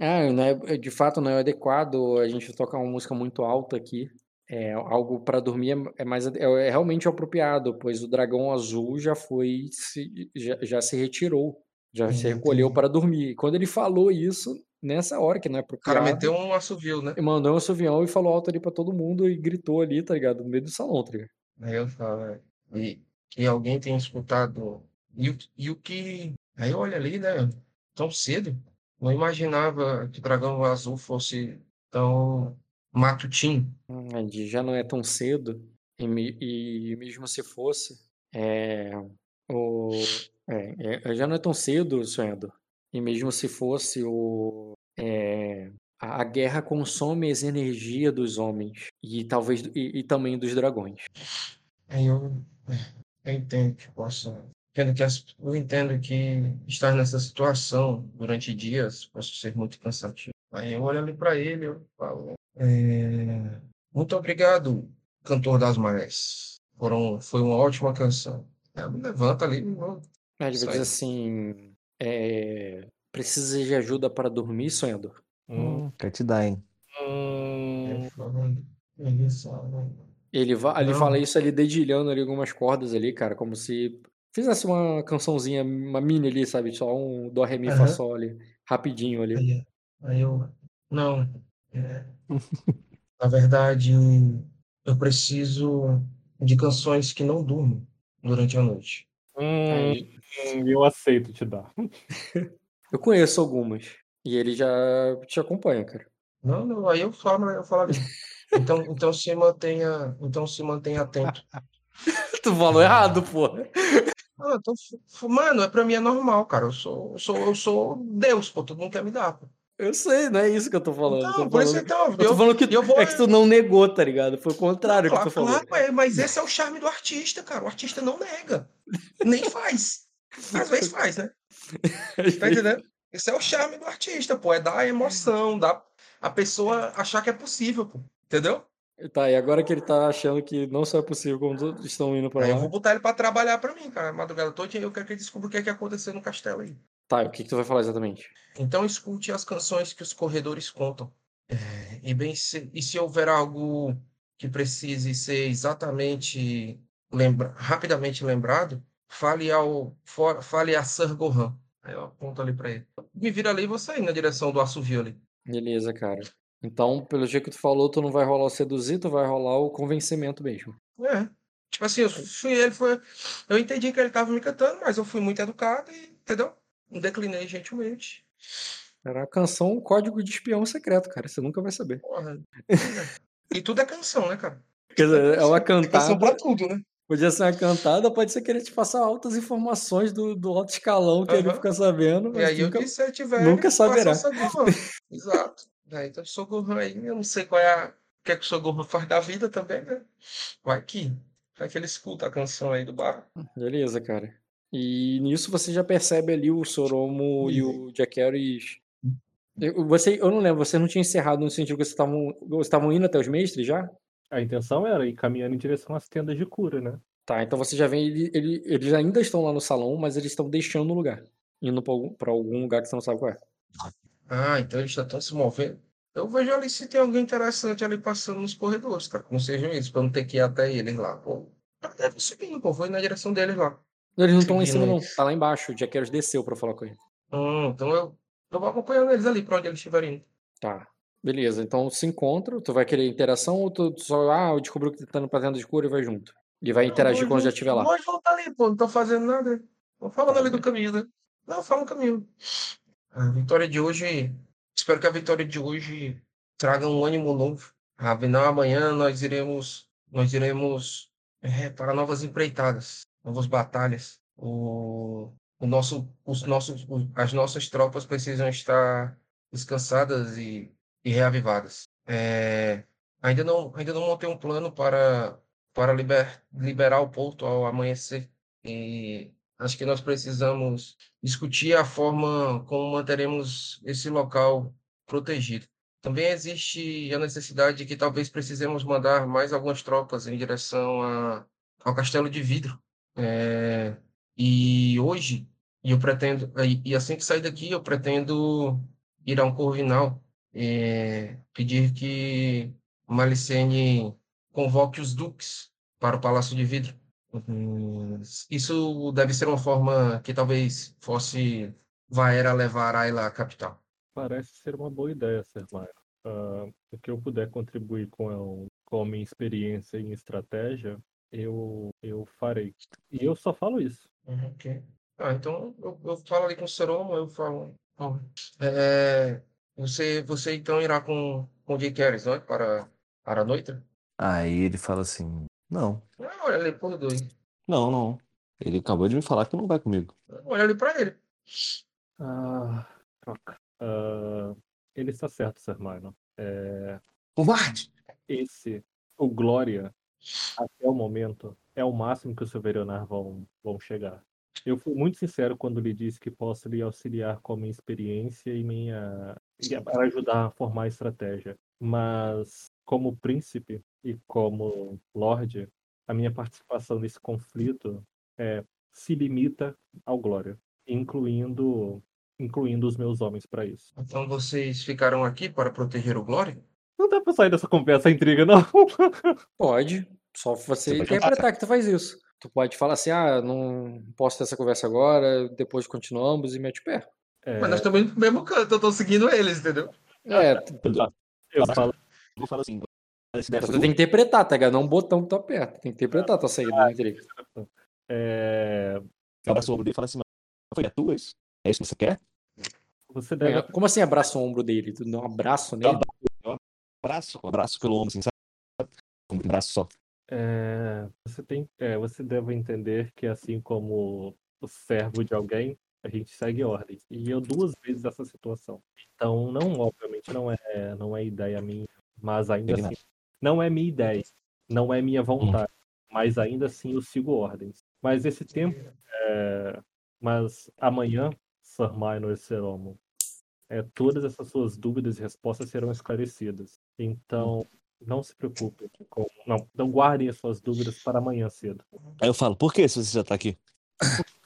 Ah, não é, de fato não é adequado a gente tocar uma música muito alta aqui. É, algo para dormir é, é mais é, é realmente apropriado, pois o dragão azul já foi se, já, já se retirou, já se recolheu para dormir. E quando ele falou isso, nessa hora que não é O cara meteu um assovio, né? ele mandou um assovião e falou alto ali para todo mundo e gritou ali, tá ligado? No meio do salão, tá ligado? Eu falo, é, e que alguém tenha escutado. E, o- e o que. Aí olha ali, né? Tão cedo. Não imaginava que o Dragão Azul fosse tão matutino. Hum, já não é tão cedo, e, e mesmo se fosse, é, o, é, é, já não é tão cedo, sonhador. E mesmo se fosse, o, é, a, a guerra consome as energias dos homens e talvez e, e também dos dragões. Aí eu, eu entendo que possa. Entendo que as- eu entendo que estar nessa situação durante dias possa ser muito cansativo. Aí eu olho ali para ele eu falo, é, muito obrigado, cantor das marés. Foram, foi uma ótima canção. Me levanto ali e vou dizer aí. assim, é, precisa de ajuda para dormir, sonhador? Hum, quer te dar, hein? Hum, É? Ele, va ele fala isso ali dedilhando ali algumas cordas ali, cara, como se fizesse uma cançãozinha, uma mini ali, sabe? Só um dó, ré, mi, fá, Aham. sol ali, rapidinho ali. Aí, aí eu, não, é, na verdade, eu preciso de canções que não durmam durante a noite. Aí hum, ele- hum, eu aceito te dar. eu conheço algumas. E ele já te acompanha, cara. Não, não, aí eu falo, eu falo. Então, então se mantenha, então se mantenha atento. Tu falou errado, pô. Ah, então, f- f- mano, é pra mim é normal, cara. Eu sou, eu sou, eu sou Deus, pô. Todo mundo quer me dar, pô. Eu sei, não é isso que eu tô falando. Eu Então, tô por isso falando, então, eu tô falando que eu vou. é que tu não negou, tá ligado? Foi o contrário que Claro, tu falou. claro, é, mas esse é o charme do artista, cara. O artista não nega. Nem faz. Às vezes faz, né? Tá entendendo? Esse é o charme do artista, pô. É dar a emoção, dar a pessoa achar que é possível, pô. Entendeu? Tá, e agora que ele tá achando que não só é possível, como todos estão indo pra Aí eu lá. vou botar ele pra trabalhar pra mim, cara. Madrugada toda e eu quero que ele descubra o que é que aconteceu no castelo aí. Tá, o que que tu vai falar exatamente? Então escute as canções que os corredores contam. É, e bem, se, e se houver algo que precise ser exatamente lembra, rapidamente lembrado, fale ao for- fale a Sir Gohan. Aí eu aponto ali pra ele. Me vira ali e vou sair na direção do assovio ali. Beleza, cara. Então, pelo jeito que tu falou, tu não vai rolar o seduzir, tu vai rolar o convencimento mesmo. É. Tipo assim, eu fui, ele foi. Eu entendi que ele tava me cantando, mas eu fui muito educado e, entendeu? Declinei gentilmente. Era a canção Código de Espião Secreto, cara. Você nunca vai saber. Porra. E tudo é canção, né, cara? Quer dizer, é uma Canção cantada. pra tudo, né? Podia ser uma cantada, pode ser que ele te faça altas informações do, do alto escalão que ele Aham. fica sabendo. E aí eu nunca- disse, se ele tiver, nunca ele saberá. Exato. Daí então o Sogorran aí, eu não sei qual é a... o que é que o Sogorran faz da vida também, né? Vai que... Vai que ele escuta a canção aí do bar. Beleza, cara. E nisso você já percebe ali o Soromo e o Jack Harris. Eu, você, eu não lembro, você não tinha encerrado no sentido que vocês estavam vocês estavam indo até os mestres já? A intenção era ir caminhando em direção às tendas de cura, né? Tá, então você já vê, ele, ele- eles ainda estão lá no salão, mas eles estão deixando o lugar. Indo pra algum, pra algum lugar que você não sabe qual é. Ah, então eles já estão se movendo. Eu vejo ali se tem alguém interessante ali passando nos corredores, cara. Não sejam eles, pra não ter que ir até eles lá. Pô, deve subir, pô. Vou ir na direção deles lá. Eles não estão lá em cima, não. Tá lá embaixo. O Harris desceu pra falar com ele. Hum, então eu, eu vou acompanhando eles ali pra onde eles estiverem indo. Tá. Beleza, então se encontra. Tu vai querer interação ou tu só, ah, eu descobri que tá indo pra tenda de cura e vai junto? E vai interagir Não, quando já estiver lá. Vou voltar ali, pô. Não tô fazendo nada. Vou falando Tá ali do caminho, né? Não, fala no caminho. A vitória de hoje. Espero que a vitória de hoje traga um ânimo novo. Afinal, amanhã nós iremos. Nós iremos é, para novas empreitadas, novas batalhas. O, o nosso, os nossos, as nossas tropas precisam estar descansadas e, e reavivadas. É, ainda não, ainda não montei um plano para para liber, liberar o porto ao amanhecer. E acho que nós precisamos discutir a forma como manteremos esse local protegido. Também existe a necessidade de que talvez precisemos mandar mais algumas tropas em direção a, ao Castelo de Vidro. É, e hoje, e eu pretendo, e, assim que sair daqui, eu pretendo ir a um Corvinal, é, pedir que Malicene convoque os duques para o Palácio de Vidro. Hum, Isso deve ser uma forma que talvez fosse Vaera levar Ayla à capital. Parece ser uma boa ideia, Sermaio. Ah, o que eu puder contribuir com, a- com a minha experiência em estratégia, eu, eu farei. E eu só falo isso. Uhum, ok. Ah, então eu, eu falo ali com o Seromo, eu falo. ó, é, você, você então irá com, com o Jake Harris, não é? Para, para a noite? Aí ele fala assim: Não, olha ali por dois. não, não. Ele acabou de me falar que não vai comigo. Olha ali para ele. Ah, troca. Ah, ele está certo, Sermaio. É, Covarde! esse, o Glória, até o momento, é o máximo que os Silverionar vão, vão chegar. Eu fui muito sincero quando lhe disse que posso lhe auxiliar com a minha experiência e minha para ajudar a formar a estratégia. Mas como príncipe e como lorde, a minha participação nesse conflito é, se limita ao Glória, incluindo incluindo os meus homens para isso. Então vocês ficarão aqui para proteger o Glória? Não dá pra sair dessa conversa intriga, não. Pode. Só você Você interpretar que tu faz isso. Tu pode falar assim, ah, não posso ter essa conversa agora, depois continuamos e mete o pé. É, Mas nós estamos pro mesmo canto, eu tô seguindo eles, entendeu? É, eu falo, Eu falo assim: dessa tem que interpretar, tá ligado? Não um botão que tu aperta. Tem que interpretar a tua saída da intriga. é, abraça o ombro dele e fala assim: "Mas Foi a tua isso? É isso que você quer? você deve Como assim abraça o ombro dele? Tu dá um abraço nele? Abraço, abraço pelo ombro, assim, sabe? Um abraço só. É, você tem, é, você deve entender que assim como o servo de alguém, a gente segue ordens. E eu duas vezes essa situação. Então, não, obviamente, não é, não é ideia minha, mas ainda assim, não é minha ideia, não é minha vontade, mas ainda assim eu sigo ordens. Mas esse tempo, é, mas amanhã, Sir Minor Seromo, é, todas essas suas dúvidas e respostas serão esclarecidas. Então, não se preocupe. Com, não, não guardem as suas dúvidas para amanhã cedo. Aí eu falo: Por que se você já tá aqui?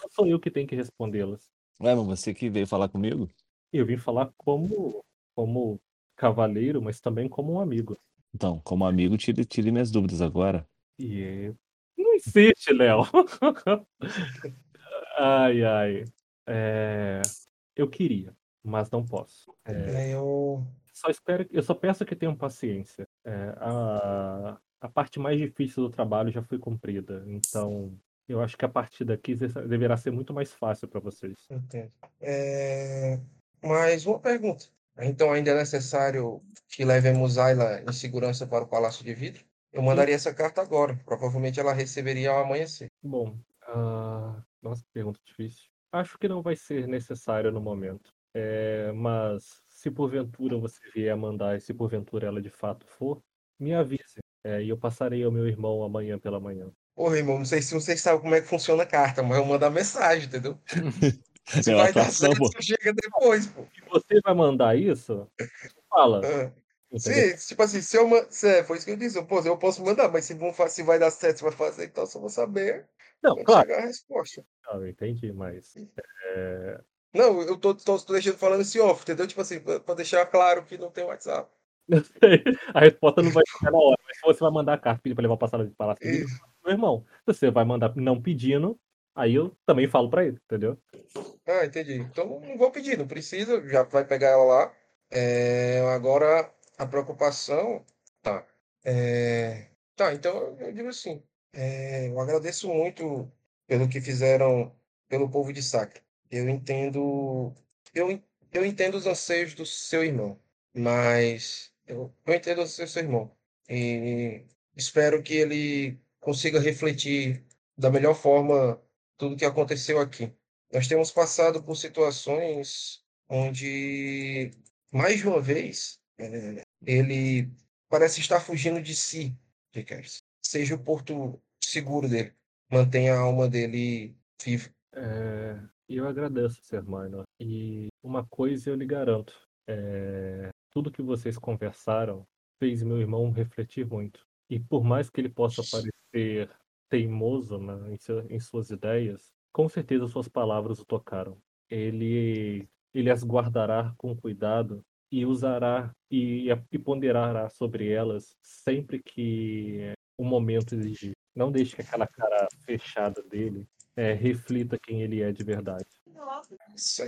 Não sou eu que tenho que respondê-las. Ué, mas você que veio falar comigo? Eu vim falar como, como cavaleiro, mas também como um amigo. Então, como amigo, tire, tire minhas dúvidas agora. E não insiste, Léo. ai, ai. É, Eu queria, mas não posso. É, É, eu. só espero, eu só peço que tenham paciência. É, a, a parte mais difícil do trabalho já foi cumprida, então eu acho que a partir daqui deverá ser muito mais fácil para vocês. Entendo. É... Mas uma pergunta. Então ainda é necessário que levemos Ayla em segurança para o Palácio de Vidro? Eu mandaria essa carta agora. Provavelmente ela receberia ao amanhecer. Bom, uh... nossa, pergunta difícil. Acho que não vai ser necessário no momento. É... Mas se porventura você vier a mandar e se porventura ela de fato for, me avise. É, e eu passarei ao meu irmão amanhã pela manhã. Ô, irmão, não sei se vocês sabem como é que funciona a carta, mas eu mando a mensagem, entendeu? Se vai dar certo, chega depois, pô. Se você vai mandar isso, fala. Ah. Sim, tipo assim, se eu se, é, foi isso que eu disse, eu, pô, eu posso mandar, mas se, vão, se vai dar certo, se vai fazer, então só vou saber. Não, claro. chegar a resposta. Não, eu entendi, mas. É... Não, eu tô, tô, tô deixando falando esse off, entendeu? Tipo assim, pra, pra deixar claro que não tem WhatsApp. Eu sei. A resposta não vai chegar na hora, mas se você vai mandar a carta pedir pra levar o passado de palácio, meu irmão. Você vai mandar não pedindo, aí eu também falo pra ele, entendeu? Ah, entendi. Então não vou pedir, não precisa, já vai pegar ela lá. É, agora, a preocupação. Tá. É, tá, então eu digo assim. É, eu agradeço muito pelo que fizeram pelo povo de Sacra. Eu entendo. Eu, eu entendo os anseios do seu irmão, mas eu, eu entendo o seu, seu irmão. E espero que ele consiga refletir da melhor forma tudo que aconteceu aqui. Nós temos passado por situações onde, mais de uma vez, é, ele parece estar fugindo de si, Rickers. Seja o porto seguro dele. Mantenha a alma dele viva. É, eu agradeço, Sr. Minor. E uma coisa eu lhe garanto. É, tudo que vocês conversaram fez meu irmão refletir muito. E por mais que ele possa parecer teimoso né, em, seu, em suas ideias, com certeza suas palavras o tocaram. Ele, ele as guardará com cuidado e usará e, e ponderará sobre elas sempre que o momento exigir. Não deixe que aquela cara fechada dele é, reflita quem ele é de verdade.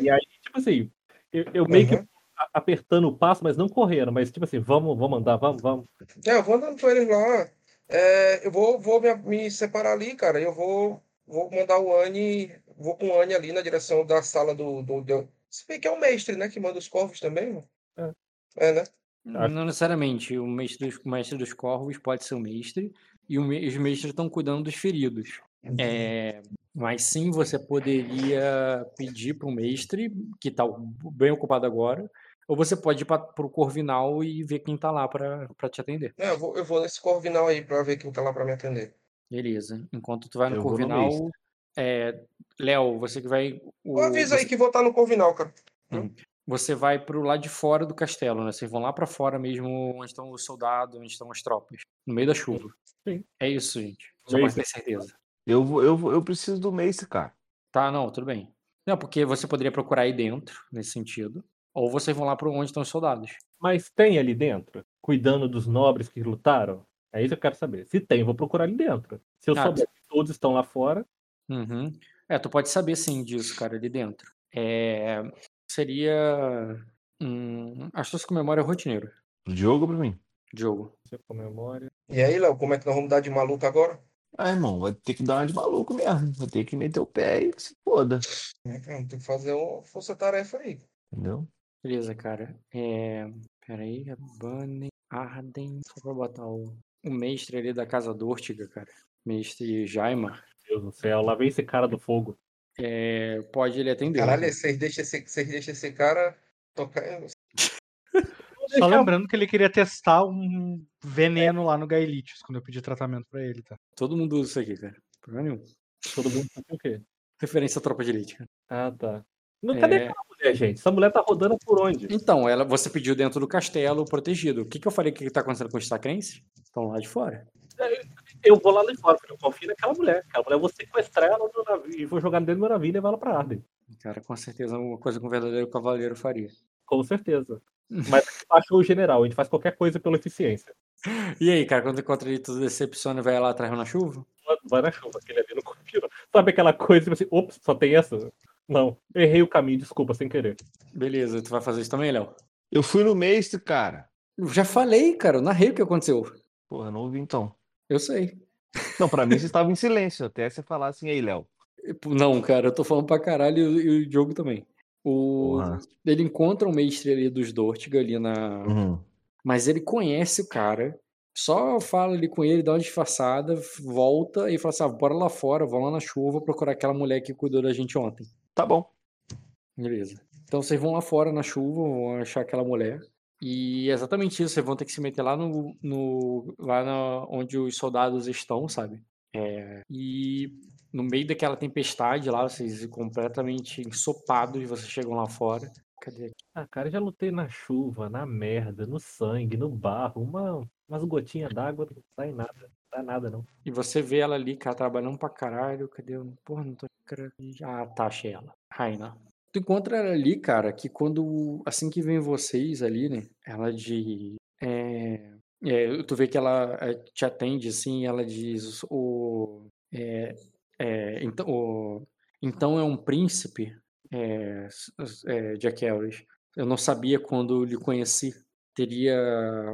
E aí, tipo assim, eu, eu meio uhum. que apertando o passo, mas não correndo, mas tipo assim, vamos, vamos andar, vamos, vamos. É, eu vou andando com eles lá. É, eu vou, vou me, me, separar ali, cara. Eu vou, vou mandar o Anne, vou com o Anne ali na direção da sala do. do, do... Se bem que é o mestre, né? Que manda os corvos também. É, é né? Não necessariamente. O mestre, dos, o mestre dos corvos pode ser o mestre, e o, os mestres estão cuidando dos feridos. É, mas sim, você poderia pedir para o mestre, que está bem ocupado agora, ou você pode ir para o Corvinal e ver quem tá lá para te atender. É, eu vou, eu vou nesse Corvinal aí para ver quem tá lá para me atender. Beleza. Enquanto tu vai no eu Corvinal, no é, Léo, você que vai. O, avisa você... aí que vou estar no Corvinal, cara. Hum. Você vai pro lado de fora do castelo, né? Vocês vão lá para fora mesmo, onde estão os soldados, onde estão as tropas, no meio da chuva. Sim. É isso, gente. Só para ter certeza. Eu, vou, eu, vou, eu preciso do Mace, cara. Tá, não, tudo bem. Não, porque você poderia procurar aí dentro, nesse sentido. Ou vocês vão lá para onde estão os soldados. Mas tem ali dentro, cuidando dos nobres que lutaram? É isso que eu quero saber. Se tem, vou procurar ali dentro. Se eu ah, souber que todos estão lá fora. Uhum. É, tu pode saber sim disso, cara, ali dentro. É... Seria. Hum... Astúcia com memória rotineiro. Diogo pra mim. Diogo. Você com memória. E aí, Léo, como é que nós vamos dar de maluco agora? Ah, irmão, vai ter que dar uma de maluco mesmo. Vai ter que meter o pé e se foda. É, tem que fazer uma força-tarefa aí. Entendeu? Beleza, cara. É... Pera aí, Bunny, Arden. Só pra botar o, o mestre ali da Casa Dórtica, cara. Mestre Jaima. Meu Deus do céu, lá vem esse cara do fogo. É... Pode ele atender. Caralho, vocês deixam esse, vocês deixam esse cara tocar. Só lembrando que ele queria testar um veneno lá no Gaelitius quando eu pedi tratamento pra ele, tá? Todo mundo usa isso aqui, cara. Problema nenhum. Todo mundo sabe o quê? Referência à tropa de elite, cara. Ah, tá. Não, cadê é... aquela mulher, gente? Essa mulher tá rodando por onde? Então, ela, você pediu dentro do castelo, protegido. O que, que eu falei que tá acontecendo com os sacrenses? Estão lá de fora. É, eu vou lá de fora, filho. Eu confio naquela mulher. Aquela mulher, eu vou sequestrar ela no navio e vou jogar dentro do meu navio e levar ela pra Arden. Cara, com certeza uma coisa que um verdadeiro cavaleiro faria. Com certeza. Mas acho o general, a gente faz qualquer coisa pela eficiência. E aí, cara, quando encontra ele tudo decepciona, vai lá atrás na chuva? Vai na chuva, aquele ali não. Sabe aquela coisa, tipo assim, ops, só tem essa? Não, errei o caminho, desculpa, sem querer. Beleza, tu vai fazer isso também, Léo? Eu fui no mestre, cara. Eu já falei, cara, eu narrei o que aconteceu. Porra, não ouvi então. Eu sei. Não, pra mim você estava em silêncio, até você falar assim, aí, Léo. Não, cara, eu tô falando pra caralho e o- Diogo também. O... Ele encontra o mestre ali dos Dortiga ali na. Uhum. Mas ele conhece o cara. Só fala ali com ele, dá uma disfarçada, volta e fala assim: ah, bora lá fora, vão lá na chuva procurar aquela mulher que cuidou da gente ontem. Tá bom. Beleza. Então vocês vão lá fora na chuva, vão achar aquela mulher. E é exatamente isso, vocês vão ter que se meter lá no. no lá na- onde os soldados estão, sabe? É, e no meio daquela tempestade lá, vocês completamente ensopados, vocês chegam lá fora. Cadê? Ah, cara, já lutei na chuva, na merda, no sangue, no barro. Uma, umas gotinhas d'água não sai nada. Não dá nada, não. E você vê ela ali, cara, trabalhando pra caralho. Cadê? eu? Porra, não tô. cara, Ah, tá, achei ela. Raina. Tu encontra ela ali, cara, que quando. Assim que vem vocês ali, né? Ela de. É, é, tu vê que ela é, te atende, assim, ela diz. O, é, é, então, o, então é um príncipe, é, é, Jack Harris. Eu não sabia quando lhe conheci. Teria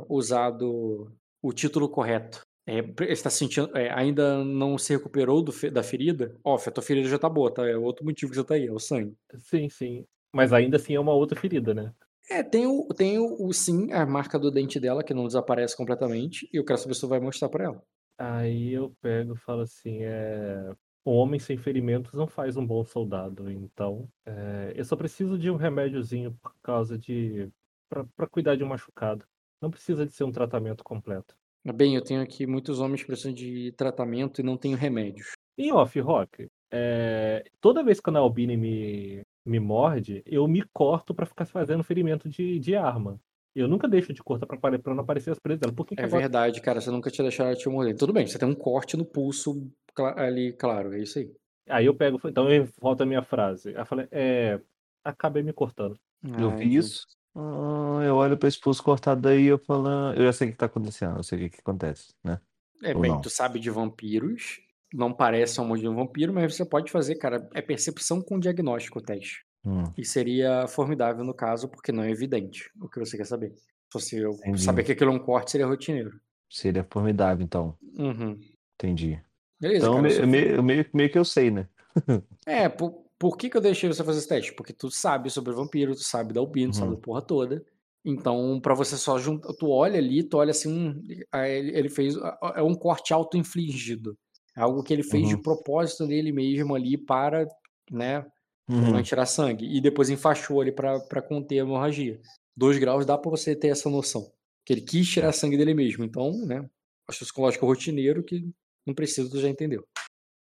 usado o título correto. É, está sentindo, é, ainda não se recuperou do da ferida? Ó, a tua ferida já tá boa, tá? É outro motivo que você tá aí, é o sangue. Sim, sim. Mas ainda assim é uma outra ferida, né? É, tem o, tem o, o- sim, a marca do dente dela, que não desaparece completamente, e eu quero saber se vai mostrar pra ela. Aí eu pego e falo assim, é... Um homem sem ferimentos não faz um bom soldado, então é, eu só preciso de um remédiozinho por causa de... Pra, pra cuidar de um machucado. Não precisa de ser um tratamento completo. Bem, eu tenho aqui muitos homens precisando de tratamento e não tenho remédios. Em off, Rock, é, toda vez que a Albine me, me morde, eu me corto pra ficar fazendo ferimento de, de arma. Eu nunca deixo de cortar pra, não aparecer as presas dela. Por que, que É agora verdade, cara, você nunca tinha deixado ela te morder. Tudo bem, você tem um corte no pulso ali, claro, é isso aí. Aí eu pego, então eu volto a minha frase. Aí eu falei, é. Acabei me cortando. Eu Ah, vi entendi. isso. Ah, eu olho pra esse pulso cortado aí eu falo. Eu já sei o que tá acontecendo, eu sei o que, que acontece, né? É, Ou bem, não? tu sabe de vampiros, não parece um de um vampiro, mas você pode fazer, cara, é percepção com diagnóstico o teste. Hum, E seria formidável no caso, porque não é evidente o que você quer saber. Se eu Entendi. saber que aquilo é um corte, seria rotineiro. seria formidável, então. Uhum. Entendi. Beleza, Então, cara. me- só- me- meio, meio que eu sei, né? É, por, por que, que eu deixei você fazer esse teste? Porque tu sabe sobre vampiro, tu sabe da albino, tu sabe Uhum. da porra toda. Então, pra você só juntar. Tu olha ali, tu olha assim, aí ele, fez. É um corte auto-infligido. É algo que ele fez de Uhum. propósito dele mesmo ali para, né, Uhum. não tirar sangue. E depois enfaixou ali pra conter a hemorragia. Dois graus dá pra você ter essa noção. Que ele quis tirar sangue dele mesmo. Então, né, acho psicológico rotineiro que não precisa, tu já entendeu.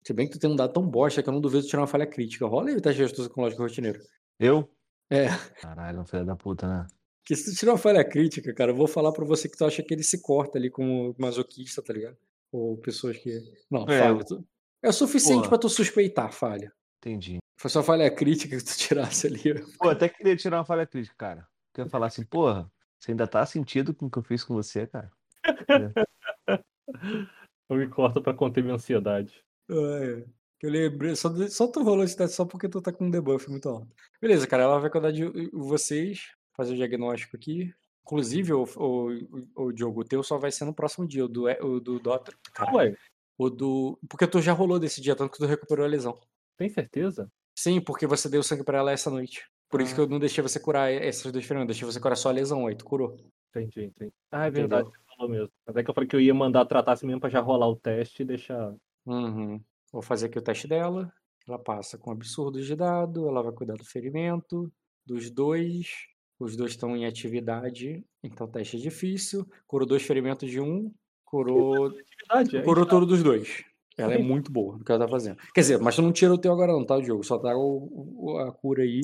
Se bem que tu tem um dado tão bosta que eu não duvido tu tirar uma falha crítica. Rola aí o teste de astúcia psicológico rotineiro. Eu? É. Caralho, um filho da puta, né? Que se tu tirar uma falha crítica, cara, eu vou falar pra você que tu acha que ele se corta ali como masoquista, tá ligado? Ou pessoas que. Não, É, falha. tu- É o suficiente Porra. pra tu suspeitar falha. Entendi. Foi só falha crítica que tu tirasse ali. Pô, até queria tirar uma falha crítica, cara. Queria falar assim, porra, você ainda tá sentido com o que eu fiz com você, cara? Eu me corto pra conter minha ansiedade. Ah, é. Eu lembrei, só, só tu rolou esse teste só porque tu tá com um debuff muito alto. Beleza, cara, ela vai cuidar de vocês, fazer o diagnóstico aqui. Inclusive, o, o, o, Diogo, o teu só vai ser no próximo dia, o do, o do Dota. Ah, ué, O do. Porque tu já rolou desse dia, tanto que tu recuperou a lesão. tem certeza? Sim, porque você deu sangue pra ela essa noite. Por isso Ah. que eu não deixei você curar essas duas feridas, deixei você curar só a lesão, aí tu curou. Entendi, entendi. Ah, é Entendeu? verdade, você falou mesmo. Até que eu falei que eu ia mandar tratar assim mesmo pra já rolar o teste e deixar. Uhum. Vou fazer aqui o teste dela. Ela passa com absurdos de dado, ela vai cuidar do ferimento dos dois. Os dois estão em atividade, então o teste é difícil. Curou dois ferimentos de um, curou, é curou isso. todo dos dois. Ela é muito boa no que ela tá fazendo. Quer dizer, mas tu não tira o teu agora não, tá, Diogo? Só tá o, o- a cura aí.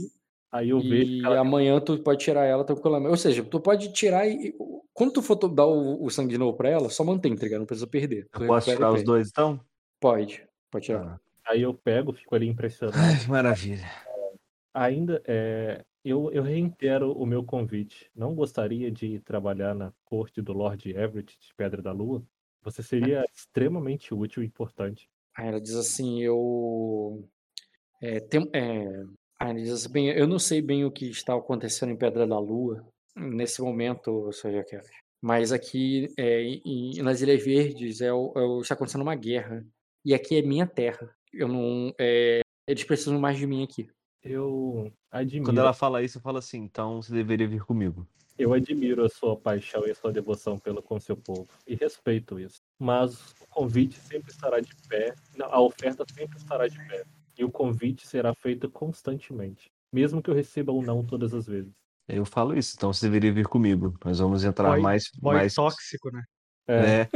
Aí eu vejo E amanhã tu pode tirar ela tranquilamente. Ou seja, tu pode tirar e. Quando tu for dar o, o sangue de novo pra ela, só mantém, tá ligado? Não precisa perder. Tu Eu posso tirar os dois, então? Pode, pode tirar. Ah. Aí eu pego, fico ali impressionado. Ai, maravilha. Ainda, é, eu, eu reitero o meu convite. Não gostaria de trabalhar na corte do Lord Everett de Pedra da Lua? Você seria extremamente útil e importante. Aí ela diz assim, eu. É, tem, é... Aí ela diz assim, bem, eu não sei bem o que está acontecendo em Pedra da Lua, nesse momento, seu Jaqueline. Mas aqui é, em- nas Ilhas Verdes é, o- é o- está acontecendo uma guerra. E aqui é minha terra. Eu não. é, eles precisam mais de mim aqui. Eu admiro, Quando ela fala isso, eu falo assim, então você deveria vir comigo. eu admiro a sua paixão e a sua devoção pelo com seu povo e respeito isso. Mas o convite sempre estará de pé, não, a oferta sempre estará de pé. E o convite será feito constantemente, mesmo que eu receba ou não todas as vezes. Eu falo isso, então você deveria vir comigo. Nós vamos entrar Boy- mais. Boy mais... tóxico, né? É.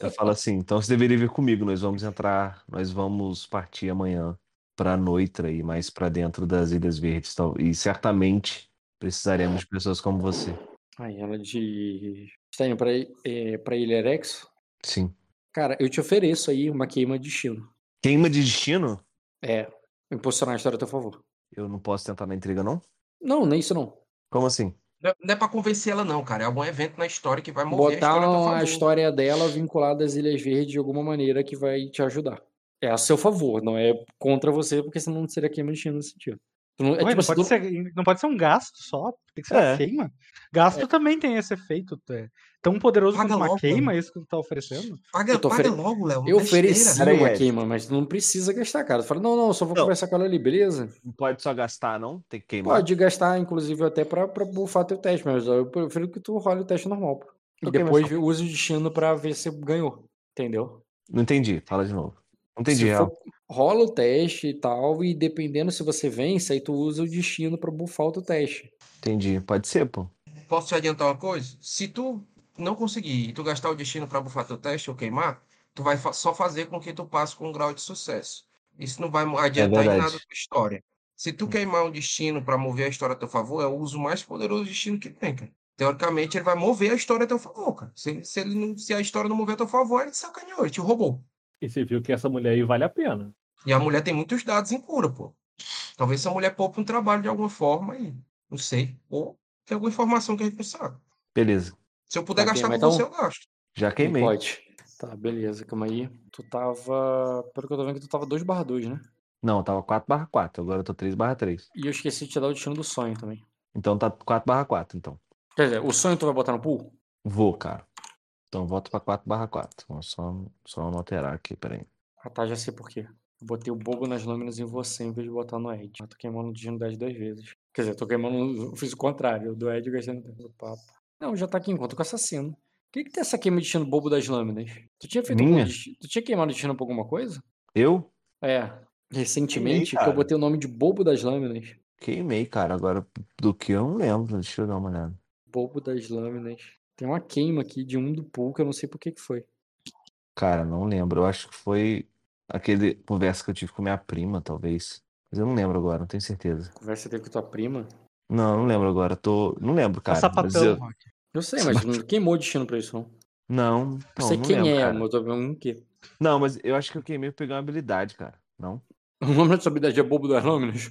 Eu falo assim, então você deveria vir comigo. Nós vamos entrar, nós vamos partir amanhã para Noitra e mais para dentro das Ilhas Verdes. Tal. E certamente precisaremos de pessoas como você. Aí ela diz. Está indo pra, é, pra Ilha Erex? Sim. Cara, eu te ofereço aí uma queima de destino. Queima de destino? É. Impulsionar a história a teu favor. Eu não posso tentar na intriga, não? Não, nem isso não. Como assim? Não é- não é pra convencer ela, não, cara. É algum evento na história que vai mover a Botar história a teu a favor. história dela vinculada às Ilhas Verdes de alguma maneira que vai te ajudar. É a seu favor, não é contra você, porque senão não seria queima de destino nesse sentido. Tu não, é Ué, tipo não, assim, pode tu- ser, não pode ser um gasto só, tem que ser É. uma queima. Gasto também tem esse efeito. É tão poderoso Paga quanto uma queima, é isso que tu tá oferecendo? Paga, ofere- logo, Léo. Eu besteira. ofereci uma Ed. queima, mas tu não precisa gastar, cara. Tu fala, não, não, só vou Não. conversar com ela ali, beleza? Não pode só gastar, não? Tem que queimar. Pode gastar, inclusive, até pra, pra bufar teu teste, mas eu prefiro que tu role o teste normal. pô. E depois use o destino pra ver se ganhou. Entendeu? Não entendi. Fala de novo. Entendi, Se for- rola o teste e tal, e dependendo se você vence, aí tu usa o destino pra bufar o teu teste. Entendi. Pode ser, pô. Posso te adiantar uma coisa? Se tu não conseguir e tu gastar o destino para bufar teu teste ou queimar, tu vai fa- só fazer com que tu passe com um grau de sucesso. Isso não vai adiantar em verdade. nada a tua história. Se tu queimar um destino para mover a história a teu favor, é o uso mais poderoso do destino que tem, cara. Teoricamente, ele vai mover a história a teu favor, cara. Se, se, ele não- se a história não mover a teu favor, ele te sacaneou, ele te roubou. E você viu que essa mulher aí vale a pena. E a mulher tem muitos dados em cura, pô. Talvez essa mulher poupe um trabalho de alguma forma e não sei. Ou tem alguma informação que a gente não sabe. Beleza. Se eu puder Ok, gastar com você, então- eu gasto. Já queimei. Pode. Tá, beleza, calma aí. Tu tava. Pelo que eu tô vendo que tu tava 2 barra 2, né? Não, eu tava 4 barra 4. Agora eu tô 3 barra 3. E eu esqueci de te dar o destino do sonho também. Então tá 4 barra 4, então. Quer dizer, o sonho tu vai botar no pool? Vou, cara. Então volto pra 4 barra 4. Vou só, só alterar aqui, peraí. Ah tá, já sei por quê. Eu botei o bobo nas lâminas em você em vez de botar no Ed. Eu tô queimando o do Ed duas vezes. Quer dizer, eu tô queimando. Eu fiz o contrário. O do Ed no tempo do papo. Não, já tá aqui enquanto com o assassino. O que que tem essa queima de destino bobo das lâminas? Tu tinha feito algum Minha? destino- Tu tinha queimado destino pra alguma coisa? Eu É. Recentemente, que eu botei o nome de bobo das lâminas. queimei, cara. Agora do que eu não lembro. Deixa eu dar uma olhada. Bobo das lâminas. Tem uma queima aqui de um do pool que eu não sei por que que foi. Cara, não lembro. Eu acho que foi aquele conversa que eu tive com minha prima, talvez. Mas eu não lembro agora, não tenho certeza. Conversa teve com tua prima. Não, não lembro agora. Tô... Não lembro, Tá cara. mas sapatão, eu- Rock. Eu sei, mas não queimou destino pra isso, não. Não, Eu não, sei não quem lembro, é, cara. mas eu tô vendo o quê? Não, mas eu acho que eu queimei pra pegar uma habilidade, cara. Não? O nome da sua habilidade é bobo das lâminas?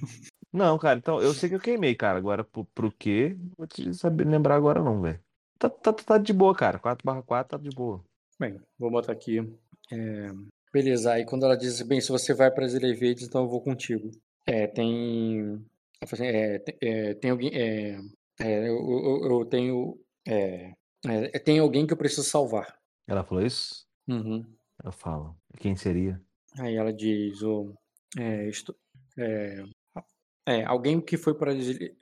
Não, cara, então eu sei que eu queimei, cara. Agora pro, pro quê? Não vou te saber lembrar agora, não, velho. Tá, tá, tá de boa, cara. 4 barra 4 tá de boa. Bem, vou botar aqui. é, Beleza, aí quando ela diz bem, se você vai para as Ilhas Verdes, então eu vou contigo. É, tem. assim, É, tem, é, tem alguém. É, é, eu, eu- eu tenho. É, é, tem alguém que eu preciso salvar. Ela falou isso? Uhum. Eu falo. Quem seria? Aí ela diz, o, é, isto, é, é, alguém que foi para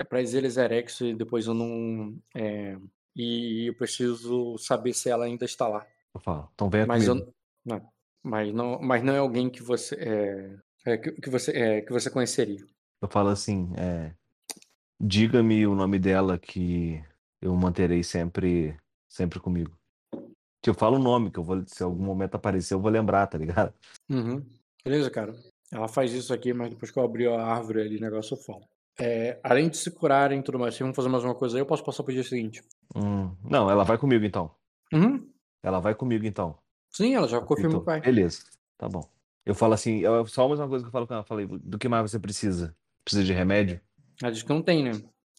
para Erex e depois eu não, é, e eu preciso saber se ela ainda está lá. Eu falo. Então venha Mas comigo. eu, não, mas não, mas não é alguém que você, é, é, que, que você, é, que você conheceria. Eu falo assim, é, diga-me o nome dela que eu manterei sempre, sempre comigo. Que eu falo o nome, que eu vou, se algum momento aparecer, eu vou lembrar, tá ligado? Uhum. Beleza, cara. Ela faz isso aqui, mas depois que eu abri a árvore ali, o negócio eu falo. É, além de se curarem e tudo mais, se vão fazer mais uma coisa aí, eu posso passar pro dia seguinte. Hum, não, ela vai comigo então. Uhum. Ela vai comigo então. Sim, ela já confirma o Então, pai. beleza, tá bom. Eu falo assim, eu, só mais uma coisa que eu falo com ela, falei, do que mais você precisa? Precisa de remédio? Ela diz que não tem, né?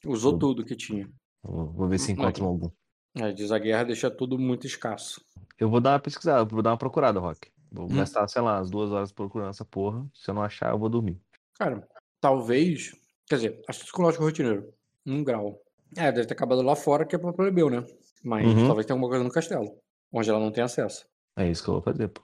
Usou Tudo. tudo que tinha. Vou, vou ver se Hum, encontro algum. Ela diz a guerra deixa tudo muito escasso. Eu vou dar uma pesquisada, vou dar uma procurada, Rock. Vou Hum. gastar, sei lá, umas duas horas procurando essa porra. Se eu não achar, eu vou dormir. Cara, talvez. Quer dizer, acho psicológico rotineiro. Um grau. É, deve ter acabado lá fora, que é pra plebeu, né? Mas Uhum. talvez tenha alguma coisa no castelo, onde ela não tem acesso. É isso que eu vou fazer, pô.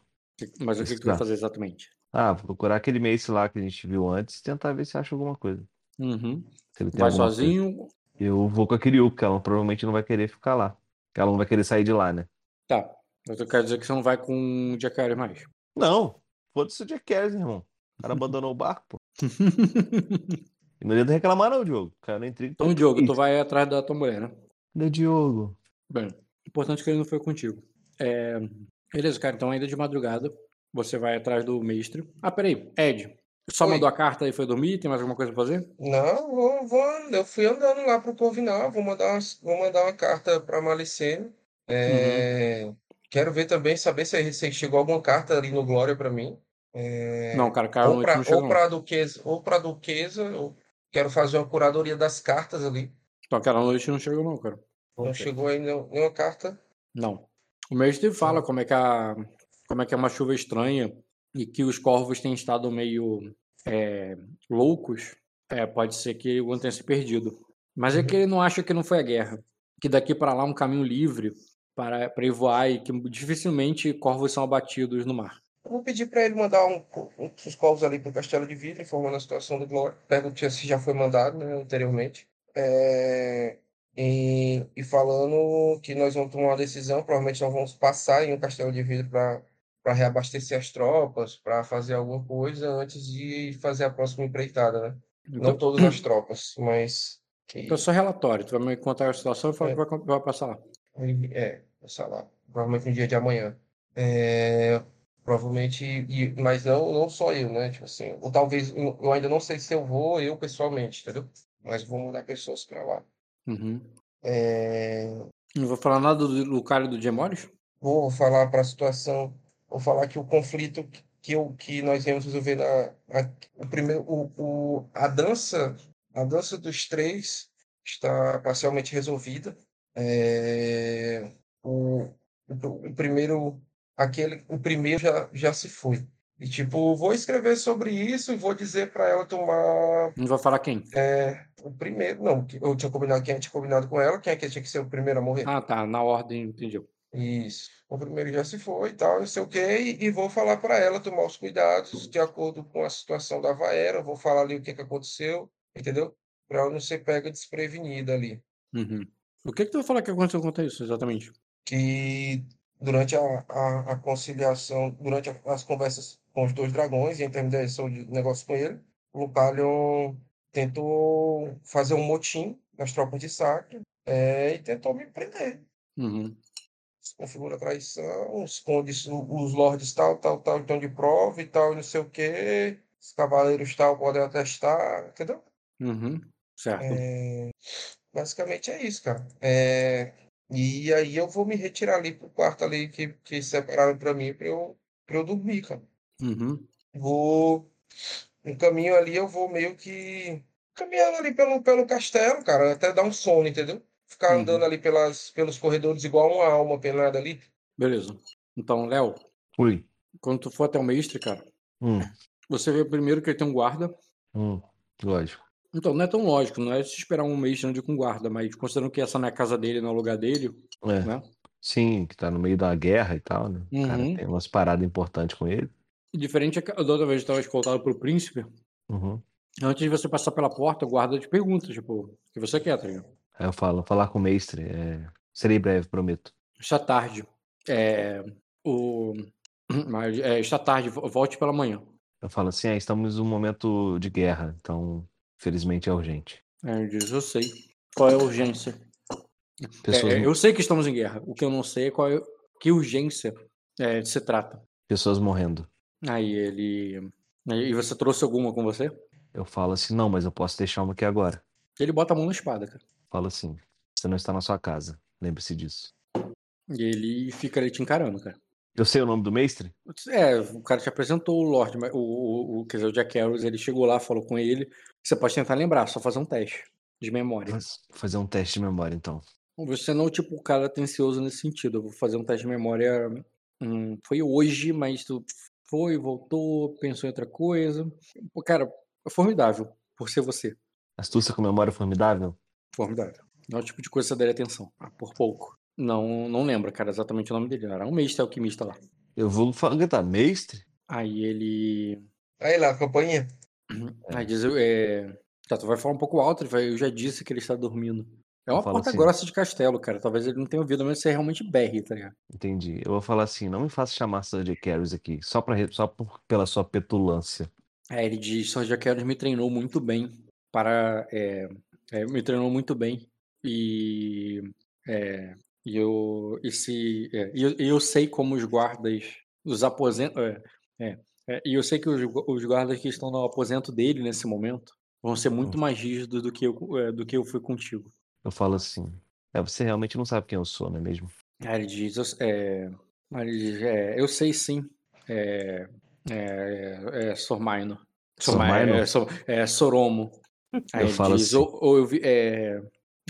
Mas o que, que tu vai fazer exatamente? Ah, vou procurar aquele Mace lá que a gente viu antes e tentar ver se acha alguma coisa. Uhum. Vai alguma coisa. sozinho? Eu vou com a Kiryu, que ela provavelmente não vai querer ficar lá. Ela não vai querer sair de lá, né? Tá. Mas eu quero dizer que você não vai com o Jack mais. Não, foda-se o Jack irmão. O cara abandonou o barco, pô. E não adianta reclamar, não, Diogo. Caiu na intriga. Então, Diogo, tu vai atrás da tua mulher, né? Cadê Diogo? Bem, importante que ele não foi contigo. É... Beleza, cara. Então, ainda de madrugada, você vai atrás do mestre. Ah, peraí. Ed, só Oi. mandou a carta e foi dormir? Tem mais alguma coisa pra fazer? Não, vou, vou, eu fui andando lá pro Corvinal, vou mandar, umas- vou mandar uma carta pra Malicene. É, Quero ver também, saber se, se chegou alguma carta ali no Glória pra mim. É, Não, cara, cara, ou pra, não chegou, ou não. pra Duquesa, ou pra Duquesa, eu quero fazer uma curadoria das cartas ali. Então, aquela noite não chegou, não, cara. Não chegou ainda nenhuma carta. Não. O mestre fala como é que a como é que é uma chuva estranha e que os corvos têm estado meio é, loucos. É, pode ser que o ano tenha se perdido. Mas é que ele não acha que não foi a guerra. Que daqui para lá é um caminho livre para, para ir voar e que dificilmente corvos são abatidos no mar. Eu vou pedir para ele mandar um, um dos corvos ali pro Castelo de Vidro, informando a situação do Glória. Pergunto se já foi mandado, né, anteriormente. É, e, e falando que nós vamos tomar uma decisão, provavelmente nós vamos passar em um Castelo de Vidro para para reabastecer as tropas, para fazer alguma coisa antes de fazer a próxima empreitada, né? Não Então, todas as tropas, mas que então só relatório. Tu vai me contar a situação e falar É. que vai, vai passar lá. É, sei lá, provavelmente no dia de amanhã. É, provavelmente, e- mas não, não só eu, né? Tipo assim, ou talvez, eu ainda não sei se eu vou eu pessoalmente, entendeu? Mas vou mandar pessoas para lá. Uhum. É, Não vou falar nada do, do cara do Gemores? vou falar para a situação, vou falar que o conflito que- eu, que nós viemos resolver na, na- o primeiro, o, o, a dança, a dança dos três está parcialmente resolvida. É, o, o, o primeiro, aquele, o primeiro já, já se foi. E tipo, vou escrever sobre isso e vou dizer para ela tomar Não vai falar quem? é, o primeiro, não, eu tinha combinado, quem tinha combinado com ela, quem é que tinha que ser o primeiro a morrer. Ah, tá. Na ordem, entendi. Isso. O primeiro já se foi e tal, não sei o quê, e, vou falar para ela tomar os cuidados de acordo com a situação da Vaera, vou falar ali o que que aconteceu, entendeu? Para ela não ser pega desprevenida ali. Uhum. O que, que tu vai falar que aconteceu contra isso, exatamente? Que durante a, a, a conciliação, durante as conversas com os dois dragões e a intermediação de negócio com ele, Lucalion tentou fazer um motim nas tropas de Sacra é, e tentou me prender. Uhum. se configura a traição, esconde os, os lords tal, tal, tal, então de prova e tal, e não sei o quê, os cavaleiros tal podem atestar, entendeu? Uhum. Certo. É, basicamente é isso, cara. É, e aí eu vou me retirar ali pro quarto ali que, que separaram pra mim pra eu, pra eu dormir, cara. Uhum. Vou, no caminho ali eu vou meio que caminhando ali pelo, pelo castelo, cara, até dar um sono, entendeu? Ficar Uhum. andando ali pelas, pelos corredores igual uma alma penada ali. Beleza. Então, Léo, Ui. quando tu for até o mestre, cara, Hum, você vê primeiro que ele tem um guarda. hum, lógico. Então, não é tão lógico, não é se esperar um mestre onde com guarda, mas considerando que essa não é a casa dele, não é o lugar dele, É. né? Sim, que tá no meio da guerra e tal, né? O cara Uhum. tem umas paradas importantes com ele. Diferente é que da outra vez estava escoltado pelo príncipe, Uhum. antes de você passar pela porta, o guarda te pergunta, tipo, o que você quer, tá ligado? Aí eu falo, falar com o mestre. É... Serei breve, prometo. Está tarde. É, o... Mas, é, está tarde, vo- volte pela manhã. Eu falo assim, ah, estamos num momento de guerra, então, felizmente é urgente. Diz, eu sei. Qual é a urgência? Pessoas, É, eu sei que estamos em guerra. O que eu não sei é qual é, que urgência é, se trata. pessoas morrendo. Aí ele. E você trouxe alguma com você? Eu falo assim, não, mas eu posso deixar uma aqui agora. Ele bota a mão na espada, cara. Falo assim, você não está na sua casa. Lembre-se disso. E ele fica ali te encarando, cara. Eu sei o nome do mestre? É, o cara te apresentou o Lorde, mas o, o, o, quer dizer, o Jack Harris, ele chegou lá, falou com ele. Você pode tentar lembrar, só fazer um teste de memória. Vou fazer um teste de memória, então. Você não é tipo o cara atencioso nesse sentido. Eu vou fazer um teste de memória. hum, foi hoje, mas tu foi, voltou, pensou em outra coisa. Cara, é formidável por ser você. Astúcia com memória formidável? Formidável. Não é o tipo de coisa que você daria atenção. Ah, por pouco. Não, não lembro, cara, exatamente o nome dele. Era um mestre alquimista lá. Eu vou falar, tá, mestre? Aí ele. Aí lá, a campainha. Aí diz, é... Tá, tu vai falar um pouco alto, ele vai- eu já disse que ele está dormindo. É uma porta assim. grossa de castelo, cara. Talvez ele não tenha ouvido, mas você realmente berre, tá ligado? Entendi. Eu vou falar assim, não me faça chamar Sanjay Carries aqui, só, pra, só por, pela sua petulância. É, ele diz, Sr. Jaqueros me treinou muito bem para... é, é, me treinou muito bem e... é, e eu... E, se, é, e eu, eu sei como os guardas, os aposentos... É, é, é, e eu sei que os, os guardas que estão no aposento dele nesse momento vão ser muito mais rígidos do que eu, é, do que eu fui contigo. Eu falo assim, é, você realmente não sabe quem eu sou, não é mesmo? Aí ele diz, eu, é, ele diz, é, eu sei sim, é, é, é Sormaino. Sormaino? É, Sor- é Soromo. Aí Eu ele falo diz, assim. ou, ou eu vi, é,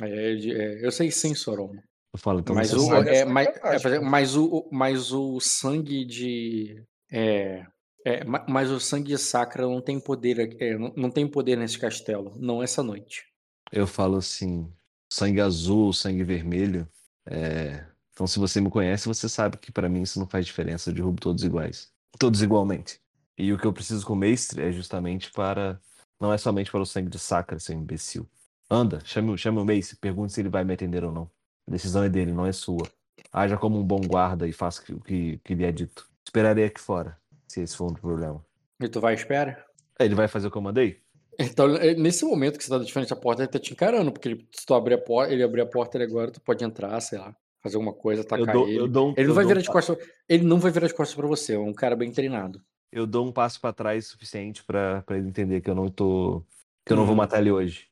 é, eu sei sim, Soromo. Eu falo, então Mas o, é, essa mas, é, mas o, mas o sangue de, é, é, ma- mas o sangue de Sacra não tem poder, aqui- é, não, não tem poder nesse castelo, não essa noite. Eu falo assim, sangue azul, sangue vermelho. é, Então, se você me conhece, você sabe que pra mim isso não faz diferença. Eu derrubo todos iguais. Todos igualmente. E o que eu preciso com o mestre é justamente para. Não é somente para o sangue de Sacra, seu imbecil. Anda, chame, o- chame o mestre, pergunte se ele vai me atender ou não. A decisão é dele, não é sua. Haja como um bom guarda e faça o que, que lhe é dito. Esperarei aqui fora, se esse for um problema. E tu vai à espera? É, Ele vai fazer o que eu mandei? Então, é, nesse momento que você tá de frente à porta, ele tá te encarando, porque ele- se tu abrir a porta, ele abrir a porta ele agora, tu pode entrar, sei lá, fazer alguma coisa, atacar dou, ele. um, Ele não vai virar um de costas. Ele não vai virar de costas pra você, é um cara bem treinado. eu dou um passo pra trás suficiente pra pra ele entender que eu não tô. que eu não vou Uhum. matar ele hoje.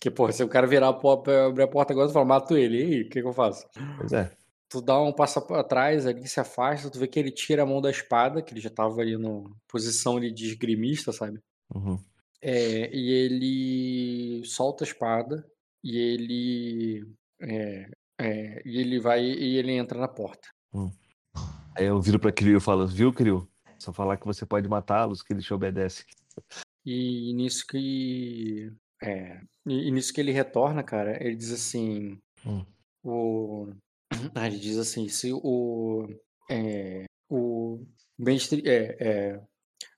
Porque, porra, se o cara virar a porta, abrir a porta agora, tu fala, mato ele. E aí, o que, que eu faço? Pois é. Tu dá um passo pra trás ali, se afasta, tu vê que ele tira a mão da espada, que ele já tava ali na posição ali de esgrimista, sabe? Uhum. É, e ele solta a espada e ele. é, é, e ele vai e ele entra na porta. Aí eu viro pra Kiryu e falo, viu, Kiryu? Só falar que você pode matá-los, que ele te obedece. E nisso que. É, e, e nisso que ele retorna, cara, ele diz assim. Hum. O, ah, ele diz assim: se o. É, o mestre. É, é,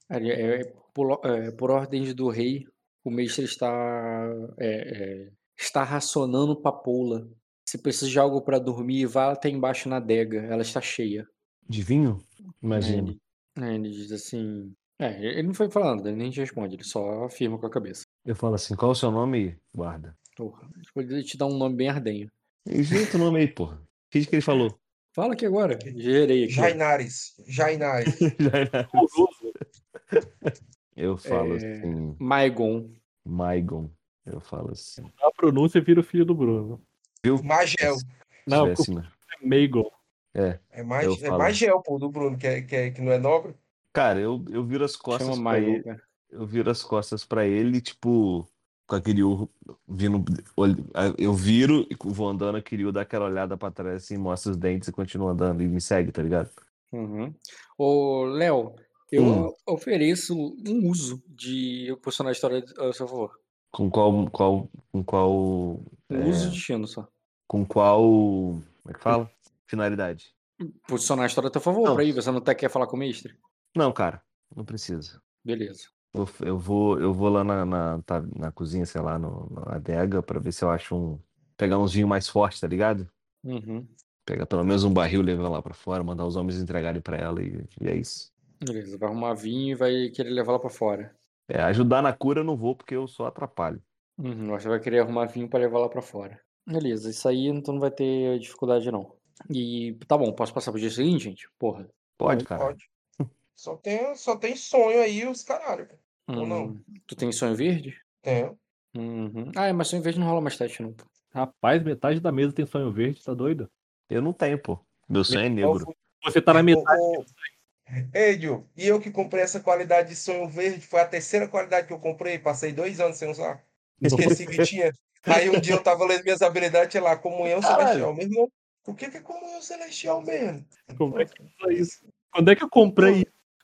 ali, é, por, é, por ordens do rei, o mestre está. é, é, está racionando papoula. Se precisa de algo para dormir, vá até embaixo na adega, ela está cheia. De vinho? Aí Imagino. ele, ele diz assim. É, ele não foi falando, ele nem te responde, ele só afirma com a cabeça. Eu falo assim, qual é o seu nome, guarda? Porra, ele te dá um nome bem ardenho. Inventa o nome aí, porra. Finge que ele falou. Fala aqui agora, gerei aqui. ó. Jainares. Jainares. Eu falo É, assim, Maigon. Maigon. Eu falo assim. A pronúncia vira o filho do Bruno. Magel. Se Não, né? é Meigon. É. É, mais, é. Magel, pô, do Bruno, que, é, que, é, que não é nobre. Cara, eu, eu viro as costas Chama pra Maigon, ele. cara. Eu viro as costas pra ele, tipo, com aquele urro vindo. Eu viro e vou andando, a Kiryu dá aquela olhada pra trás assim, mostra os dentes e continua andando e me segue, tá ligado? Uhum. Ô, Léo, eu Hum. ofereço um uso de eu posicionar a história a seu favor. Com qual. qual com qual. Um uso de destino só. Com qual. Como é que fala? Finalidade. Posicionar a história a teu favor, Não. pra ir. Você não tá, quer falar com o mestre? Não, cara, não precisa. Beleza. Eu, eu vou, eu vou lá na, na, tá- na cozinha, sei lá, no, na adega, pra ver se eu acho um. Pegar uns vinhos mais fortes, tá ligado? Uhum. Pegar pelo menos um barril, levar lá pra fora, mandar os homens entregarem pra ela e, e é isso. Beleza, vai arrumar vinho e vai querer levar ela pra fora. É, ajudar na cura eu não vou porque eu só atrapalho. Uhum, você vai querer arrumar vinho pra levar lá pra fora. Beleza, isso aí então não vai ter dificuldade não. E tá bom, posso passar pro dia seguinte, gente? Porra. Pode, cara. Pode. Só tem, só tem sonho aí, os caralho. Pô. Ou não? Hum, Tu tem sonho verde? Tem. Uhum. Ah, é, mas sonho verde não rola mais teste não. Rapaz, metade da mesa tem sonho verde, tá doido? Eu não tenho, pô. Meu sonho é negro. Você tá na metade. Ô, ô, Ei, Diogo, e eu que comprei essa qualidade de sonho verde, foi a terceira qualidade que eu comprei, passei dois anos sem usar. Esqueci que tinha. Aí um dia eu tava lendo minhas habilidades, tinha lá, comunhão Caralho. celestial. Meu irmão, o que que é comunhão celestial mesmo? Como é que foi isso? Quando é que eu comprei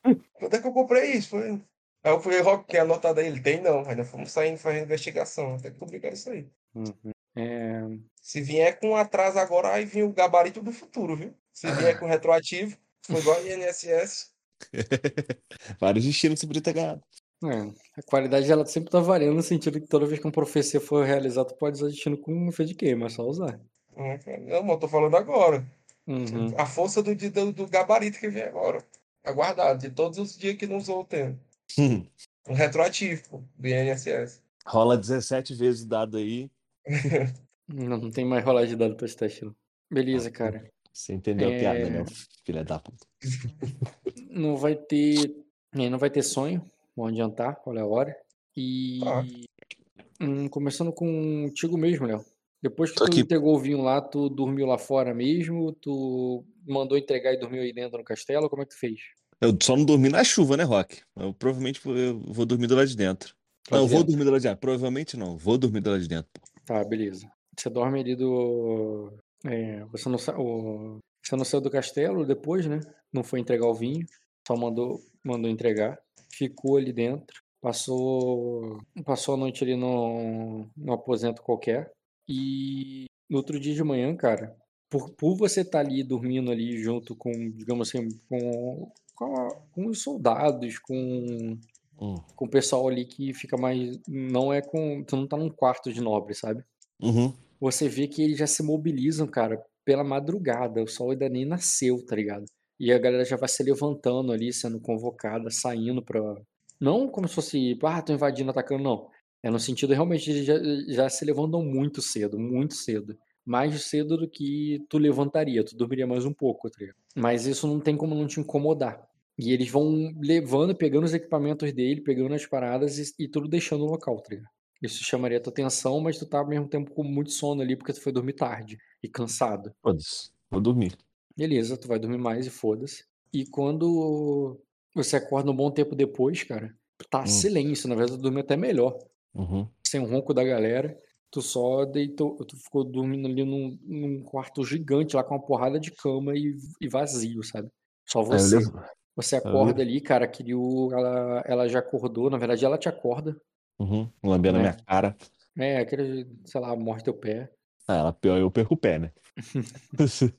isso? Quando é que eu comprei isso? Foi... Aí eu fui, Rock, quer anotado aí? Ele tem não. Aí nós fomos saindo fazendo investigação, até que publicar isso aí. Uhum. É, Se vier com atraso agora, aí vem o gabarito do futuro, viu? Se vier com retroativo, foi igual a INSS. Vários destinos você podia ter ganhado. é, a qualidade ela sempre tá variando no sentido que toda vez que uma profecia for realizada, tu pode usar destino com um efeito de queima, é só usar. Hum, Não, mas eu tô falando agora. Uhum. A força do, do, do gabarito que vem agora. Aguardado, de todos os dias que não usou o tempo. Um retroativo, do INSS. Rola 17 vezes o dado aí. Não, não tem mais rolar de dado pra esse teste, não. Beleza, cara. Você entendeu a piada, É. né? Filha da puta. Não vai ter. é, Não vai ter sonho. Vamos adiantar, olha a hora. E. Tá. Hum, começando contigo mesmo, Léo. Depois que Tô tu aqui. entregou o vinho lá, tu dormiu lá fora mesmo? Tu mandou entregar e dormiu aí dentro no castelo? Como é que tu fez? Eu só não dormi na chuva, né, Rock? Eu provavelmente vou, eu vou dormir do lado de dentro. Lá Não, eu de vou dentro? dormir do lado de dentro. Provavelmente não. Vou dormir do lado de dentro. Tá, beleza. Você dorme ali do. é, você, não sa... o- você não saiu do castelo depois, né? Não foi entregar o vinho, só mandou, mandou entregar. Ficou ali dentro, passou, passou a noite ali no, no aposento qualquer. E no outro dia de manhã, cara, por, por você estar ali dormindo ali junto com, digamos assim, com, com, a- com os soldados, com Hum. com o pessoal ali que fica mais. Não é com. Tu não tá num quarto de nobre, sabe? Uhum. Você vê que eles já se mobilizam, cara, pela madrugada. O sol ainda nem nasceu, tá ligado? E a galera já vai se levantando ali, sendo convocada, saindo pra. Não como se fosse, ah, tô invadindo, atacando, não. É no sentido realmente eles já, já se levantam muito cedo, muito cedo. Mais cedo do que tu levantaria, tu dormiria mais um pouco, tá ligado? Mas isso não tem como não te incomodar. E eles vão levando, pegando os equipamentos dele, pegando as paradas e, e tudo deixando no local, tá ligado? Isso chamaria tua atenção, mas tu tá ao mesmo tempo com muito sono ali porque tu foi dormir tarde e cansado. Foda-se. Vou dormir. Beleza, tu vai dormir mais e foda-se. E quando você acorda um bom tempo depois, cara, tá Hum. silêncio, na verdade tu dormiu até melhor. Uhum. Sem o ronco da galera. Tu só deitou, tu ficou dormindo ali num, num quarto gigante lá com uma porrada de cama e, e vazio, sabe? Só eu você. levo- Você acorda levo- ali, cara, a Kiryu, ela, ela já acordou, na verdade ela te acorda, Uhum. Lambendo a né? minha cara. É, aquele, sei lá, morde teu pé. Ah, ela pior, eu perco o pé, né?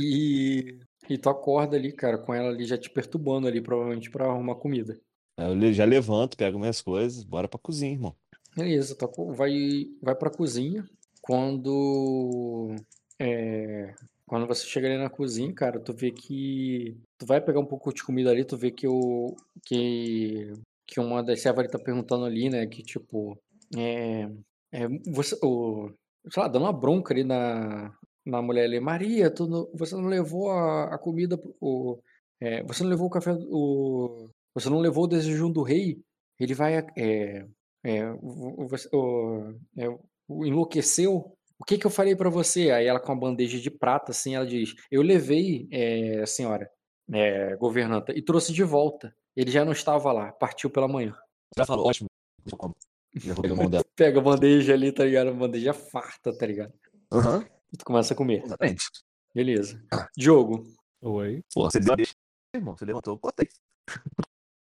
E, e tu acorda ali, cara, com ela ali já te perturbando ali, provavelmente pra arrumar comida. Eu já levanto, pego minhas coisas, bora pra cozinha, irmão. Beleza, aco- vai, vai pra cozinha. Quando, é, quando você chega ali na cozinha, cara, tu vê que tu vai pegar um pouco de comida ali, tu vê que o que, que uma das servas tá perguntando ali, né, que tipo, é, é, você, o, sei lá, dando uma bronca ali na, na mulher ali, Maria, tu não- você não levou a, a comida, o, é, você não levou o café, o, você não levou o desejo do rei, ele vai, é, é, o- o- você- o- é, o- enlouqueceu. O que que eu falei pra você? Aí ela com a bandeja de prata, assim, ela diz: Eu levei, é, senhora, é, governanta, e trouxe de volta. Ele já não estava lá, partiu pela manhã. Já falou, ótimo. Já como. Já vou pegar a mão dela. Pega a bandeja ali, tá ligado? A bandeja farta, tá ligado? Aham, E tu começa a comer. exatamente. Beleza. Diogo, Oi, Pô, você deu a deixa, irmão. Você levantou, botei.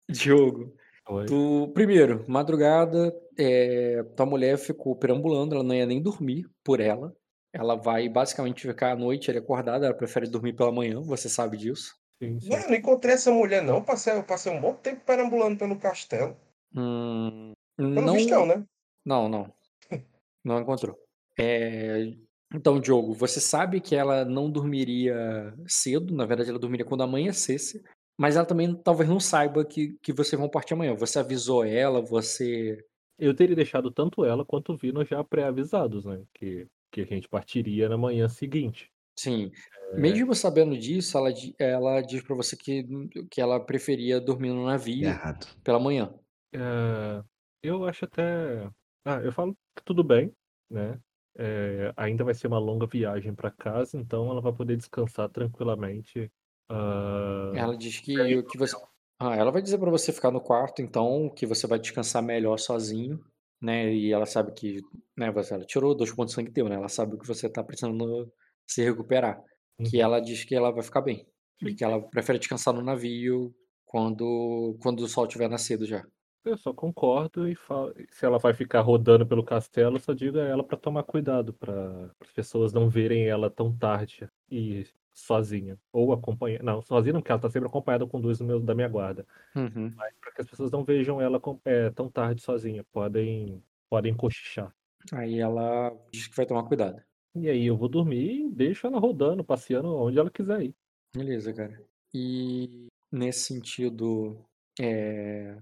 Diogo, oi. tu, primeiro, madrugada, é, tua mulher ficou perambulando, ela não ia nem dormir por ela. Ela vai basicamente ficar à noite ali acordada, ela prefere dormir pela manhã, você sabe disso. Sim, sim. Não, eu não encontrei essa mulher, não. Passei, eu passei um bom tempo perambulando pelo castelo. Hum, Pelo não, visto, não, né? não, não. Não encontrou. É, então, Diogo, você sabe que ela não dormiria cedo, na verdade, ela dormiria quando amanhecesse, mas ela também talvez não saiba que, que vocês vão partir amanhã. Você avisou ela, você. Eu teria deixado tanto ela quanto o Vino já pré-avisados, né? Que, que a gente partiria na manhã seguinte. Sim. É, Mesmo sabendo disso, ela, ela diz pra você que, que ela preferia dormir no navio Errado. pela manhã. é, eu acho até. Ah, eu falo que tudo bem, né? É, ainda vai ser uma longa viagem para casa, então ela vai poder descansar tranquilamente. Ah, Ela diz que, que você. Ah, ela vai dizer pra você ficar no quarto, então, que você vai descansar melhor sozinho, né? E ela sabe que, né, você, ela tirou dois pontos de sangue teu, né? Ela sabe que você tá precisando se recuperar. Que uhum. ela diz que ela vai ficar bem. E que ela prefere descansar no navio quando, quando o sol tiver nascido já. Eu só concordo e falo, se ela vai ficar rodando pelo castelo, eu só digo a ela pra tomar cuidado, para as pessoas não verem ela tão tarde e sozinha. Ou acompanhando. Não, sozinha não, porque ela tá sempre acompanhada com dois do meu- da minha guarda. Uhum. Mas para que as pessoas não vejam ela com- é, tão tarde sozinha. Podem, podem cochichar. Aí ela diz que vai tomar cuidado. E aí eu vou dormir e deixo ela rodando, passeando onde ela quiser ir. Beleza, cara. E nesse sentido, é...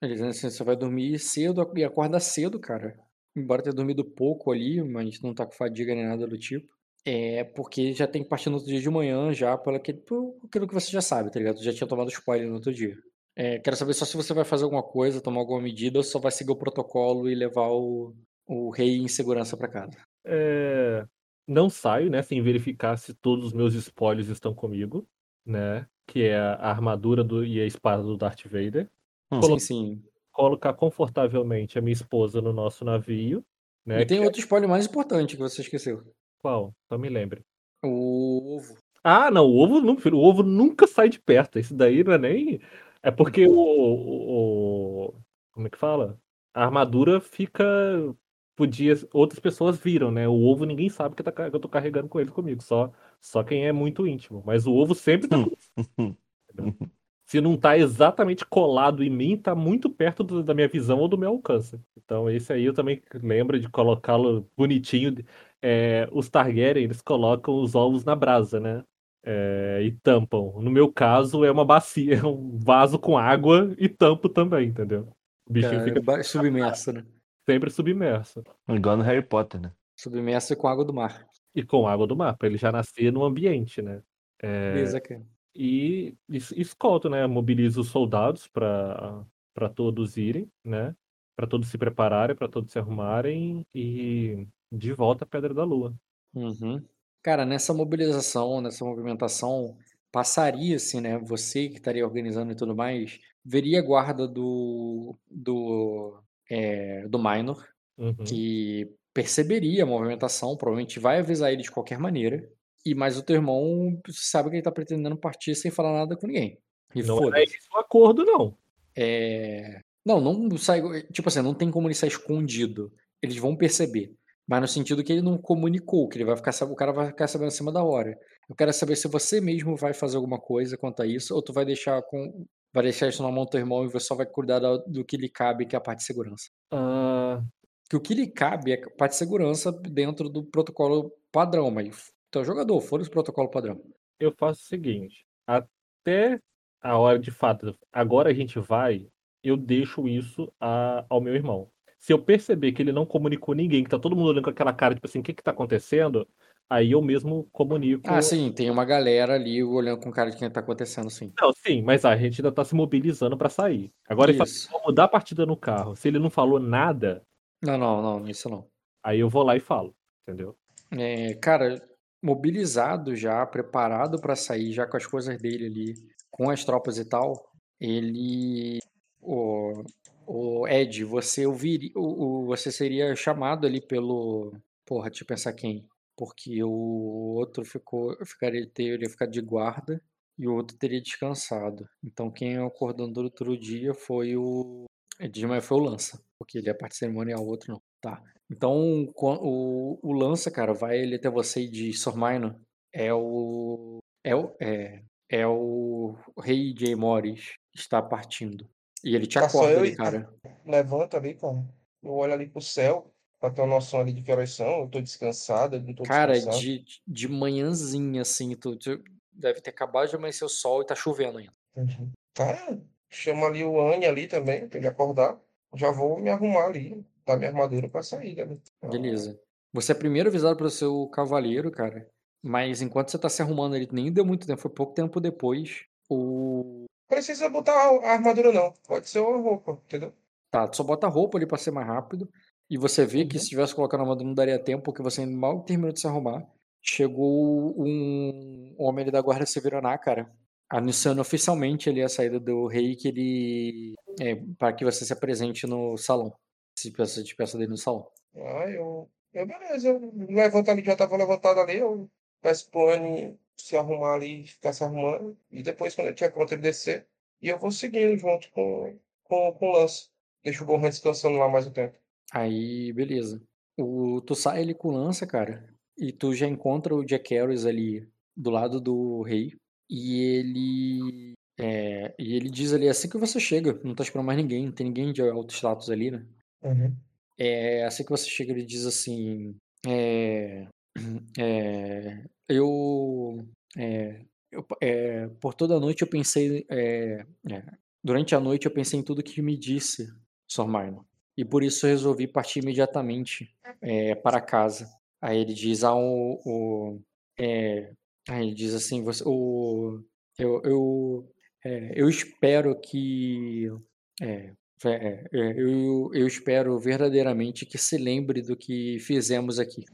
beleza, nesse sentido, você vai dormir cedo e acorda cedo, cara. Embora tenha dormido pouco ali, mas não tá com fadiga nem nada do tipo. É porque já tem que partir no outro dia de manhã, já pelo aquele, por aquilo que você já sabe, tá ligado? Já tinha tomado spoiler no outro dia. É, quero saber só se você vai fazer alguma coisa, tomar alguma medida, ou só vai seguir o protocolo e levar o, o rei em segurança pra casa. É, Não saio, né, sem verificar se todos os meus spoilers estão comigo, né? Que é a armadura do... e a espada do Darth Vader. Hum. Sim, sim. Colocar confortavelmente a minha esposa no nosso navio, né? E tem que é- outro spoiler mais importante que você esqueceu. Qual? Só me lembre. O ovo. Ah, não, o ovo, não, o ovo nunca sai de perto. Isso daí não é nem. É porque o, o- o- Como é que fala? A armadura fica. Podia. Outras pessoas viram, né? O ovo ninguém sabe que, tá que eu tô carregando com ele comigo. Só, só quem é muito íntimo. Mas o ovo sempre tá. entendeu? Se não tá exatamente colado em mim, tá muito perto do- da minha visão ou do meu alcance. Então, esse aí eu também lembro de colocá-lo bonitinho. É, os Targaryen, eles colocam os ovos na brasa, né? É, e tampam. No meu caso, é uma bacia, é um vaso com água e tampo também, entendeu? O bichinho Cara, fica submerso, né? sempre submerso. Igual no Harry Potter, né? Submerso com água do mar. E com água do mar, pra ele já nascer no ambiente, né? É, Beleza, e es- escolto, né? Mobilizo os soldados para para todos irem, né? Para todos se prepararem, para todos se arrumarem e de volta à Pedra da Lua. Uhum. Cara, nessa mobilização, nessa movimentação, passaria assim, né? Você que estaria organizando e tudo mais, veria a guarda do do é, do Minor, Uhum. que perceberia a movimentação, provavelmente vai avisar ele de qualquer maneira. E mas o teu irmão sabe que ele tá pretendendo partir sem falar nada com ninguém. E Não era foda-se. esse o acordo, não. É... Não, não sai. Tipo assim, não tem como ele sair escondido. Eles vão perceber. Mas no sentido que ele não comunicou, que ele vai ficar o cara vai ficar sabendo acima da hora. Eu quero saber se você mesmo vai fazer alguma coisa quanto a isso, ou tu vai deixar com. Vai deixar isso na mão do teu irmão e você só vai cuidar da- do que lhe cabe, que é a parte de segurança. Ah, Que o que lhe cabe é a parte de segurança dentro do protocolo padrão, mas tu é o jogador, fora o protocolo padrão. eu faço o seguinte: até a hora de fato, agora a gente vai, eu deixo isso a- ao meu irmão. Se eu perceber que ele não comunicou ninguém, que tá todo mundo olhando com aquela cara, tipo assim, o que que tá acontecendo? Aí eu mesmo comunico. Ah, sim, tem uma galera ali olhando com cara de quem tá acontecendo, sim. Não, sim, mas a gente ainda tá se mobilizando pra sair. Agora ele fala, Isso. vamos dar a partida no carro. Se ele não falou nada, Não, não, não, isso não. aí eu vou lá e falo, entendeu? É, cara, mobilizado já, preparado pra sair, já com as coisas dele ali, com as tropas e tal, ele. O, o Ed, você ouviria. O, o- você seria chamado ali pelo. Porra, deixa eu pensar quem. Porque o outro ficou. Ficaria, teria ficado de guarda e o outro teria descansado. Então quem acordou no outro dia foi o. De manhã foi o Lança, porque ele é parte cerimonial, o outro não. Tá. Então, o, o Lança, cara, vai ele até você e diz, Sormaino, é o. É o. É, é o rei Jay Morris está partindo. E ele te Tá acorda ali, cara. Levanta ali, cara. Eu olho ali pro céu, pra ter uma noção ali de que horas são. Eu tô descansado, eu não tô Cara, de, de manhãzinha, assim, tu, tu deve ter acabado de amanhecer o sol e tá chovendo ainda. Tá, chama ali o Anny ali também, pra ele acordar. Já vou me arrumar ali, dar minha armadura pra sair, né? Beleza. Você é primeiro avisado pelo seu cavaleiro, cara. Mas enquanto você tá se arrumando ali, nem deu muito tempo, foi pouco tempo depois. O. Precisa botar a armadura não, pode ser uma roupa, entendeu? Tá, tu só bota a roupa ali pra ser mais rápido. E você vê que Uhum. se tivesse colocado a armadura não daria tempo, porque você mal terminou de se arrumar. Chegou um homem ali da guarda Severaná, cara. Anunciando oficialmente ali a saída do rei, que ele. É, para que você se apresente no salão. Se peça, te peça dele no salão. Ah, eu, eu beleza, eu levanto ali, já tava levantado ali, eu Anny se arrumar ali, ficar se arrumando, e depois quando ele tiver pronto ele descer, e eu vou seguindo junto com, com, com o lance. Deixa o Gohan descansando lá mais um tempo. Aí, beleza. O, tu sai ali com o lança, cara, e tu já encontra o Jack Harris ali do lado do rei. E ele. É, e ele diz ali, assim que você chega, não tá esperando mais ninguém, não tem ninguém de alto status ali, né? Uhum. É, assim que você chega, ele diz assim. É, é, eu, é, eu, é, Por toda a noite eu pensei. é, é, durante a noite eu pensei em tudo que me disse, Sor Minor. E por isso resolvi partir imediatamente é, para casa. Aí ele diz: ah, o, o, aí ele diz assim: você, o, eu, eu, eu espero que. É, é, eu, eu espero verdadeiramente que se lembre do que fizemos aqui.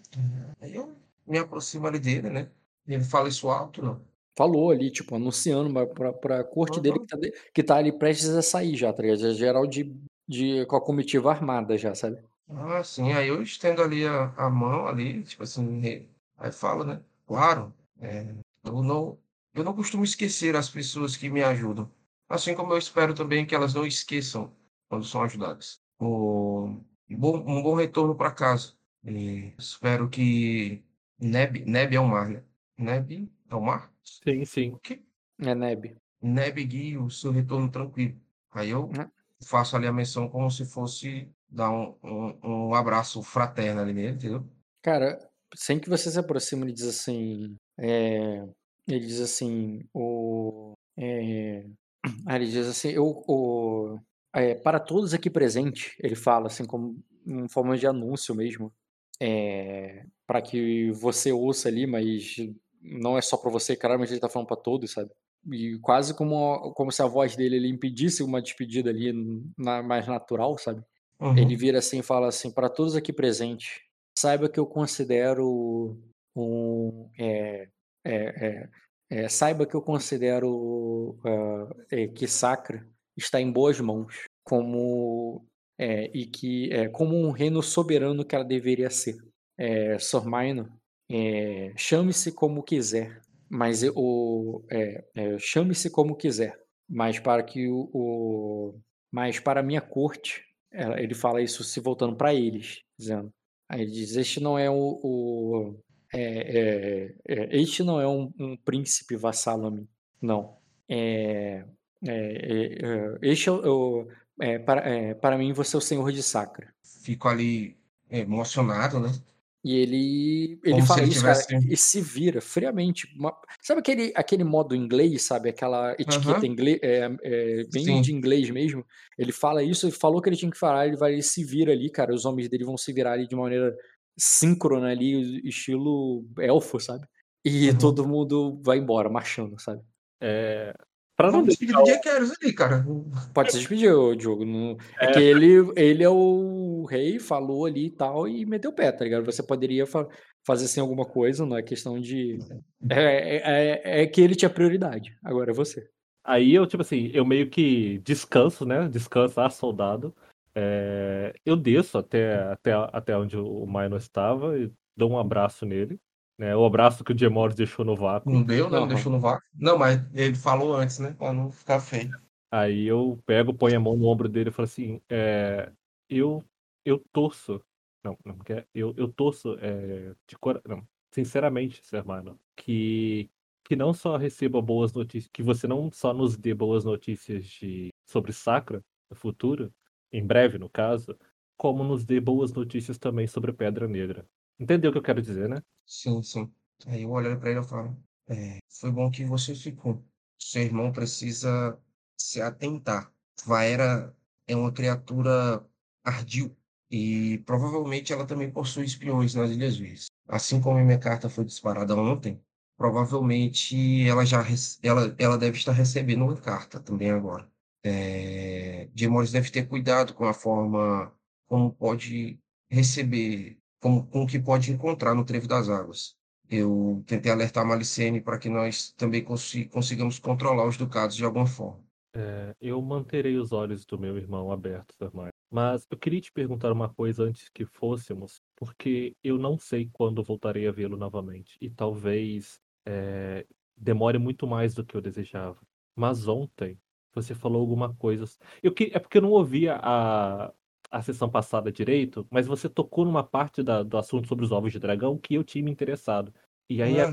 Aí eu me aproximo ali dele, né? Ele fala isso alto, não? Falou ali, tipo, anunciando pra, pra, corte dele Uhum. que tá, que tá ali prestes a sair já, tá ligado? Geral de, de, com a comitiva armada já, sabe? Ah, sim. Aí eu estendo ali a, a mão ali, tipo assim, aí falo, né? Claro, é, eu não, eu não costumo esquecer as pessoas que me ajudam. Assim como eu espero também que elas não esqueçam quando são ajudadas. O, um bom, um bom retorno para casa. E espero que Neb, Neb é o mar, né? Neb é o mar? Sim, sim. O quê? É Neb. Neb guie o seu retorno tranquilo. Aí eu Né? faço ali a menção como se fosse dar um, um, um abraço fraterno ali nele, entendeu? Cara, sem que você se aproxime, ele diz assim. é, ele diz assim. O, é, ele diz assim. Eu, o, é, para todos aqui presentes, ele fala assim, como em forma de anúncio mesmo. É, para que você ouça ali, mas não é só para você, claramente ele tá falando para todos, sabe? E quase como, como se a voz dele ele impedisse uma despedida ali na- mais natural, sabe? Uhum. Ele vira assim e fala assim: para todos aqui presentes, saiba que eu considero um. é, é, é, saiba que eu considero é, que Sacra está em boas mãos, como é, e que é, como um reino soberano que ela deveria ser. É, Sor Minor, é, chame-se como quiser, mas o é, é, chame-se como quiser, mas para que o, o mas para a minha corte ela- ele fala isso se voltando para eles, dizendo. Aí ele diz: Este não é o. o- é, é, é, este não é um, um príncipe vassalo a mim. Não. É, é, é, é, este é o. é, para, é, para mim, você é o senhor de Sacra. Fico ali emocionado, né? E ele, ele Como fala ele isso, cara, tivesse- e se vira friamente. Uma- sabe aquele, aquele modo inglês, sabe? Aquela etiqueta Aham. inglês, é, é, bem Sim. de inglês mesmo. Ele fala isso, ele falou que ele tinha que falar, ele vai ele se vira ali, cara. Os homens dele vão se virar ali de maneira síncrona ali, estilo elfo, sabe? E Uhum. todo mundo vai embora, marchando, sabe? É, para não despedir deixar do Harris ali, cara. Pode se despedir, Diogo. não- É, É. que ele, ele é o rei, falou ali e tal, e meteu o pé, tá ligado? Você poderia fa- fazer assim alguma coisa, não é questão de. É, é, é- é que ele tinha prioridade. Agora é você. Aí eu, tipo assim, eu meio que descanso, né? Descanso, ah, soldado. É, eu desço até, até, até onde o Minor estava e dou um abraço nele. Né? O abraço que o Gemores deixou no vácuo. Não deu, né? Não deixou no vácuo. Não, mas ele falou antes, né? Pra não ficar feio. Aí eu pego, ponho a mão no ombro dele e falo assim: é, eu, eu torço. Não, não quer. Eu, eu torço é, de cora... não, sinceramente, Sr. Minor, que, que não só receba boas notícias, que você não só nos dê boas notícias de, sobre Sacra no futuro, em breve no caso, como nos dê boas notícias também sobre Pedra Negra. Entendeu o que eu quero dizer, né? Sim, sim. Aí eu olho pra ele e falo: é, foi bom que você ficou. Seu irmão precisa se atentar. Vaera é uma criatura ardil e provavelmente ela também possui espiões nas Ilhas Verdes. Assim como minha carta foi disparada ontem, provavelmente ela já ela, ela deve estar recebendo uma carta também agora. É, Gemores deve ter cuidado com a forma como pode receber, como, com o que pode encontrar no Trevo das Águas. Eu tentei alertar a Malicene para que nós também consi- consigamos controlar os ducados de alguma forma. É, eu manterei os olhos do meu irmão abertos. Minor. Mas eu queria te perguntar uma coisa antes que fôssemos, porque eu não sei quando voltarei a vê-lo novamente. E talvez é, demore muito mais do que eu desejava. Mas ontem você falou alguma coisa. Eu que... É porque eu não ouvia a, a sessão passada direito, mas você tocou numa parte da- do assunto sobre os ovos de dragão que eu tinha me interessado. E aí, Ah,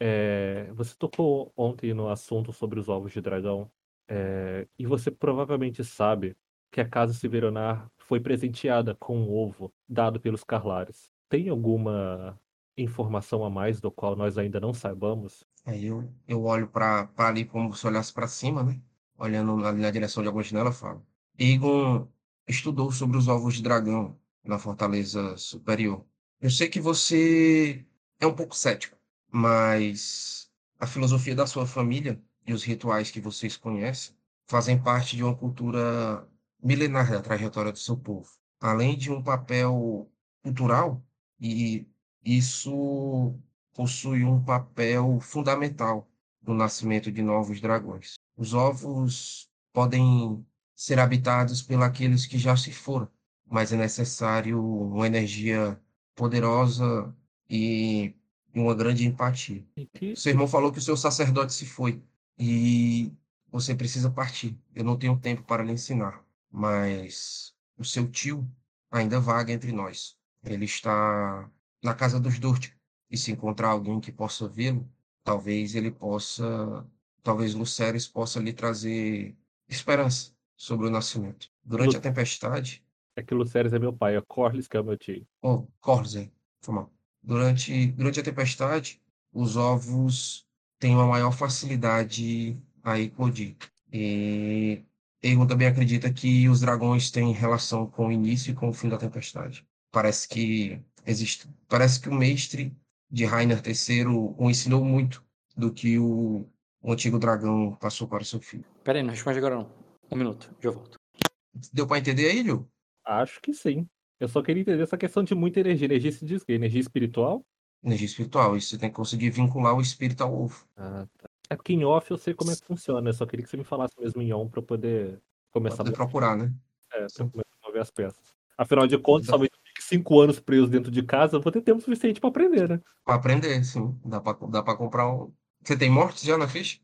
é, você tocou ontem no assunto sobre os ovos de dragão, é, e você provavelmente sabe que a Casa Severonar foi presenteada com um ovo dado pelos Carlares. Tem alguma informação a mais do qual nós ainda não saibamos? Aí eu, eu olho pra ali como se olhasse pra cima, né? Olhando na, na direção de alguma janela, falo. Egon estudou sobre os ovos de dragão na Fortaleza Superior. Eu sei que você é um pouco cético, mas a filosofia da sua família e os rituais que vocês conhecem fazem parte de uma cultura milenar da trajetória do seu povo. Além de um papel cultural, e isso possui um papel fundamental no nascimento de novos dragões. Os ovos podem ser habitados pelos que já se foram, mas é necessário uma energia poderosa e uma grande empatia. Que Seu irmão falou que o seu sacerdote se foi e você precisa partir. Eu não tenho tempo para lhe ensinar, mas o seu tio ainda vaga entre nós. Ele está na casa dos Durt e se encontrar alguém que possa vê-lo, talvez ele possa, talvez Luceres possa lhe trazer esperança sobre o nascimento. Durante Lu- a tempestade, é que Luceres é meu pai, é Corlys que é o meu tio. Oh, Corze, foi mal. Durante, durante a tempestade, os ovos têm uma maior facilidade a eclodir. E Egon também acredita que os dragões têm relação com o início e com o fim da tempestade. Parece que existe, parece que o mestre de Rainer III o ensinou muito do que o, o antigo dragão passou para o seu filho. Pera aí, não responde agora não. Um minuto, já volto. Deu para entender aí, Lio? Acho que sim. Eu só queria entender essa questão de muita energia. Energia se diz que energia espiritual? Energia espiritual. Isso você tem que conseguir vincular o espírito ao ovo. Ah, tá. É porque em off eu sei como é que funciona. Eu só queria que você me falasse mesmo em on pra eu poder começar Pra a poder procurar, né? É, pra eu começar a mover as peças. Afinal de contas, talvez eu fique cinco anos preso dentro de casa, eu vou ter tempo suficiente pra aprender, né? Para aprender, sim. Dá para dá pra comprar um. Você tem mortes já na ficha?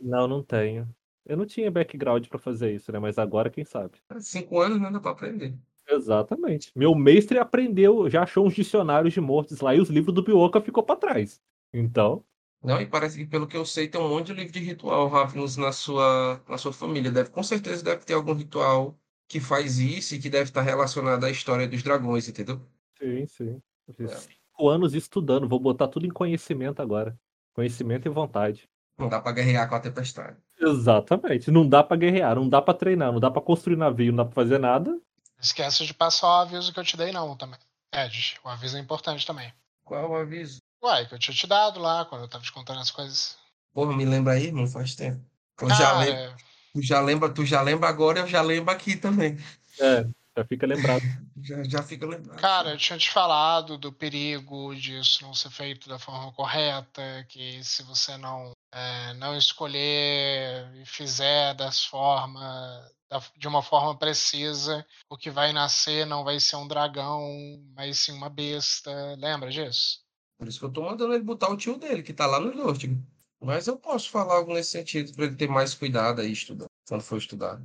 Não, não tenho. Eu não tinha background pra fazer isso, né? Mas agora, quem sabe? Cinco anos, né? Dá para aprender. Exatamente. Meu mestre aprendeu, já achou uns dicionários de mortes lá e os livros do Bioka ficou pra trás. Então, Não, e parece que, pelo que eu sei, tem um monte de livro de ritual, Ravnus, na sua, na sua família. Deve, com certeza deve ter algum ritual que faz isso e que deve estar relacionado à história dos dragões, entendeu? sim, sim. É. Cinco anos estudando, vou botar tudo em conhecimento agora. Conhecimento e vontade. Não dá para guerrear com a tempestade. Exatamente. Não dá pra guerrear, não dá pra treinar, não dá pra construir navio, não dá pra fazer nada. Esquece de passar o aviso que eu te dei, não, também. Ed, o aviso é importante também. Qual é o aviso? Uai, que eu tinha te dado lá quando eu tava te contando as coisas. Porra, me lembra aí, não faz tempo. Eu já Cara, lembro, tu já lembra, tu já lembra agora, eu já lembro aqui também. É, já fica lembrado. Já, já fica lembrado. Cara, eu tinha te falado do perigo disso não ser feito da forma correta, que se você não, é, não escolher e fizer das formas, da- de uma forma precisa, o que vai nascer não vai ser um dragão, mas sim uma besta. Lembra disso? Por isso que eu tô mandando ele botar o tio dele, que tá lá no Dortigo. Mas eu posso falar algo nesse sentido, para ele ter mais cuidado aí estudando, quando for estudar.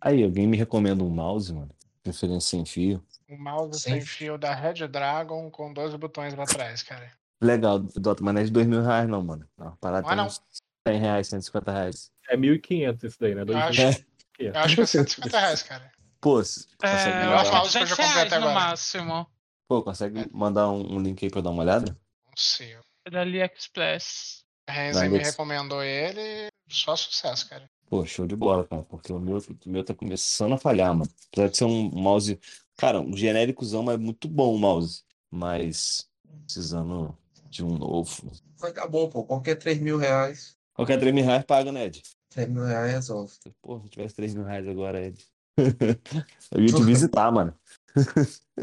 Aí, alguém me recomenda um mouse, mano? Preferência sem fio. O mouse Sem sem fio da Red Dragon com 12 botões pra trás, cara. Legal, Dota, mas não é de dois mil reais, não, mano. Não, parada Não é tem não. uns 100 reais, 150 reais. É 1.500 isso daí, né? Eu Dois acho, mil- É. eu acho que é 150 reais, cara. Pô, se- consegue, eu É, acho mandar, que- um- que eu já 200 comprei reais até no agora. máximo. pô, consegue mandar um, um link aí pra eu dar uma olhada? Não sei. É da AliExpress. A Renzi me recomendou ele, só sucesso, cara. Pô, show de bola, cara, porque o meu, o meu tá começando a falhar, mano. Apesar de ser um mouse, cara, um genéricozão, mas muito bom o mouse. Mas precisando de um novo. Vai dar bom, pô. Qualquer 3 mil reais, Qualquer 3 mil reais paga, né, Ed? 3 mil reais resolve. Pô, se tivesse 3 mil reais agora, Ed. Eu ia te visitar, mano.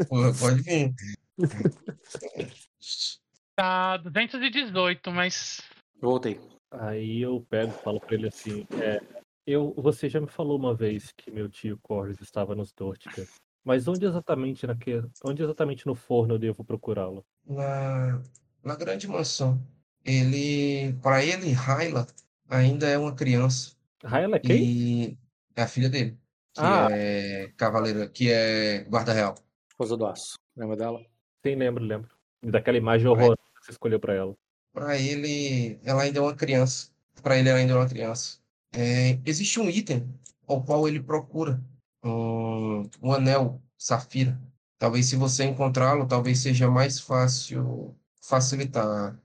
Pô, pode vir. Tá 218, mas Voltei. Aí eu pego e falo pra ele assim, é, eu, você já me falou uma vez que meu tio Corlys estava nos Dortica, mas onde exatamente naquele, onde exatamente no forno eu devo procurá-lo? Na, na grande mansão. Ele, para ele, Hyla ainda é uma criança. Raela é quem? E é a filha dele, que Ah. é cavaleira, que é guarda real. Esposa do aço. Lembra dela? Sim, lembro, lembro. Daquela imagem horrorosa que você escolheu pra ela. Para ele, ela ainda é uma criança. Para ele, ela ainda é uma criança. É, existe um item ao qual ele procura um, um anel safira. Talvez se você encontrá-lo, talvez seja mais fácil facilitar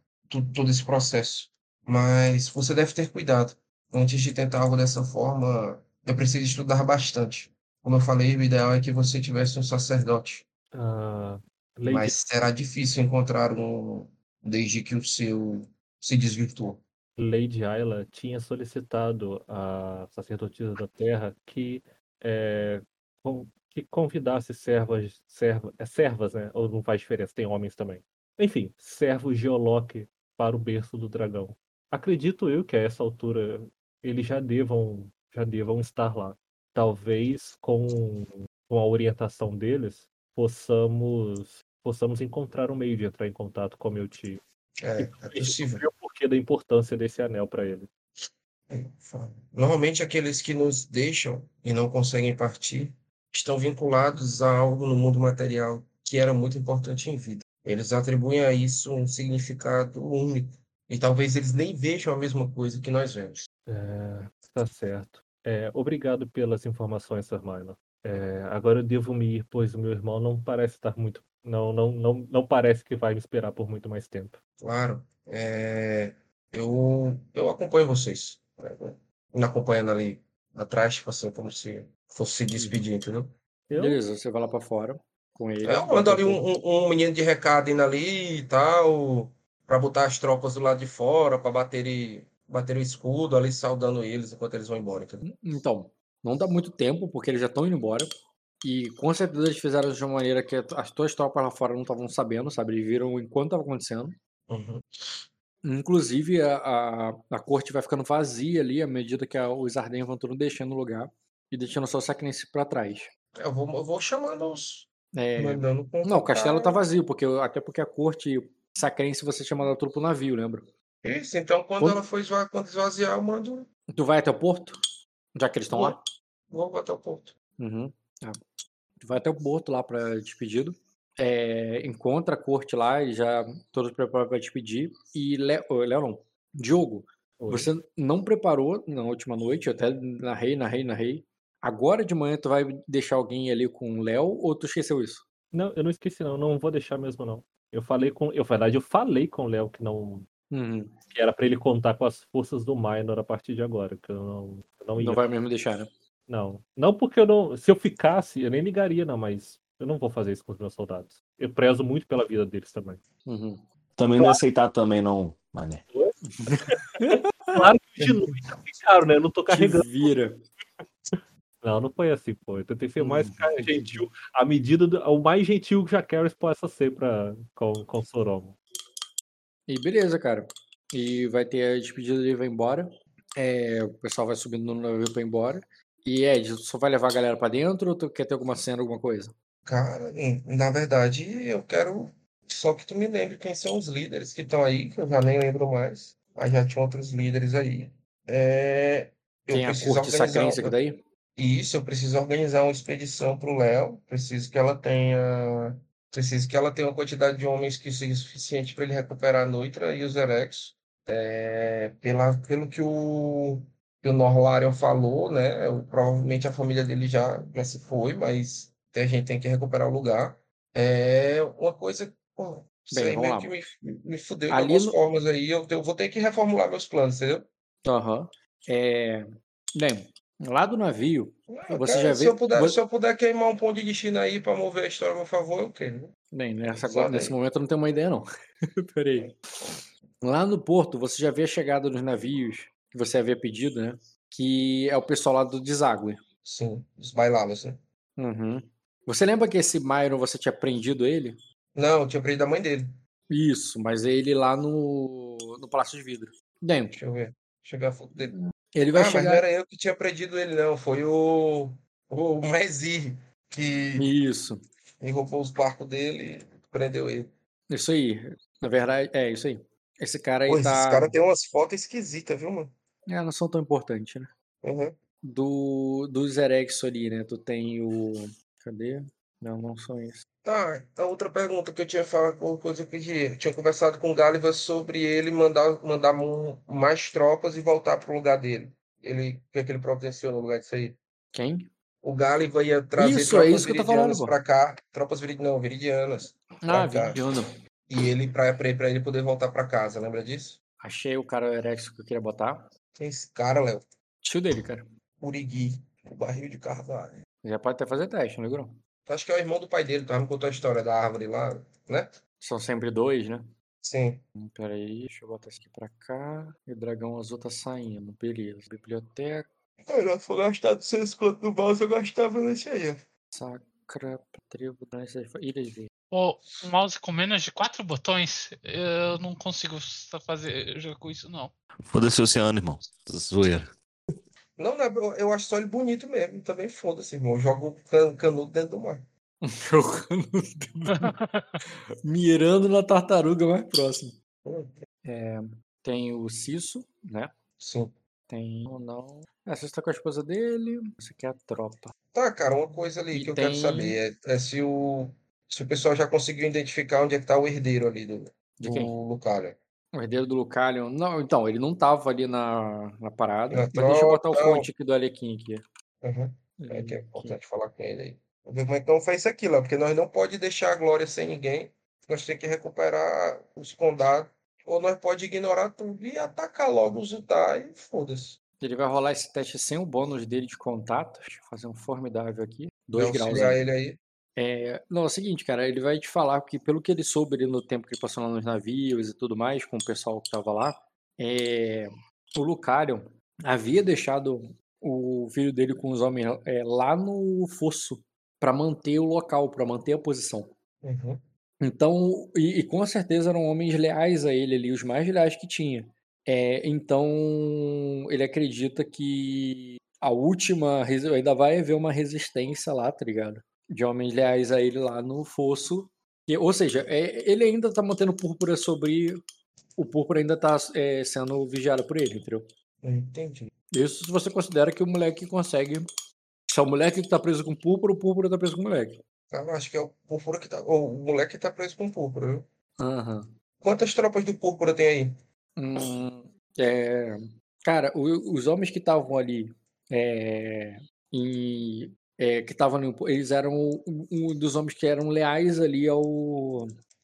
todo esse processo. Mas você deve ter cuidado. Antes de tentar algo dessa forma, é preciso estudar bastante. Como eu falei, o ideal é que você tivesse um sacerdote. Ah, Mas será difícil encontrar um desde que o seu se desvirtuou. Lady Ayla tinha solicitado à sacerdotisa da terra que, eh, con- que convidasse servas, serva, é, servas, né? Ou não faz diferença, tem homens também. Enfim, servos de Oloque para o berço do dragão. Acredito eu que a essa altura eles já devam, já devam estar lá. Talvez com, com a orientação deles possamos, possamos encontrar um meio de entrar em contato com meu tio. É, é E possível. descobrir o porquê da importância desse anel para ele. Normalmente, aqueles que nos deixam e não conseguem partir estão vinculados a algo no mundo material que era muito importante em vida. Eles atribuem a isso um significado único. E talvez eles nem vejam a mesma coisa que nós vemos. É, tá certo. É, obrigado pelas informações, Minor. É, agora eu devo me ir, pois o meu irmão não parece estar muito. Não, não, não, não parece que vai me esperar por muito mais tempo. Claro, é, eu, eu acompanho vocês. né? Me acompanhando ali atrás, tipo assim, como se fosse se despedir, entendeu? Eu, Beleza, você vai lá pra fora com ele. Eu mando ali um, um, um menino de recado indo ali e tal, pra botar as tropas do lado de fora, pra bater, e- bater o escudo ali, saudando eles enquanto eles vão embora, entendeu? Então, não dá muito tempo, porque eles já estão indo embora. E com certeza eles fizeram de uma maneira que as tuas tropas lá fora não estavam sabendo, sabe? Eles viram enquanto estava acontecendo. Uhum. Inclusive, a, a, a corte vai ficando vazia ali à medida que a- os Arden vão tudo deixando o lugar e deixando só o Sacrinice pra trás. Eu vou, eu vou chamando os. É, Mandando Não, o castelo tá vazio, porque, até porque a corte Sacrense você tinha mandado tudo pro navio, lembra? Isso, então quando Quando- ela for esva- quando esvaziar, eu mando. Tu vai até o porto? Já que eles estão lá? Vou até o ponto. Uhum. Tá. Tu vai até o porto lá pra despedido. É, encontra a corte lá e já todos preparados pra despedir. E Léo, Léo não, Diogo, Oi. você não preparou na última noite, eu até narrei, narrei, narrei. Agora de manhã tu vai deixar alguém ali com o Léo ou tu esqueceu isso? Não, eu não esqueci, não. Não vou deixar mesmo, não. Eu falei com. Eu, na verdade, eu falei com o Léo que não. Uhum. Que era pra ele contar com as forças do Minor a partir de agora. Que eu não, eu não ia. Não vai mesmo deixar, né? Não. Não porque eu não. Se eu ficasse, eu nem ligaria, não, mas eu não vou fazer isso com os meus soldados. Eu prezo muito pela vida deles também. Uhum. Também não ia aceitar também, não, mané. Claro que de noite ficaram, né? Eu não tô Te carregando. vira. Não, não foi assim, pô. Eu tentei ser o mais Hum, gentil, a medida do, o mais gentil que Jacaris possa ser pra, com, com Soromo. E beleza, cara. E vai ter a despedida dele, vai embora. É, o pessoal vai subindo no navio pra ir embora. E Ed, tu só vai levar a galera pra dentro ou tu quer ter alguma cena, alguma coisa? Cara, na verdade, eu quero só que tu me lembre quem são os líderes que estão aí, que eu já nem lembro mais, mas já tinha outros líderes aí. É, eu Tem a preciso corte sacrense aqui daí? Isso, eu preciso organizar uma expedição pro Léo, preciso que ela tenha, preciso que ela tenha uma quantidade de homens que seja suficiente para ele recuperar a Noitra e os Erexos. É, pela, pelo que o, que o Norlarion falou, né? eu- provavelmente a família dele já, já se foi, mas a gente tem que recuperar o lugar. É uma coisa, pô, Bem, vamos lá. que me, me fudeu de Ali algumas no- formas aí. Eu, eu vou ter que reformular meus planos, entendeu? Aham. É, Bem, lá do navio, Ah, Você cara, já se vê- eu puder, você- se eu puder queimar um pão de destino aí para mover a história meu favor, eu quero. bem, nessa, agora- nesse momento eu não tenho uma ideia, não. Peraí. Lá no porto, você já vê a chegada dos navios que você havia pedido, né? Que é o pessoal lá do deságue. Sim, os bailalos, né? Uhum. Você lembra que esse Myron você tinha prendido ele? Não, eu tinha perdido a mãe dele. Isso, mas ele lá no, no Palácio de Vidro. Bem, Deixa eu ver. Deixa eu ver a foto dele. Ele vai ah, mas não chegar. era eu que tinha prendido ele, não. Foi o, o Mezir que Isso, me roubou os barcos dele e prendeu ele. isso aí. Na verdade, é isso aí. Esse cara aí Pô, esses tá. caras têm umas fotos esquisitas, viu, mano? É, não são tão importantes, né? Uhum. Do, dos Erexo ali, né? Tu tem o. Cadê? Não, não são esses. Tá, a outra pergunta que eu tinha falado, uma coisa que eu tinha conversado com o Gáliva sobre ele mandar, mandar mais tropas e voltar pro lugar dele. Ele, o que é que ele providenciou no lugar disso aí? Quem? O Gáliva ia trazer Isso, é tropas falando, viridianas pô. pra cá. Tropas virid... não, viridianas. Ah, cá. Viridiano. E ele, pra ele poder voltar pra casa, lembra disso? Achei o cara Erexo que eu queria botar. Quem é esse cara, Léo? Tio dele, cara. Urigui, o barril de Carvalho. Já pode até fazer teste, não ligou? Tu acha que é o irmão do pai dele, tu já me contou a história da árvore lá, né? São sempre dois, né? Sim. Hum, Peraí, deixa eu botar isso aqui pra cá. E o dragão azul tá saindo. Beleza. Biblioteca, Cara, se eu gastar 200 conto no mouse, eu gastava nesse aí, ó. sacra, tribo, dança, ilhas dele. Pô, um mouse com menos de quatro botões, eu não consigo fazer jogar com isso, não. Foda-se o oceano, irmão. Zoeira. Não, não, eu- eu acho só ele bonito mesmo. Também foda-se, irmão. Eu jogo can- canudo dentro do mar. Jogando. Mirando na tartaruga mais próxima. Hum, É, tem o Cisso, né? Sim. Tem ou não. É, você está com a esposa dele. Você quer a tropa. Tá, cara, uma coisa ali E que eu quero tem- saber é, é se o se o pessoal já conseguiu identificar onde é que tá o herdeiro ali do, do quem? O herdeiro do Lucalion. Não, então, ele não tava ali na, na parada. Na mas deixa eu botar o fonte aqui do Alequim aqui. Uhum. É que é importante falar com ele aí. Não faz isso aqui, lá, porque nós não pode deixar a glória sem ninguém. Nós temos que recuperar os condados. Ou nós pode ignorar tudo e atacar logo os Utah e foda-se. Ele vai rolar esse teste sem o bônus dele de contatos. Deixa eu fazer um formidável aqui. Dois graus. ele aí. É, não, é o seguinte, cara, ele vai te falar que pelo que ele soube ali no tempo que ele passou lá nos navios e tudo mais, com o pessoal que tava lá, é, o Lucarion havia deixado o filho dele com os homens é, lá no fosso para manter o local, para manter a posição. Uhum. Então, e, e com certeza eram homens leais a ele ali, os mais leais que tinha. É, então, ele acredita que a última, ainda vai haver uma resistência lá, tá ligado? De homens leais a ele lá no fosso. E- ou seja, é, ele ainda tá mantendo púrpura sobre. O púrpura ainda tá é, sendo vigiado por ele, entendeu? Entendi. Isso se você considera que o moleque consegue. Se é o moleque que tá preso com púrpura, o púrpura tá preso com o moleque. Eu acho que é o púrpura que tá. ou o moleque que tá preso com púrpura, viu? Aham. Quantas tropas do púrpura tem aí? Hum, é, cara, o- os homens que estavam ali, é, em- é, que estavam ali, eles eram um, um dos homens que eram leais ali ao,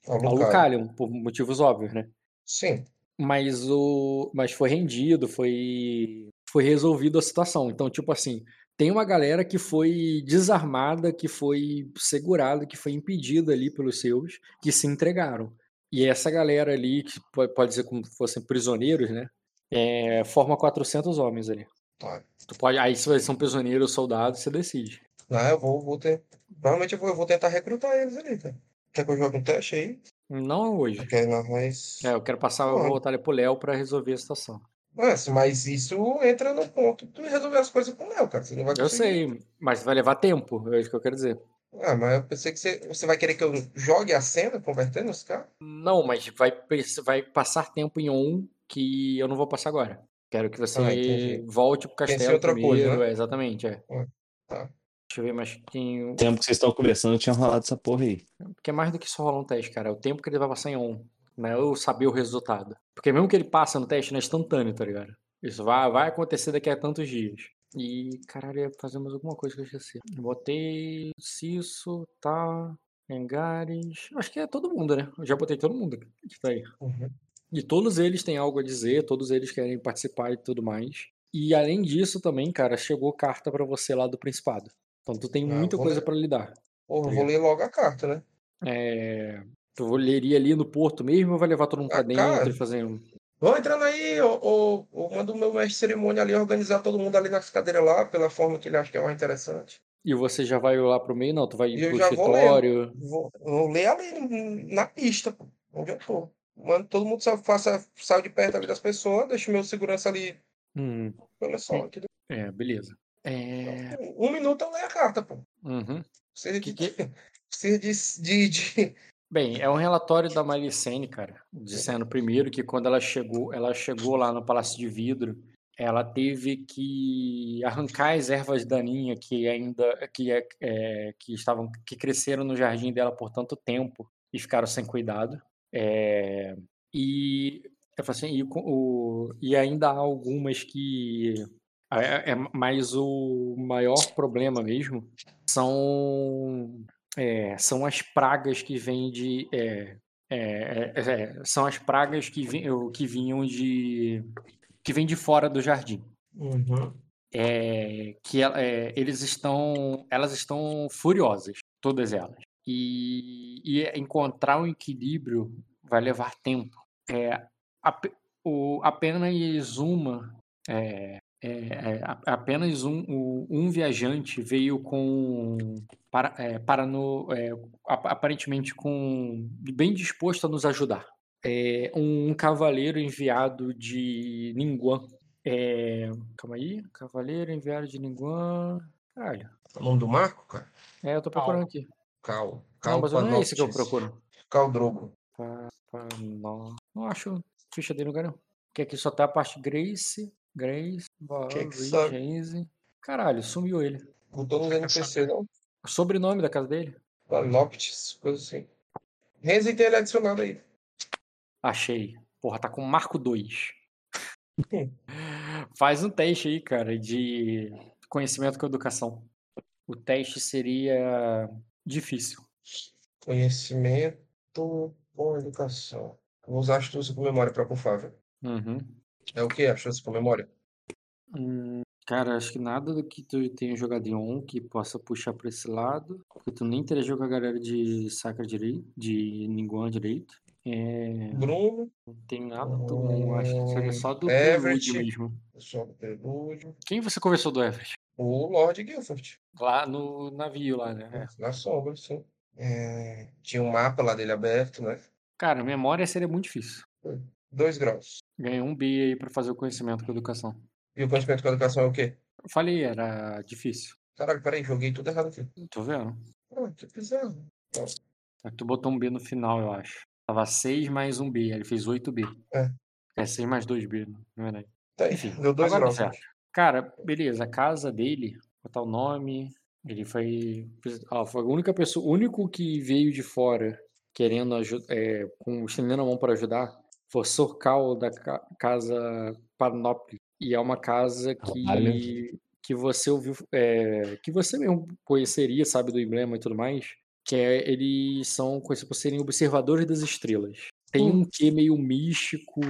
Ao ao Lucário. Lucalion, por motivos óbvios, né? Sim. Mas o, mas foi rendido, foi, foi resolvido a situação. Então, tipo assim, tem uma galera que foi desarmada, que foi segurada, que foi impedida ali pelos seus, que se entregaram. E essa galera ali, que po- pode dizer como se fossem prisioneiros, né? É, forma 400 homens ali. Tá. Tu pode, aí se são prisioneiros ou soldados, você decide. Ah, eu vou, vou ter. Provavelmente eu vou, eu vou tentar recrutar eles ali, tá? Quer que eu jogue um teste aí? Não hoje. Porque nós. É, eu quero passar, eu Pô. vou botar ele pro Léo pra resolver a situação. Mas, mas isso entra no ponto de resolver as coisas com o Léo, cara. Você não vai Eu sei, mas vai levar tempo, é isso que eu quero dizer. Ah, mas eu pensei que você, você vai querer que eu jogue a cena convertendo os caras? Não, mas vai, vai passar tempo em on que eu não vou passar agora. Quero que você Ah, volte pro castelo outra coisa, primeiro. né? é, exatamente, é. Tá. Deixa eu ver mais quem. O tempo que vocês estão conversando tinha rolado essa porra aí. Porque é mais do que só rolar um teste, cara. É o tempo que ele vai passar em on. Não é eu saber o resultado. Porque mesmo que ele passe no teste, não é instantâneo, tá ligado? Isso vai, vai acontecer daqui a tantos dias. E, caralho, ia fazer mais alguma coisa que eu esqueci. Botei Cisso, tá. Engares. Acho que é todo mundo, né? Eu já botei todo mundo que tá aí. Uhum. E todos eles têm algo a dizer, todos eles querem participar e tudo mais. E além disso também, cara, chegou carta pra você lá do Principado. Então tu tem Ah, muita coisa ler. pra lidar. Porra, eu vou ler logo a carta, né? É... Tu leria ali no porto mesmo ou vai levar todo mundo pra Ah, dentro cara. e fazer um... Vão entrando aí, ou, ou, ou manda o meu mestre de cerimônia ali organizar todo mundo ali nas cadeiras lá, pela forma que ele acha que é mais interessante. E você já vai lá pro meio? Não, tu vai E pro já vou escritório. Vou, vou ler ali na pista, pô, onde eu tô. Mano, todo mundo sa- faça, saia de perto ali das pessoas, deixa o meu segurança ali. Hum, Olha só, entendeu? é, beleza. É... Um minuto eu leio a carta, pô. Uhum. Precisa Que de, que- precisa de, de, de- Bem, é um relatório da Malicene, cara, dizendo primeiro que quando ela chegou, ela chegou lá no Palácio de Vidro ela teve que arrancar as ervas daninhas que ainda que, é, é, que estavam que cresceram no jardim dela por tanto tempo e ficaram sem cuidado. É, e eu assim, e, o, e ainda há algumas que é, é, mas o maior problema mesmo são é, são as pragas que vêm de é, é, é, são as pragas que, vi, que vinham de que vêm de fora do jardim. Uhum. É, que eles estão elas estão furiosas todas elas e, e encontrar um equilíbrio vai levar tempo é, a, o, apenas uma é, é, é, apenas um, um, viajante veio com para, é, para no, é, aparentemente com bem disposto a nos ajudar. É, um, cavaleiro enviado de Ninguan. É, calma aí, cavaleiro enviado de Ninguan. Caralho. É o nome do Marco, cara? É, eu tô procurando Cal. aqui. Cal. Cal não, mas não é esse que eu procuro. Cal Drogo. Não, não acho ficha dele no lugar não. Porque aqui só tá a parte Grace, Grace, James. Caralho, sumiu ele. Botou no NPC, não? O sobrenome da casa dele? Noctis, coisa assim. Renzi tem ele adicionado aí. Achei. Porra, tá com Marco 2. Faz um teste aí, cara, de conhecimento com educação. O teste seria difícil. Conhecimento com educação. Vou usar astúcia com memória para bufar, Uhum. É o que astúcia com memória? Hum, cara, acho que nada do que tu tenha jogado em on que possa puxar pra esse lado. Porque tu nem interagiu com a galera de Sacra direito, de Ninguan direito. É... Bruno. Não tem nada do bom, acho que seria só do Everett. Prelúdio mesmo. Só do Prelúdio. Quem você conversou do Everett? O Lord Guilford. Lá no navio, lá, né? É. Na sombra, sim. É... Tinha um mapa lá dele aberto, né? Cara, memória seria muito difícil. Dois graus. Ganhei um B aí pra fazer o conhecimento com educação. E o conhecimento com educação é o quê? Eu falei, era difícil. Caralho, peraí, joguei tudo errado aqui. Tô vendo. Ah, que bizarro. Só que tu botou um B no final, eu acho. Tava 6 mais um B, ele fez 8 B. É. É 6 mais 2 B, na verdade. Tá Enfim, deu dois agora graus. tá certo. Cara, beleza, a casa dele, botar o nome, ele foi, ah, foi a única pessoa, o único que veio de fora querendo ajudar, é, com estendendo a mão para ajudar, Sorcal da ca- casa Panoply. E é uma casa Caralho. que, que você ouviu, é, que você mesmo conheceria, sabe, do emblema e tudo mais, que é, eles são conhecidos por serem observadores das estrelas. Tem um quê meio místico,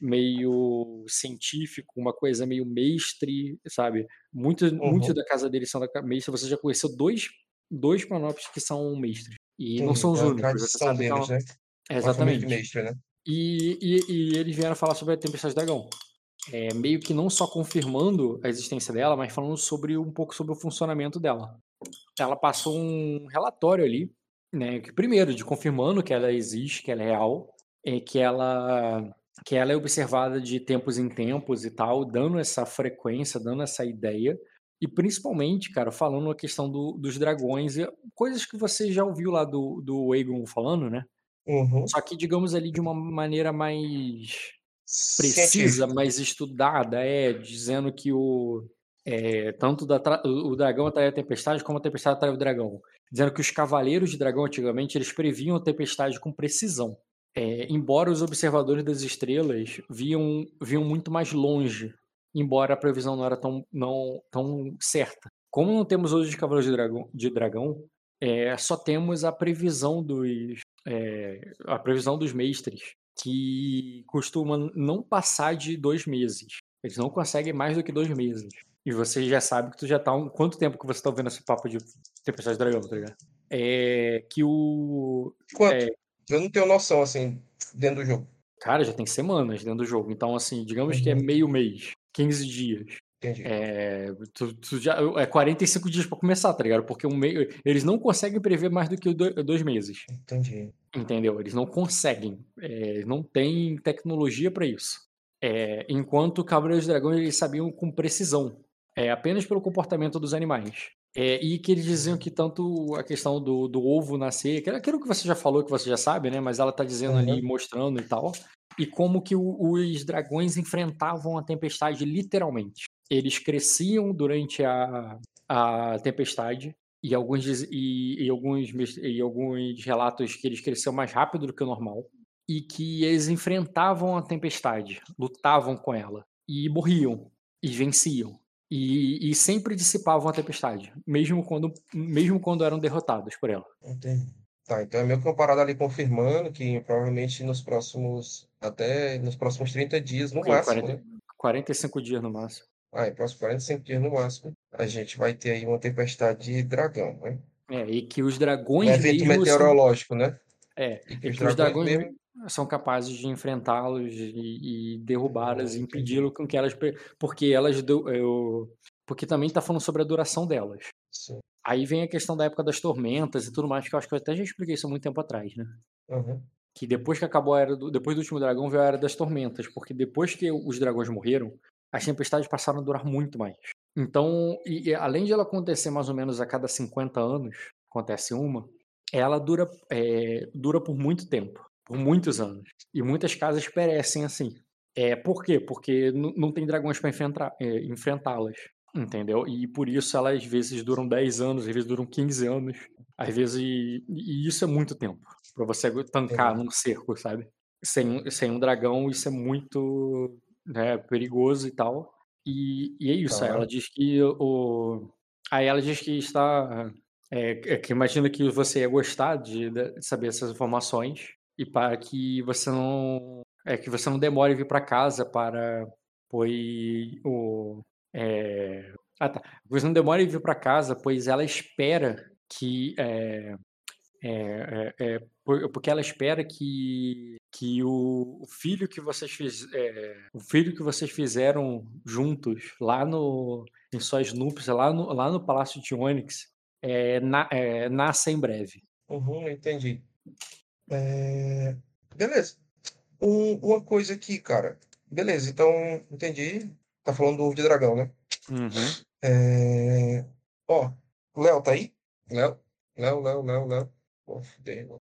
meio científico, uma coisa meio mestre, sabe? Muitos, Uhum. da casa deles são da mestre. Você já conheceu dois, dois Panoptes que são mestres. E não Entendi, são os é únicos. Tradição é deles, uma- né? exatamente. mestre, né? E, e, e eles vieram falar sobre a Tempestade do Dragão. É, meio que não só confirmando a existência dela, mas falando sobre um pouco sobre o funcionamento dela. Ela passou um relatório ali, né? Que, primeiro, de confirmando que ela existe, que ela é real, é, que ela que ela é observada de tempos em tempos e tal, dando essa frequência, dando essa ideia. E principalmente, cara, falando a questão do- dos dragões, e coisas que você já ouviu lá do, do falando, né? Uhum. Só que, digamos ali, de uma maneira mais precisa, mais estudada, é, dizendo que o. é, tanto da o dragão atraía a tempestade, como a tempestade atraía o dragão. Dizendo que os cavaleiros de dragão, antigamente, eles previam a tempestade com precisão. É, embora os observadores das estrelas viam, viam muito mais longe, embora a previsão não era tão, não, tão certa. Como não temos hoje os cavaleiros de dragão, de dragão é, só temos a previsão dos, é, a previsão dos mestres, que costuma não passar de dois meses. Eles não conseguem mais do que dois meses. E você já sabe que tu já tá um. Quanto tempo que você tá ouvindo esse papo de Tempestade de Dragão, tá ligado? É. Que o. Quanto? É, Eu não tenho noção, assim, dentro do jogo. cara, já tem semanas dentro do jogo. Então, assim, digamos que é Uhum. meio mês, 15 dias. Entendi. É, tu, tu já, é 45 dias pra começar, tá ligado? Porque um meio, eles não conseguem prever mais do que dois meses. Entendi. Entendeu? Eles não conseguem. É, não tem tecnologia para isso. É, enquanto Cavaleiros do Dragão eles sabiam com precisão, é, apenas pelo comportamento dos animais. É, e que eles diziam que tanto a questão do, do ovo nascer, que era aquilo que você já falou, que você já sabe, né? Mas ela tá dizendo ali, mostrando e tal, e como que o- os dragões enfrentavam a tempestade literalmente. Eles cresciam durante a, a tempestade e alguns, e, e alguns, e alguns relatos que eles cresciam mais rápido do que o normal e que eles enfrentavam a tempestade, lutavam com ela e morriam e venciam. E, e sempre dissipavam a tempestade, mesmo quando, mesmo quando eram derrotados por ela. Entendi. Tá, então é meio que uma parada ali confirmando que provavelmente nos próximos, até nos próximos 30 dias, no máximo, 40 né? 45 dias no máximo. Ah, em próximos 45 dias no máximo, a gente vai ter aí uma tempestade de dragão, né? É, e que os Um dragões evento mesmo são, meteorológico, né? é, E e que os que os dragões dragões mesmo. são capazes de enfrentá-los e, e derrubá-las, e entendi. impedi-lo com que elas, porque elas, do- eu, porque também tá falando sobre a duração delas. Sim. Aí vem a questão da época das tormentas e tudo mais, que eu acho que eu até já expliquei isso há muito tempo atrás, né? Uhum. Que depois que acabou a era do, depois do último dragão veio a era das tormentas, porque depois que os dragões morreram, as tempestades passaram a durar muito mais. Então, e, e além de ela acontecer mais ou menos a cada 50 anos, acontece uma, ela dura, é, dura por muito tempo, por muitos anos. E muitas casas perecem assim. É, por quê? Porque não tem dragões para enfrentá-las, entendeu? E por isso elas às vezes duram 10 anos, às vezes duram 15 anos, às vezes. E, e isso é muito tempo para você tancar Entendi. num cerco, sabe? Sem, sem um dragão, isso é muito né, perigoso e tal. E, e é isso, aí ela diz que o. Aí ela diz que está. É, é que imagina que você ia gostar de, de saber essas informações e para que você não. É que você não demore vir para casa para. Pois o. É, ah, tá. Você não demore vir para casa, pois ela espera que. É, é, é, é, por- porque ela espera que, que o, o filho que vocês fiz, é, o filho que vocês fizeram juntos lá no em suas núpcias lá no, lá no Palácio de Onyx é, na, é, nasça em breve. Uhum, entendi. É, Beleza. Um- uma coisa aqui, cara. Beleza, então, entendi. Tá falando do ovo de dragão, né? É, Ó, Léo tá aí? Léo? Léo, Léo, Léo, Léo. Pô, fudeu.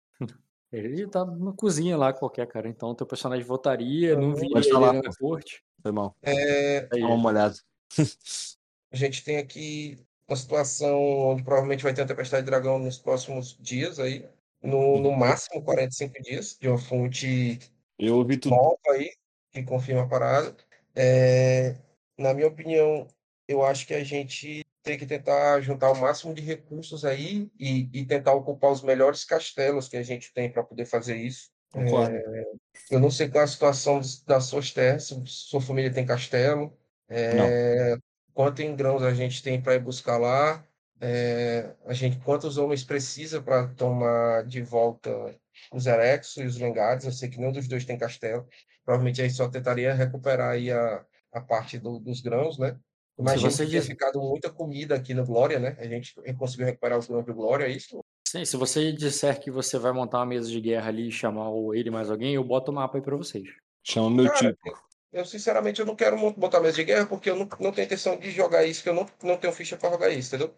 Ele tá numa cozinha lá qualquer, cara. Então teu personagem votaria, não Uhum. viria Pode ele falar, na corte. Foi mal. É, Aí, Dá uma olhada. a gente tem aqui uma situação onde provavelmente vai ter uma tempestade de dragão nos próximos dias aí. No, no máximo 45 dias, de uma fonte Eu ouvi tudo. nova aí, que confirma a parada. É, na minha opinião, eu acho que a gente tem que tentar juntar o máximo de recursos aí e, e tentar ocupar os melhores castelos que a gente tem para poder fazer isso. Concordo. Eu não sei qual é a situação das suas terras, sua família tem castelo, é, quanto em grãos a gente tem para ir buscar lá, é, a gente, quantos homens precisa para tomar de volta os Erexos e os Lengares. Eu sei que nenhum dos dois tem castelo. Provavelmente a gente só tentaria recuperar aí a, a parte do- dos grãos, né? Imagino você que tenha diz- ficado muita comida aqui no Glória, né? A gente conseguiu recuperar os grãos do Glória, é isso? Sim, se você disser que você vai montar uma mesa de guerra ali e chamar ele mais alguém, eu boto o mapa aí pra vocês. Chama meu Cara, tipo. Eu, sinceramente, eu não quero botar mesa de guerra porque eu não, não tenho intenção de jogar isso, que eu não, não tenho ficha para jogar isso, entendeu?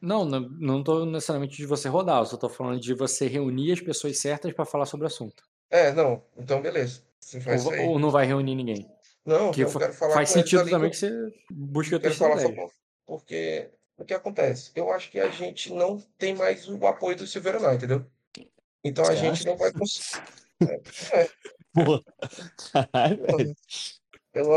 Não, não, não tô necessariamente de você rodar, eu só tô falando de você reunir as pessoas certas pra falar sobre o assunto. É, não. Então, beleza. Você Ou, faz isso aí. ou não vai reunir ninguém. Não, Porque eu quero falar faz sentido também que que você busque eu quero falar só. Porque o que acontece? Eu acho que a gente não tem mais o apoio do Silveira entendeu? Então a Você gente acha? não vai conseguir. Porra. Caralho, velho.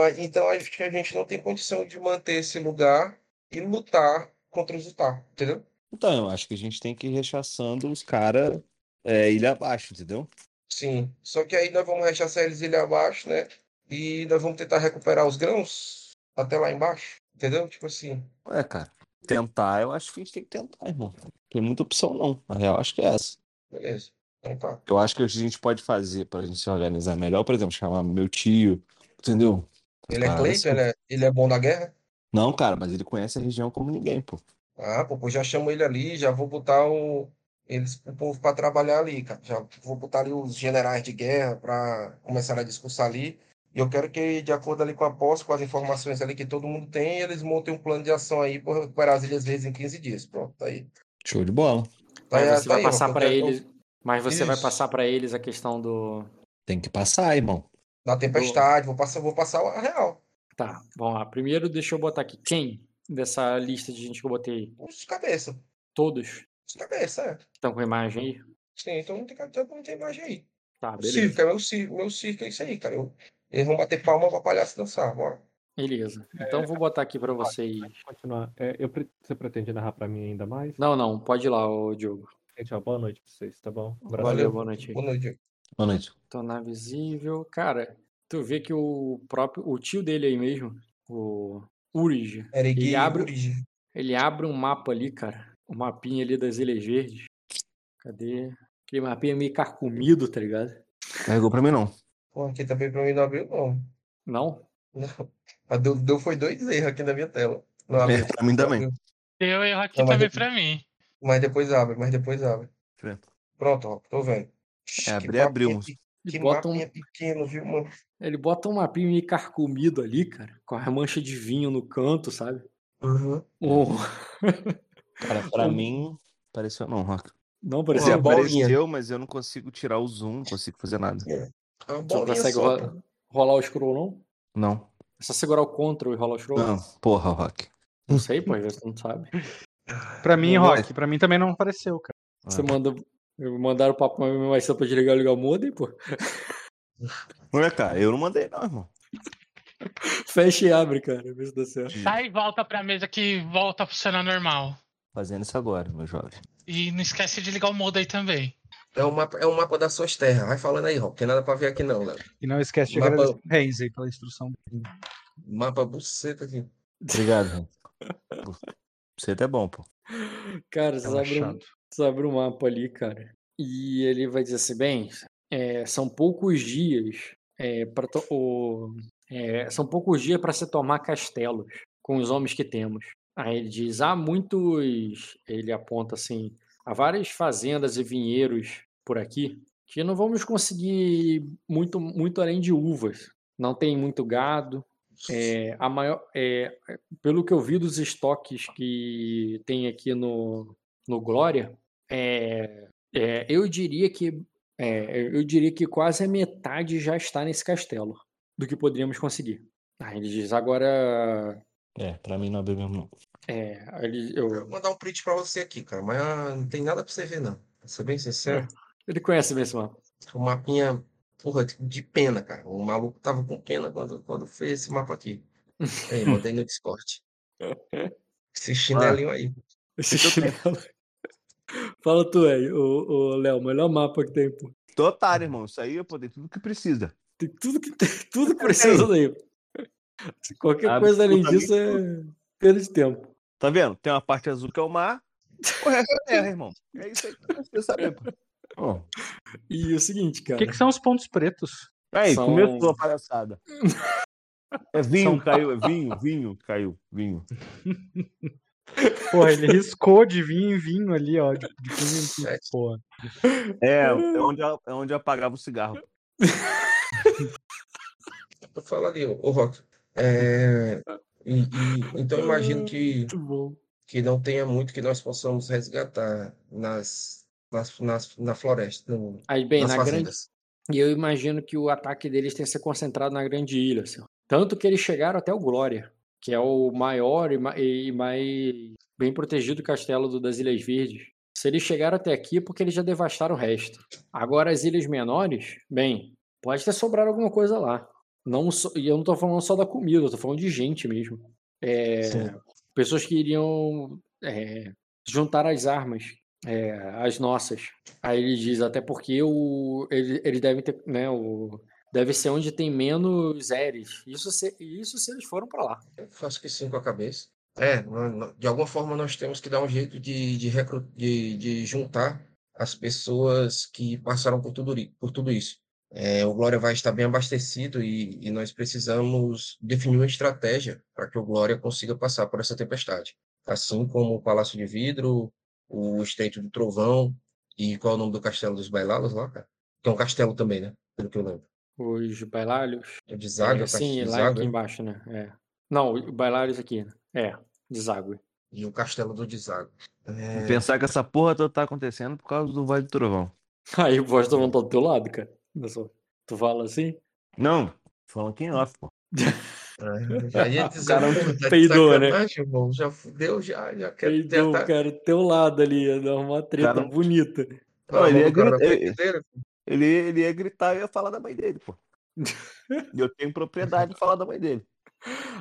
A- então acho que a gente não tem condição de manter esse lugar e lutar contra os Utah, entendeu? Então, eu acho que a gente tem que ir rechaçando os caras é, ilha abaixo, entendeu? Sim. Só que aí nós vamos rechaçar eles ilha abaixo, né? E nós vamos tentar recuperar os grãos até lá embaixo, entendeu? Tipo assim. É, cara. Tentar, eu acho que a gente tem que tentar, irmão. Não tem muita opção, não. Na real, acho que é essa. Beleza. Então tá. Eu acho que a gente pode fazer pra gente se organizar melhor, por exemplo, chamar meu tio, entendeu? Ele é Parada Cleiton, assim. ele é, ele é bom na guerra? Não, cara, mas ele conhece a região como ninguém, pô. Ah, pô, pô, já chamo ele ali, já vou botar o, eles, o povo para trabalhar ali, cara. Já vou botar ali os generais de guerra para começar a discursar ali. E eu quero que, de acordo ali com a posse, com as informações ali que todo mundo tem, eles montem um plano de ação aí para recuperar as ilhas vezes em 15 dias. Pronto, tá aí. Show de bola. Tá aí, Mas você tá vai aí, passar quero- eles. Mas você vai Isso. passar pra eles a questão do. Tem que passar, irmão. Da tempestade, vou passar, vou passar a real. Tá, vamos lá. Primeiro, deixa eu botar aqui. Quem dessa lista de gente que eu botei? Os de cabeça. Todos Os de cabeça, é. estão com imagem aí? Sim, então não tem, todo mundo tem imagem aí. Tá, O beleza. circo, é meu circo, meu circo é isso aí, cara. Eu- eles vão bater palma pra palhaço dançar, bora. Beleza. Então eu vou botar aqui pra vocês. Continuar. É, eu pre- Você pretende narrar pra mim ainda mais? Não, não, pode ir lá, ô Diogo. Gente, ó, boa noite pra vocês, tá bom? Um abraço. Valeu, boa noite. aí. Boa noite. Boa noite. Tornar visível. Cara, tu vê que o próprio. O tio dele aí mesmo, o Urige, ele abre, Urigi. ele abre um mapa ali, cara. O mapinha ali das Ilhas Verdes. Cadê? Aquele mapinha meio carcomido, tá ligado? Carregou pra mim, não. Pô, aqui também pra mim não abriu, não. Não? Não. A deu, deu foi dois erros aqui na minha tela. Não É, abriu. pra mim também. Deu erro aqui Não, também eu- pra mim. Mas depois abre, mas depois abre. Pronto, ó, tô vendo. Que abrir, abriu, Que bota, um, pequeno, viu, mano? ele bota um mapinha meio carcomido ali, cara. Com a mancha de vinho no canto, sabe? Uhum. Um- Cara, pra mim, pareceu não, Rock. Não parecia bolinha. Apareceu, mas eu não consigo tirar o zoom, não consigo fazer nada. É bolinha consegue só, rolar o scroll, não? Não. É só segurar o Ctrl e rolar o scroll? Não, porra, Rock. Não sei, pô, tu não sabe. Pra mim, Não, Rock, pra mim também não apareceu, cara. Você Ah. manda. Mandaram o papo mais cedo pra desligar e ligar o modem, pô. Olha, cara, eu não mandei não, irmão. Fecha e abre, cara. Vê se dá certo. Sai e volta pra mesa que volta a funcionar normal. Fazendo isso agora, meu jovem. E não esquece de ligar o modo aí também. É um mapa, é um mapa das suas terras. Vai falando aí, Rock. Tem nada pra ver aqui, não, Léo. E não esquece de Mapa- agradecer o Renzi pela instrução. Mapa buceta aqui. Obrigado, até é bom, pô. Cara, você abre, um, você abre um mapa ali, cara. E ele vai dizer assim: bem, é, são poucos dias é, para o, é, são poucos dias para se tomar castelos com os homens que temos. Aí ele diz: há muitos. Ele aponta assim: há várias fazendas e vinheiros por aqui que não vamos conseguir muito, muito além de uvas. Não tem muito gado. É, a maior, é, pelo que eu vi dos estoques que tem aqui no, no Glória, é, é, eu diria que é, eu diria que quase a metade já está nesse castelo do que poderíamos conseguir. Aí ele diz agora É, pra mim não abriu mesmo, não. é, ele, Eu eu, vou mandar um print pra você aqui, cara. Mas ah, não tem nada pra você ver, não. Pra ser bem sincero. ele conhece bem esse mapa. O mapinha, porra, de pena, cara. O maluco tava com pena quando, quando fez esse mapa aqui. Aí, mandei no Discord. Esse chinelinho aí. Esse chinelo. Fala tu aí, o, o Léo, melhor mapa que tem, pô. Otário, irmão. Isso aí eu poder tudo que precisa. Tem tudo que tem, tudo que precisa daí. Se Qualquer coisa além disso é perda de tempo. Tá vendo? Tem uma parte azul que é o mar. O resto é terra, irmão. É isso aí que você saber, pô. Ó. E o seguinte, O cara. que, que são os pontos pretos? Aí, São- começou a palhaçada. É vinho, São- caiu, é vinho, vinho, caiu, vinho. Porra, ele riscou de vinho em vinho ali, ó. De, de vinho em porra. É, é onde, eu- é onde apagava o cigarro. Eu falo ali, ô Rock. É, e, e- então imagino que, Muito bom. que não tenha muito que nós possamos resgatar nas, nas, nas, na floresta, no- Aí, bem, nas na grande. E eu imagino que o ataque deles tenha se concentrado na grande ilha. Assim. Tanto que eles chegaram até o Glória, que é o maior e, ma- e mais bem protegido castelo do- das Ilhas Verdes. Se eles chegaram até aqui, é porque eles já devastaram o resto. Agora, as ilhas menores, bem, pode ter sobrado alguma coisa lá. Não só- e eu não tô falando só da comida, eu tô falando de gente mesmo. É, pessoas que iriam é, juntar as armas, é, as nossas. Aí ele diz, até porque o, ele, eles devem ter, né, o, deve ser onde tem menos Eres. Isso se, isso se eles foram para lá. Eu faço que sim com a cabeça. É, de alguma forma nós temos que dar um jeito de, de, recru- de, de juntar as pessoas que passaram por tudo, por tudo isso. É, o Glória vai estar bem abastecido e, e nós precisamos definir uma estratégia para que o Glória consiga passar por essa tempestade. Assim como o Palácio de Vidro, o Estreito do Trovão e qual é o nome do Castelo dos Bailalos lá, cara? Que é um castelo também, né? Pelo que eu lembro. Os bailários. É de Zaga, É, o sim, Castelo de lá Zaga, aqui né? embaixo, né? É. Não, o bailários aqui. né? É, deságue. e o Castelo do Desago. É, Pensar que essa porra toda tá acontecendo por causa do Vale do Trovão. Aí o Voz tá do teu lado, cara. Tu fala assim? Não, falando quem off, pô. É, já ia dizer, cara pô, tá peidou, né? irmão. Já fudeu, já, já quer já Peidou, tá, cara, teu lado ali, ia dar uma treta Cara- bonita. tá Não, ele ia o gritar-. Ele, ele ia gritar e ia falar da mãe dele, pô. Eu tenho propriedade de falar da mãe dele.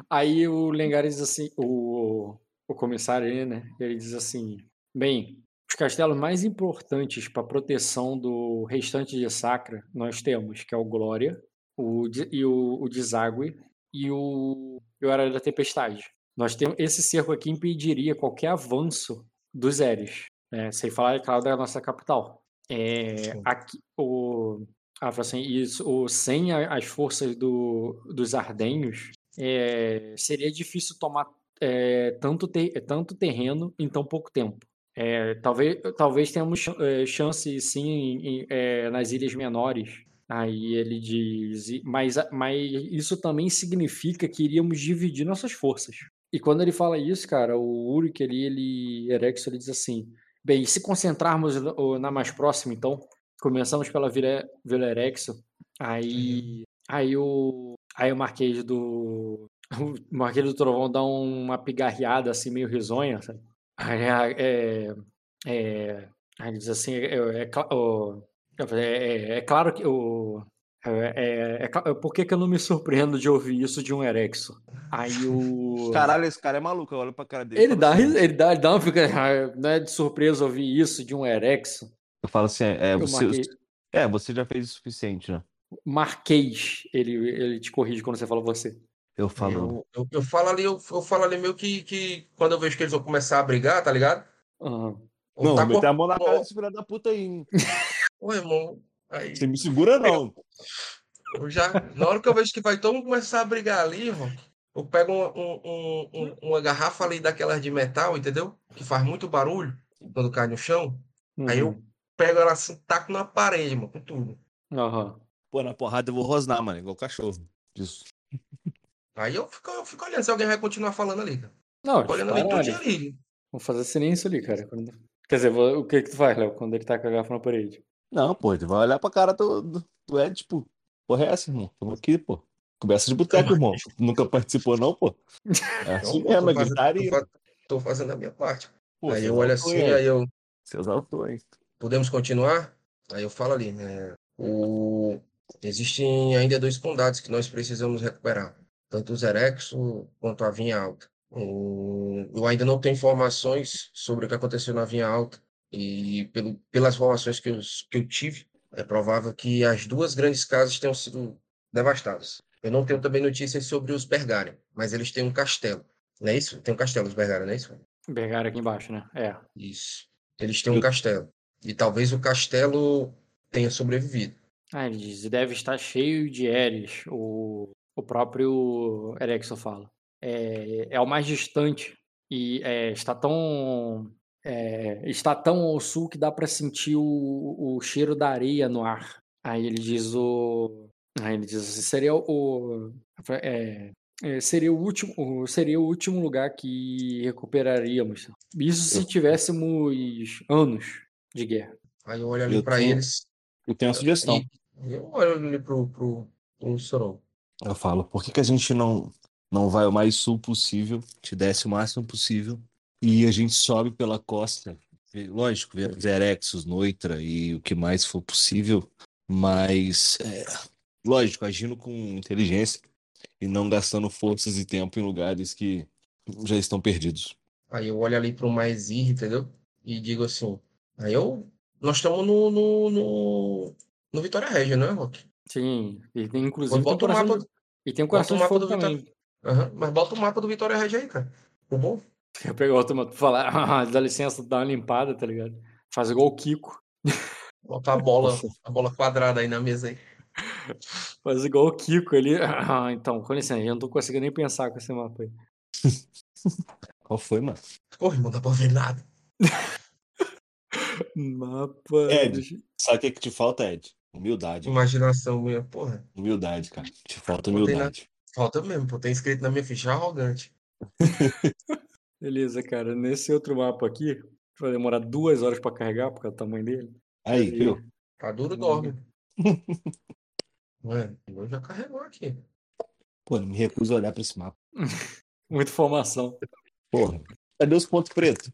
Aí o Lengar diz assim, o, o comissário né? Ele diz assim: bem, os castelos mais importantes para proteção do restante de Sacra nós temos, que é o Glória, o, e o, o Deságue e o, e o Era da Tempestade. Nós temos esse cerco aqui impediria qualquer avanço dos Eres, né? sem falar, é claro, da nossa capital. É, aqui, o, ah, assim, isso, o, sem a- as forças do, dos Ardenhos, é, seria difícil tomar é, tanto, ter- tanto terreno em tão pouco tempo. É, talvez, talvez tenhamos é, chance, sim, em- em- é, nas ilhas menores. Aí ele diz, mas, mas isso também significa que iríamos dividir nossas forças. E quando ele fala isso, cara, o Uric ali, ele, Erexo, ele diz assim, bem, se concentrarmos na mais próxima, então, começamos pela Vila, Vila Erexo, aí, aí o, aí o Marquês do, o Marquês do Trovão dá uma pigarreada assim, meio risonha, sabe? É, é, ele diz assim, é, é, é, é- é claro que o é, é, é por que, que eu não me surpreendo de ouvir isso de um Erexo? Aí o. Caralho, esse cara é maluco. Eu olho pra cara dele. Ele falo dá, assim, ele dá, ele dá uma fica, ah, não é de surpresa ouvir isso de um Erexo. Eu falo assim, é, você, marquei. é, você já fez o suficiente, né? Marquês, ele, ele te corrige quando você fala você. Eu falo, Eu, eu, eu falo ali, eu, eu falo ali meio que, que quando eu vejo que eles vão começar a brigar, tá ligado? Ou não, tá meter com- a mão na cara desse filho da puta aí. hein? Ô, irmão, aí Você me segura, não. eu já, na hora que eu vejo que vai todo mundo começar a brigar ali, irmão, eu pego um- um- um- um- uma garrafa ali daquelas de metal, entendeu? Que faz muito barulho quando cai no chão. Aí eu Uhum. pego ela assim, taco na parede, mano, com tudo. Aham. Pô, na porrada eu vou rosnar, mano, igual cachorro. Isso. Aí eu fico, eu fico olhando se alguém vai continuar falando ali, cara. Não, Fico olhando ali dispara, tudinho ali. Vamos fazer silêncio ali, cara. Quando- Quer dizer, vou- o que que tu faz, Léo, quando ele tá com a garrafa na parede? Não, pô, ele vai olhar pra cara do, do, do Ed, tipo, porra é essa, irmão? Tamo aqui, pô. Conversa de boteco, irmão. Nunca participou, não, pô? É assim mesmo, é tô, fazendo, gritaria. tô, fa- tô fazendo a minha parte. Pô, aí eu olho assim, aí eu. Seus autores. Podemos continuar? Aí eu falo ali, né? O... Existem ainda dois condados que nós precisamos recuperar, tanto o Zerexo quanto a Vinha Alta. Eu ainda não tenho informações sobre o que aconteceu na Vinha Alta, e pelo, pelas informações que eu, que eu tive, é provável que as duas grandes casas tenham sido devastadas. Eu não tenho também notícias sobre os Bergarion, mas eles têm um castelo, não é isso? Tem um castelo, os Bergarion, não é isso? Bergar aqui embaixo, né? É. Isso. Eles têm um castelo. E talvez o castelo tenha sobrevivido. Ah, ele diz, deve estar cheio de Eres, o, o próprio Erexo fala. É, é o mais distante e é, está tão é, está tão ao sul que dá para sentir o, o cheiro da areia no ar. Aí ele diz o aí ele diz assim, seria o é, é, seria o último seria o último lugar que recuperaríamos. Isso se Eu- tivéssemos anos de guerra. Aí eu olho ali Eu para eles Eu tenho uma sugestão. e eu olho ali pro, pro, pro Soron. Eu falo, por que, que a gente não, não vai o mais sul possível, te desce o máximo possível, e a gente sobe pela costa? Lógico, vê os Erexos, Noitra e o que mais for possível, mas, é, lógico, agindo com inteligência e não gastando forças e tempo em lugares que já estão perdidos. Aí eu olho ali pro Maesir, entendeu? E digo assim. Aí eu. Nós estamos no, no, no, no Vitória Regia, não é, Rock? Sim, e tem inclusive tem bota o mapa de, e tem um bota coração o de mapa fogo do Vitória- também. Aham, Mas bota o mapa do Vitória Regia aí, cara. Ficou bom? Eu pegar outro mapa pra falar, dá licença, dá uma limpada, tá ligado? Faz igual o Kiko. Bota a bola, a bola quadrada aí na mesa aí. Faz igual o Kiko ali. Ah, então, com licença, eu não tô conseguindo nem pensar com esse mapa aí. Qual foi, mano? Porra, irmão, não dá pra ver nada. Mapa. Ed. Sabe o que, que te falta, Ed? Humildade. Imaginação minha, porra. Humildade, cara. Te falta Botei na- humildade. Falta mesmo, pô. Tem escrito na minha ficha arrogante. Beleza, cara. Nesse outro mapa aqui, vai demorar duas horas pra carregar, por causa do tamanho dele. Aí, Aí. viu? Tá duro, dorme. Ué, eu já carregou aqui. Pô, não me recuso a olhar pra esse mapa. Muita informação. Porra. Cadê os pontos pretos?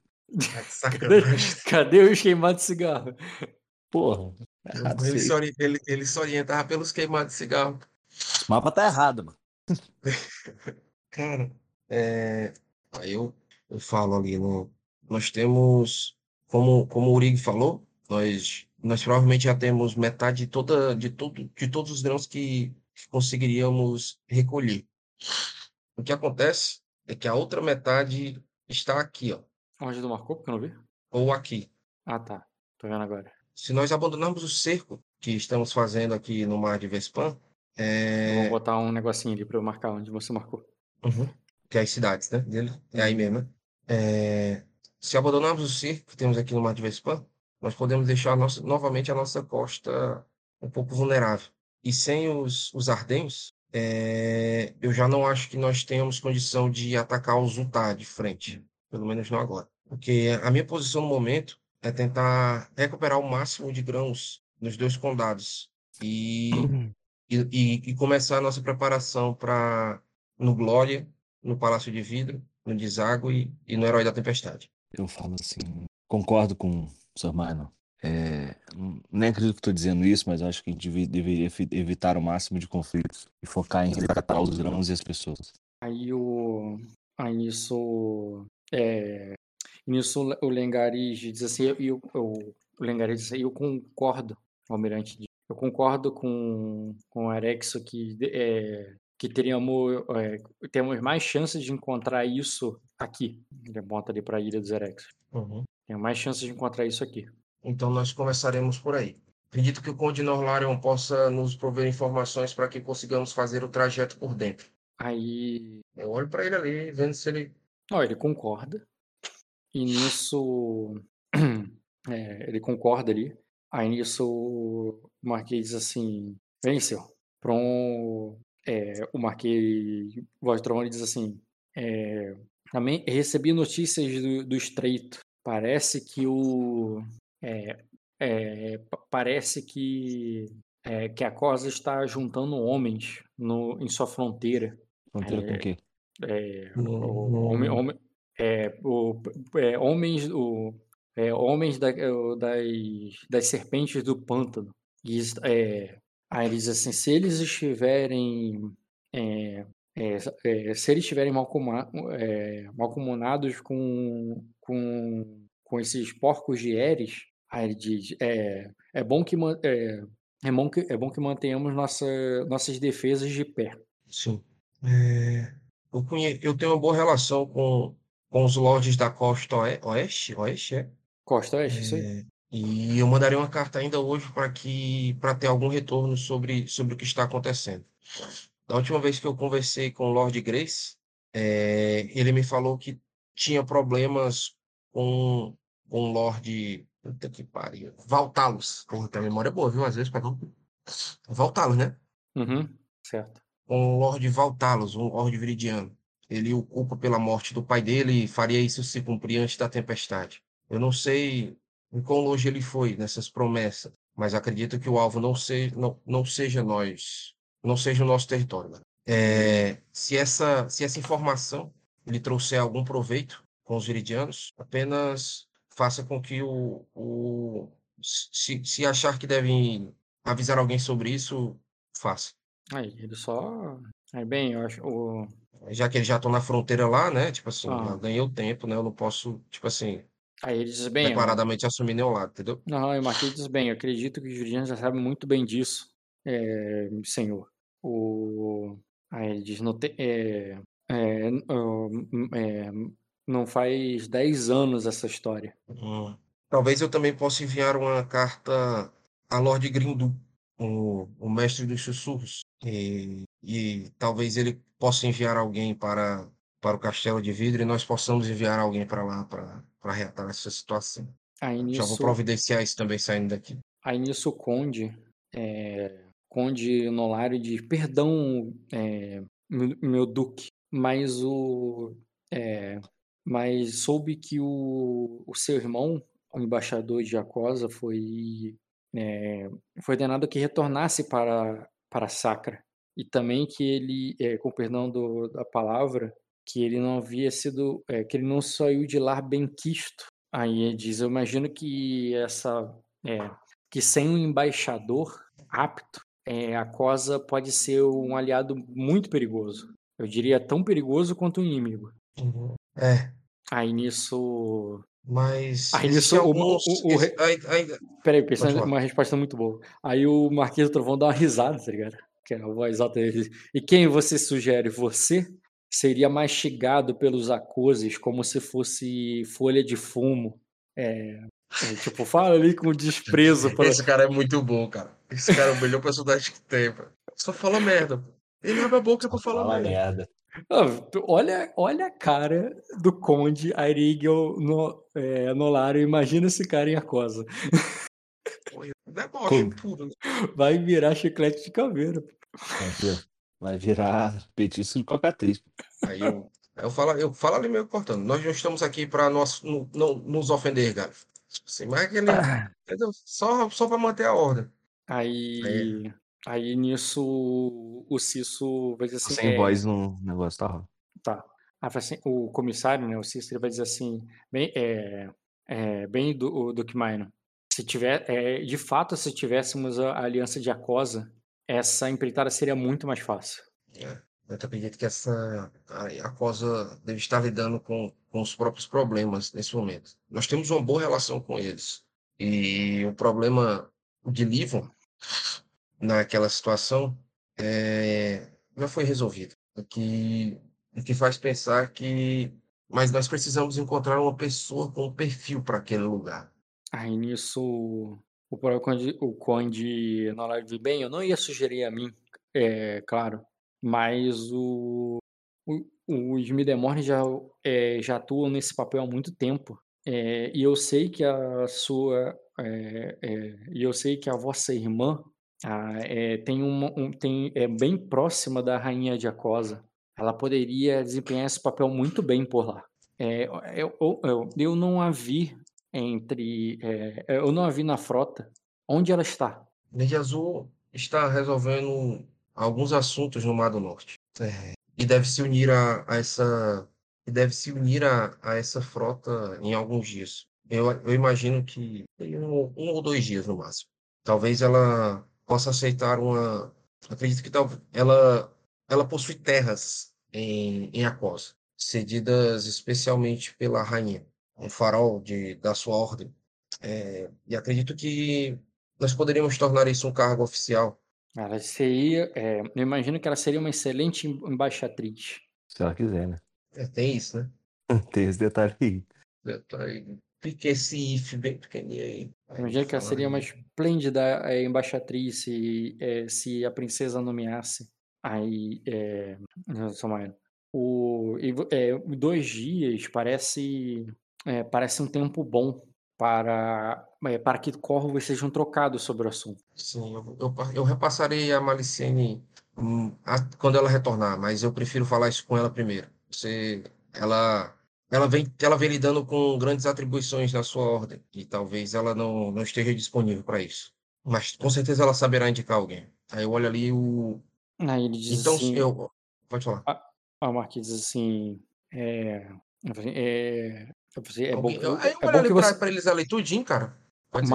Sacanagem. Cadê os queimados de cigarro? Porra. Errado Ele se, aí. ori- ele, ele se orientava pelos queimados de cigarro. Esse mapa tá errado, mano. Cara, é, aí eu, eu falo ali, no, nós temos, como, como o Urigo falou, nós, nós provavelmente já temos metade de, toda, de, todo, de todos os grãos que, que conseguiríamos recolher. O que acontece é que a outra metade está aqui, ó, Onde tu marcou? Porque eu não vi. ou aqui. Ah, tá. Tô vendo agora. Se nós abandonarmos o cerco que estamos fazendo aqui no Mar de Vespan, é, vou botar um negocinho ali pra eu marcar onde você marcou. Uhum. Que é as cidades, né? Dele. É aí mesmo, né? É, Se abandonarmos o circo que temos aqui no Mar de Vespan, nós podemos deixar a nossa- novamente a nossa costa um pouco vulnerável. E sem os, os Ardenhos, é, eu já não acho que nós tenhamos condição de atacar os Utah de frente. Pelo menos não agora. Porque a minha posição no momento é tentar recuperar o máximo de grãos nos dois condados. E e, e- e começar a nossa preparação para no Glória, no Palácio de Vidro, no Deságue e, e no Herói da Tempestade. Eu falo assim, concordo com o Sr. Mano. É, não- nem acredito que estou dizendo isso, mas acho que a gente deve- deveria evi- evitar o máximo de conflitos e focar em resgatar os grãos e as pessoas. Aí o. Aí nisso. É, nisso o Lengariz diz assim, eu- o Lengariz diz assim, eu concordo, o Almirante diz, eu concordo com, com o Arexo que, é, que teríamos, é, temos mais chances de encontrar isso aqui. Ele aponta ali para a Ilha dos Erexos. Tem mais chances de encontrar isso aqui. Então nós começaremos por aí. Acredito que o Conde Norlarion possa nos prover informações para que consigamos fazer o trajeto por dentro. Aí. Eu olho para ele ali, vendo se ele. Ó, ele concorda. E nisso. é, ele concorda ali. Aí nisso o Marquês diz assim: Venceu. Pron, é, o Marquês Voz Trovão ele diz assim: é, também recebi notícias do, do Estreito. Parece que o. é, é, pa- parece que, é, que a Cosa está juntando homens no, em sua fronteira. Fronteira com o quê? é, No- o- no- homem- homem- é, o- é, homens, o- é, homens da- das, das serpentes do pântano. E, é, aí ele diz assim, se eles estiverem é, é, é, se eles estiverem malcomunados com, com, com esses porcos de Eres, aí ele diz, é, é bom que é, é bom que, é bom que mantenhamos nossa, nossas defesas de pé. Sim. É, eu, conhe... eu tenho uma boa relação com, com os lordes da costa oe- oeste, oeste, é? Costa Oeste. É, e eu mandarei uma carta ainda hoje para que para ter algum retorno sobre, sobre o que está acontecendo. Da última vez que eu conversei com o Lord Grace, é, ele me falou que tinha problemas com, com o Lord. Puta que pariu. Valtalos. Porra, tem a memória boa, viu? Às vezes, perdão. Valtalos, né? Uhum, certo. com o Lord Valtalos, um Lord Viridiano. Ele o culpa pela morte do pai dele e faria isso se cumprir antes da tempestade. Eu não sei em quão longe ele foi nessas promessas, mas acredito que o alvo não, se, não, não seja nós, não seja o nosso território. né? É, se, essa, se essa informação lhe trouxer algum proveito com os viridianos, apenas faça com que o, o se, se achar que devem avisar alguém sobre isso, faça. Aí, ele só. Aí, bem, eu acho. O... já que eles já estão na fronteira lá, né? Tipo assim, Ah. ganhei o tempo, né? Eu não posso, tipo assim, Aí ele diz bem. declaradamente assumir nenhum lado, entendeu? Não, e o Marquês diz bem, eu acredito que os juristas já sabem muito bem disso, é, senhor. O... Aí ele diz, não, te- é, é, é, não faz 10 anos essa história. Hum. Talvez eu também possa enviar uma carta a Lord Grindu, o, o mestre dos sussurros, e, e talvez ele possa enviar alguém para, para o Castelo de Vidro e nós possamos enviar alguém para lá para para reatar essa situação. Aí Já vou nisso, providenciar isso também saindo daqui. aí nisso o Conde, é, Conde Nolário diz, perdão, é, meu, meu duque, mas o... é, mas soube que o, o seu irmão, o embaixador de Jacosa, foi, é, foi ordenado que retornasse para, para Sacra. E também que ele, é, com perdão do, da palavra, que ele não havia sido, é, que ele não saiu de lá bem quisto. Aí ele diz, eu imagino que essa, é, que sem um embaixador apto, a Cosa pode ser um aliado muito perigoso. Eu diria tão perigoso quanto um inimigo. Uhum. É, Aí nisso. Mas Aí nisso. o- alguns. o- o- ai- ainda- Peraí, pensando uma resposta muito boa. Aí o Marquês do Trovão dá uma risada, tá ligado? Que é a voz alta dele. E quem você sugere? Você seria mastigado pelos acoses como se fosse folha de fumo. É, é, tipo, fala ali com desprezo. Pra... Esse cara é muito bom, cara. Esse cara é o melhor personagem que tem, pô. Só fala merda, pô. Ele abre a boca pra falar Fala merda. Ah, olha, olha a cara do Conde Airigel no, é, Nolaro. Imagina esse cara em Acosa. Como? puro. né? Vai virar chiclete de caveira. Vai vir- Vai virar petisco de cocatriz. Aí eu, aí eu, falo, eu falo ali meio cortando. Nós não estamos aqui para nós, não, não nos ofender, cara. Assim, mas aquele. entendeu? Só, só para manter a ordem. Aí, aí nisso o Cisso vai dizer assim. Sem é, voz no negócio, tá? Tá. Aí assim, o comissário, né, o Cisso, ele vai dizer assim, bem, é, é, bem do, o Duque Maino, se tiver, é, de fato, se tivéssemos a, a aliança de Acosa, essa empreitada seria muito mais fácil. Eu acredito que essa a, a COSA deve estar lidando com, com os próprios problemas nesse momento. Nós temos uma boa relação com eles. E o problema de Livon, naquela situação, é, já foi resolvido. O que, o que faz pensar que. Mas nós precisamos encontrar uma pessoa com perfil para aquele lugar. Aí nisso o próprio Conde, o Conde Nolari diz, bem, eu não ia sugerir a mim, é, claro, mas o, o, os Midemorne já, é, já atuam nesse papel há muito tempo. É, e eu sei que a sua é, é, e eu sei que a vossa irmã ah, é, tem um, tem, é bem próxima da rainha de Acosa. Ela poderia desempenhar esse papel muito bem por lá. É, eu, eu, eu, eu não a vi entre. é, eu não a vi na frota. Onde ela está? Lady Azul está resolvendo alguns assuntos no Mar do Norte. É, e deve se unir a, a essa e deve se unir a, a essa frota em alguns dias. Eu, eu imagino que um, um ou dois dias no máximo. Talvez ela possa aceitar uma. Acredito que tal, ela ela possui terras em, em Acosa, cedidas especialmente pela rainha, um farol de, da sua ordem. É, e acredito que nós poderíamos tornar isso um cargo oficial. Ela seria. é, eu imagino que ela seria uma excelente em- embaixatriz. Se ela quiser, né? É, tem isso, né? Tem esse detalhe aí. Fica esse if bem pequenininho aí. Fala seria uma esplêndida é, embaixatriz se, é, se a princesa nomeasse. Aí. É, Somairo. O, é, dois dias parece, é, parece um tempo bom para, é, para que corvos sejam trocados sobre o assunto. Sim, eu, eu, eu repassarei a Malicene hum, a- quando ela retornar, mas eu prefiro falar isso com ela primeiro. Você, ela, ela vem, ela vem lidando com grandes atribuições na sua ordem e talvez ela não, não esteja disponível para isso. Mas com certeza ela saberá indicar alguém. Aí eu olho ali o. Aí ele diz Então, assim. eu. Pode falar. A Marquinhos diz assim. É, é, é bom que, eu- aí eu é olho ali que você. pra eles ali tudinho, cara. O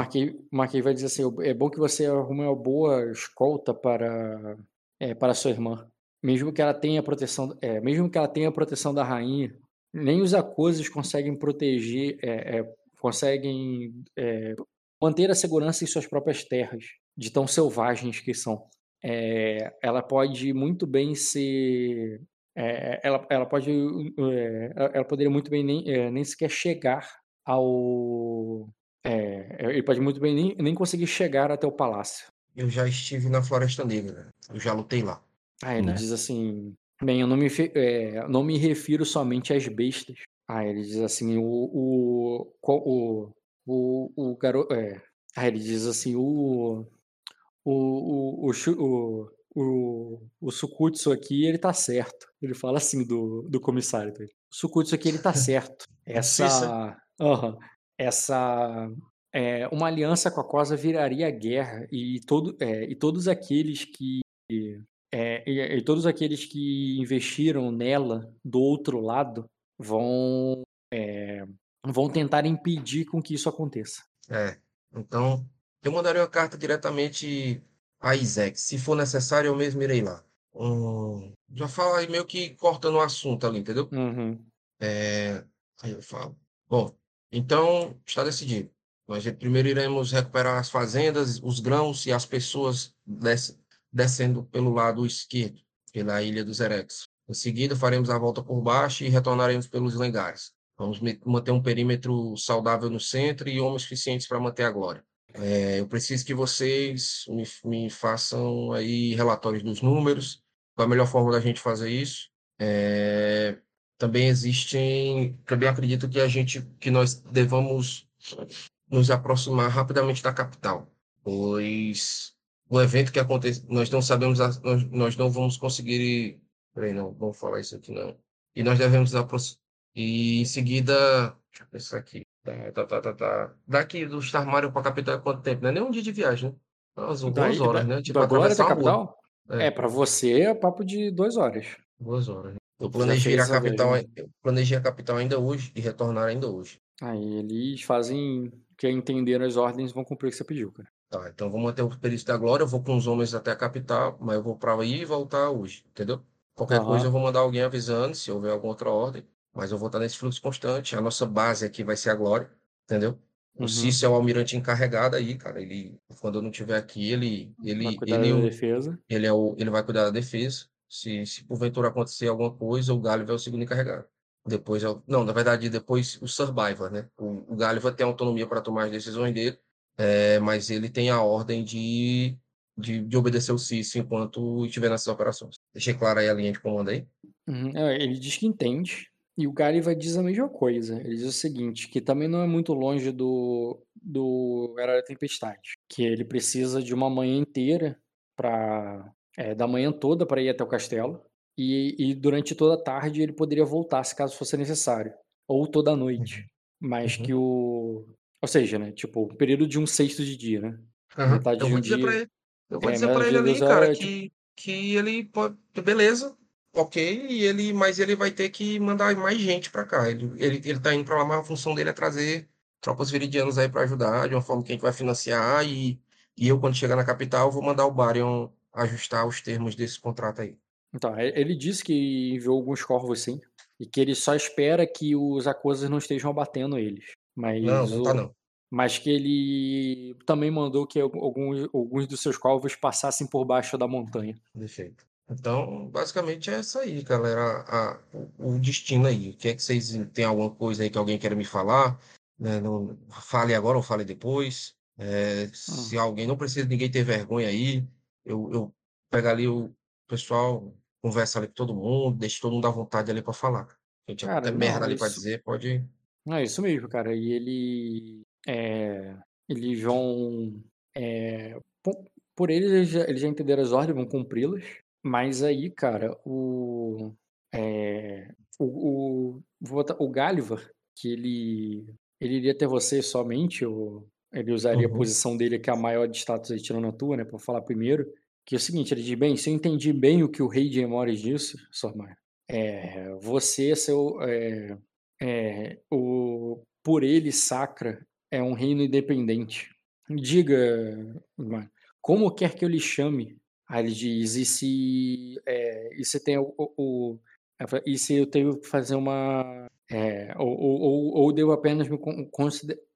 Marquinhos vai dizer assim: é bom que você arrume uma boa escolta para, é, para sua irmã. Mesmo que ela tenha a proteção, é, mesmo que ela tenha a proteção da rainha, nem os acoses conseguem proteger, é, é, conseguem é, manter a segurança em suas próprias terras, de tão selvagens que são. É, ela pode muito bem ser é, ela, ela pode é, ela ela poderia muito bem nem, é, nem sequer chegar ao é, ele pode muito bem nem, nem conseguir chegar até o palácio Eu já estive na Floresta Negra. Eu já lutei lá. aí ele Né? diz assim bem eu não me é, não me refiro somente às bestas aí ele diz assim o o o o, o garoto é, aí ele diz assim o o o o, o o, Sukutsu aqui, ele tá certo. Ele fala assim do, do comissário. dele. O Sukutsu aqui, ele tá certo. Essa. Aham. essa. É, uma aliança com a Cosa viraria guerra e, todo, é, e todos aqueles que é, e, e todos aqueles que investiram nela do outro lado vão é, vão tentar impedir com que isso aconteça. É. Então, eu mandarei uma carta diretamente a Isaac. Se for necessário, eu mesmo irei lá. Hum, já fala aí meio que cortando o assunto ali, entendeu? Uhum. É, aí eu falo. Bom, então está decidido. Nós primeiro iremos recuperar as fazendas, os grãos e as pessoas des- descendo pelo lado esquerdo, pela ilha dos Erex. Em seguida, faremos a volta por baixo e retornaremos pelos lengares. Vamos manter um perímetro saudável no centro e homens suficientes para manter a glória. É, eu preciso que vocês me, me façam aí relatórios dos números, qual a melhor forma da gente fazer isso. É, também existem, também acredito que a gente, que nós devamos nos aproximar rapidamente da capital, pois o evento que acontece, nós não sabemos, a- nós, nós não vamos conseguir, peraí, não, vamos falar isso aqui não. E nós devemos aproximar, e em seguida, deixa eu pensar aqui, tá, tá, tá, tá, tá. Daqui do Star Mario para a capital é quanto tempo? Não é nem um dia de viagem, né? Umas duas Daí- horas, da, né? Tipo, uma rua. capital? É. É, pra você é papo de duas horas. Duas horas. né? Eu planejei ir a capital, planejei a capital ainda hoje e retornar ainda hoje. Aí eles fazem que entenderam as ordens e vão cumprir o que você pediu, cara. Tá, então vou manter o período da glória, eu vou com os homens até a capital, mas eu vou para aí e voltar hoje, entendeu? Qualquer Aham. coisa eu vou mandar alguém avisando se houver alguma outra ordem, mas eu vou estar nesse fluxo constante. A nossa base aqui vai ser a glória, entendeu? O Uhum. Cício é o almirante encarregado aí, cara. Ele, quando eu não estiver aqui, ele, Vai ele, cuidar ele, da o- defesa. ele, é o, ele vai cuidar da defesa. Se, se porventura acontecer alguma coisa, o Gáliva é o segundo encarregado. Depois é o, não, na verdade, depois o Survivor, né? O, o Gáliva tem autonomia para tomar as decisões dele, é, mas ele tem a ordem de, de, de obedecer o Cício enquanto estiver nessas operações. Deixei clara aí a linha de comando aí? Uhum. É, ele diz que entende. E o Gariva diz a mesma coisa. Ele diz o seguinte, que também não é muito longe do, do Era da Tempestade. Que ele precisa de uma manhã inteira para da manhã toda para ir até o castelo. E, e durante toda a tarde ele poderia voltar se caso fosse necessário. Ou toda a noite. Mas Uhum. que o. Ou seja, né? Tipo, o período de um sexto de dia, né? Aham. Metade Eu de vou um dizer dia. ele, eu vou É, dizer de ele ali, cara, é, tipo, que, que ele pode, beleza, ok, e ele, mas ele vai ter que mandar mais gente para cá. Ele, ele, ele tá indo para lá, mas a função dele é trazer tropas viridianas aí para ajudar, de uma forma que a gente vai financiar, e, e eu, quando chegar na capital, vou mandar o Barion ajustar os termos desse contrato aí. Então, e- ele disse que enviou alguns corvos sim. E que ele só espera que os acusas não estejam abatendo eles. Mas, Não, não tá não. mas que ele também mandou que al- alguns, alguns dos seus corvos passassem por baixo da montanha. Perfeito. Então, basicamente é isso aí, galera. A, o, o destino aí. O que é que vocês tem alguma coisa aí que alguém quer me falar? Né, não, fale agora ou fale depois. É, se alguém não precisa ninguém ter vergonha aí, eu, eu pego ali o pessoal, conversa ali com todo mundo, deixa todo mundo à vontade ali para falar. Cara, até merda ali para dizer, pode. É isso mesmo, cara. E ele. É, eles vão. é, po- por eles, eles já, eles já entenderam as ordens, vão cumpri-las. Mas aí, cara, o. É, o, o, vou botar- o Gálivar, que ele. Ele iria ter você somente, ou ele usaria a Uhum. posição dele, que é a maior de status aí, tirando a tua, né, pra falar primeiro. Que é o seguinte, ele diz: bem, se eu entendi bem o que o rei de Emores disse, Sormar, é, você, seu. É, é, o, por ele, Sacra é um reino independente. Diga, como quer que eu lhe chame? Aí ele diz, e se, é, e se tem o, o- e se eu tenho que fazer uma, é, ou, ou, ou- devo apenas me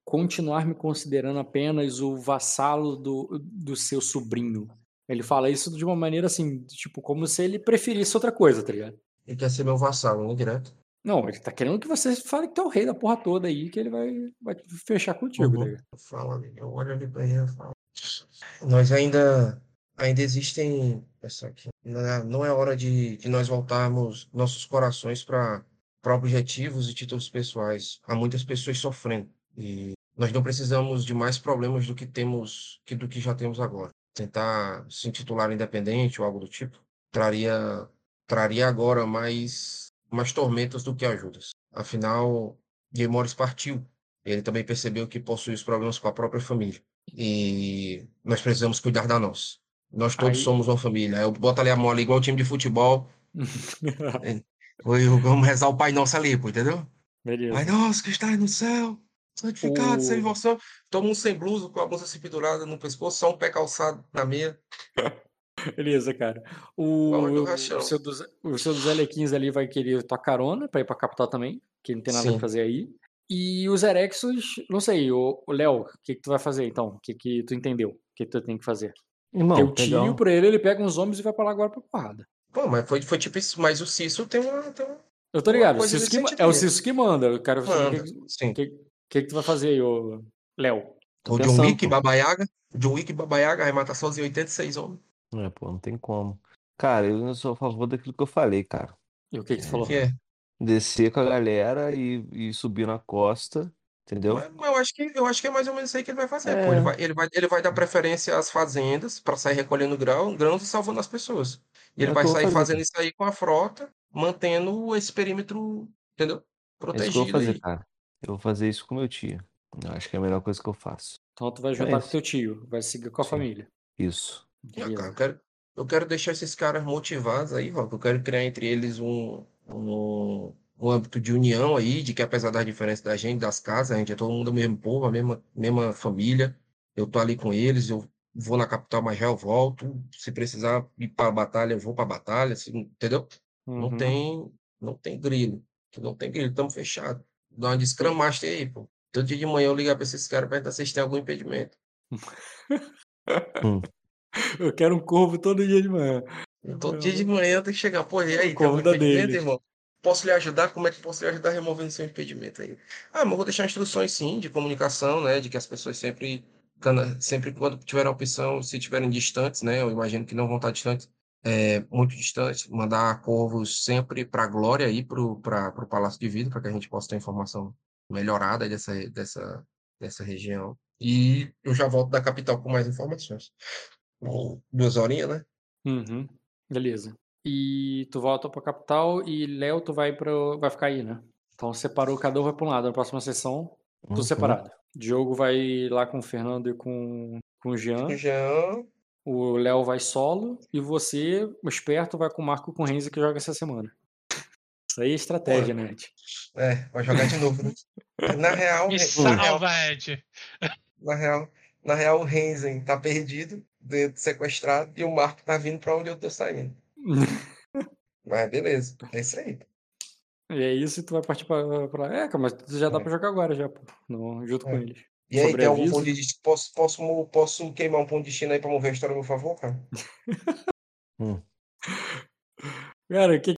continuar me considerando apenas o vassalo do, do seu sobrinho? Ele fala isso de uma maneira assim, tipo, como se ele preferisse outra coisa, tá ligado? Ele quer ser meu vassalo, né? Direto. Não, ele tá querendo que você fale que tu é o rei da porra toda aí, que ele vai, vai fechar contigo, tá Uhum. ligado? Fala ali, eu olho ali para ele e falo. Nós ainda, ainda existem. Essa aqui. Não é, não é hora de, de nós voltarmos nossos corações para objetivos e títulos pessoais. Há muitas pessoas sofrendo. E nós não precisamos de mais problemas do que temos, que do que já temos agora. Tentar se intitular independente ou algo do tipo traria, traria agora mais, mais tormentas do que ajudas. Afinal, Jay Morris partiu. Ele também percebeu que possui os problemas com a própria família. E nós precisamos cuidar da nossa. Nós todos Aí- somos uma família. Eu boto ali a mão ali, igual o time de futebol. Oi, vamos rezar o Pai Nosso ali, pô, entendeu? Beleza. Pai Nosso que está no céu, santificado, O- sem vosso. Todo mundo sem blusa, com a blusa assim pendurada no pescoço, só um pé calçado na meia. Beleza, cara. O, o, seu dos, o seu dos L15 ali vai querer tua carona pra ir pra capital também, que não tem nada Sim. pra fazer aí. E os Erexos, não sei, o Léo, o que, que tu vai fazer então? O que, que tu entendeu? O que tu tem que fazer? Irmão, Teu tio, um- pra ele, ele pega uns homens e vai pra lá agora pra porrada. Pô, mas foi, foi tipo isso. Mas o Cício tem uma. Tem uma... Eu tô ligado, o coisa Cício que, é o. Cício que manda. Eu quero o que, que, que, que tu vai fazer aí, ô Léo. O John Wick, pô. Baba Yaga. John Wick, Baba Yaga, arremata sozinho 86 homens. É, pô, não tem como. Cara, eu não sou a favor daquilo que eu falei, cara. E o que que tu falou? Que é. Descer com a galera e, e subir na costa, entendeu? Mas, mas eu, acho que, eu acho que é mais ou menos isso aí que ele vai fazer. pô. É. Ele, vai, ele, vai, ele vai dar preferência às fazendas para sair recolhendo grão, grãos e salvando as pessoas. E ele É vai sair fazendo cara. isso aí com a frota, mantendo esse perímetro, entendeu? É isso que eu vou Protegido fazer, aí. cara. Eu vou fazer isso com meu tio. Eu acho que é a melhor coisa que eu faço. Então tu vai É juntar com isso. teu tio, vai seguir com a Sim. família. Isso. Ah, cara, eu quero, eu quero deixar esses caras motivados aí, Rock. Eu quero criar entre eles um, um, um âmbito de união aí, de que apesar das diferenças da gente, das casas, a gente é todo mundo do mesmo povo, a mesma, mesma família. Eu tô ali com eles, eu vou na capital, mas já eu volto. Se precisar ir pra batalha, eu vou pra batalha, assim, entendeu? Não Uhum. tem, não tem grilo. Não tem grilo, estamos fechados. Dá uma de Scrum Master aí, pô. Todo dia de manhã eu ligar pra esses caras pra perguntar se eles têm algum impedimento. Hum. Eu quero um corvo todo dia de manhã. Todo dia de manhã tem que chegar, pô, e aí, tem Convida impedimento, deles. irmão? Posso lhe ajudar? Como é que posso lhe ajudar removendo seu impedimento aí? Ah, mas vou deixar instruções sim, de comunicação, né? De que as pessoas sempre, sempre quando tiverem opção, se estiverem distantes, né? Eu imagino que não vão estar distantes, é, muito distantes, mandar corvos sempre para a glória aí para o Palácio de Vidro, para que a gente possa ter informação melhorada dessa, dessa, dessa região. E eu já volto da capital com mais informações. Duas horinhas, né? Uhum. Beleza. E tu volta pra capital e Léo, tu vai pro... vai ficar aí, né? Então separou, cada um vai pra um lado. Na próxima sessão, tudo Uhum. separado. Diogo vai lá com o Fernando e com, com o Jean. Jean, O Léo vai solo. E você, o esperto, vai com o Marco e com o Renzo que joga essa semana. Isso aí é estratégia, né, Ed? É, vai jogar de novo, né? Na real, Me na real, salva, Ed. na real, na real, o Renzen tá perdido, dentro, sequestrado, e o Marco tá vindo pra onde eu tô saindo. Mas beleza, é isso aí. E é isso, e tu vai partir pra. pra... É, mas tu já dá É. pra jogar agora já, pô. No, junto com É. eles. E aí, tem algum ponto de destino? Posso, posso, posso queimar um ponto de destino aí pra mover a história meu favor, cara? Cara, o que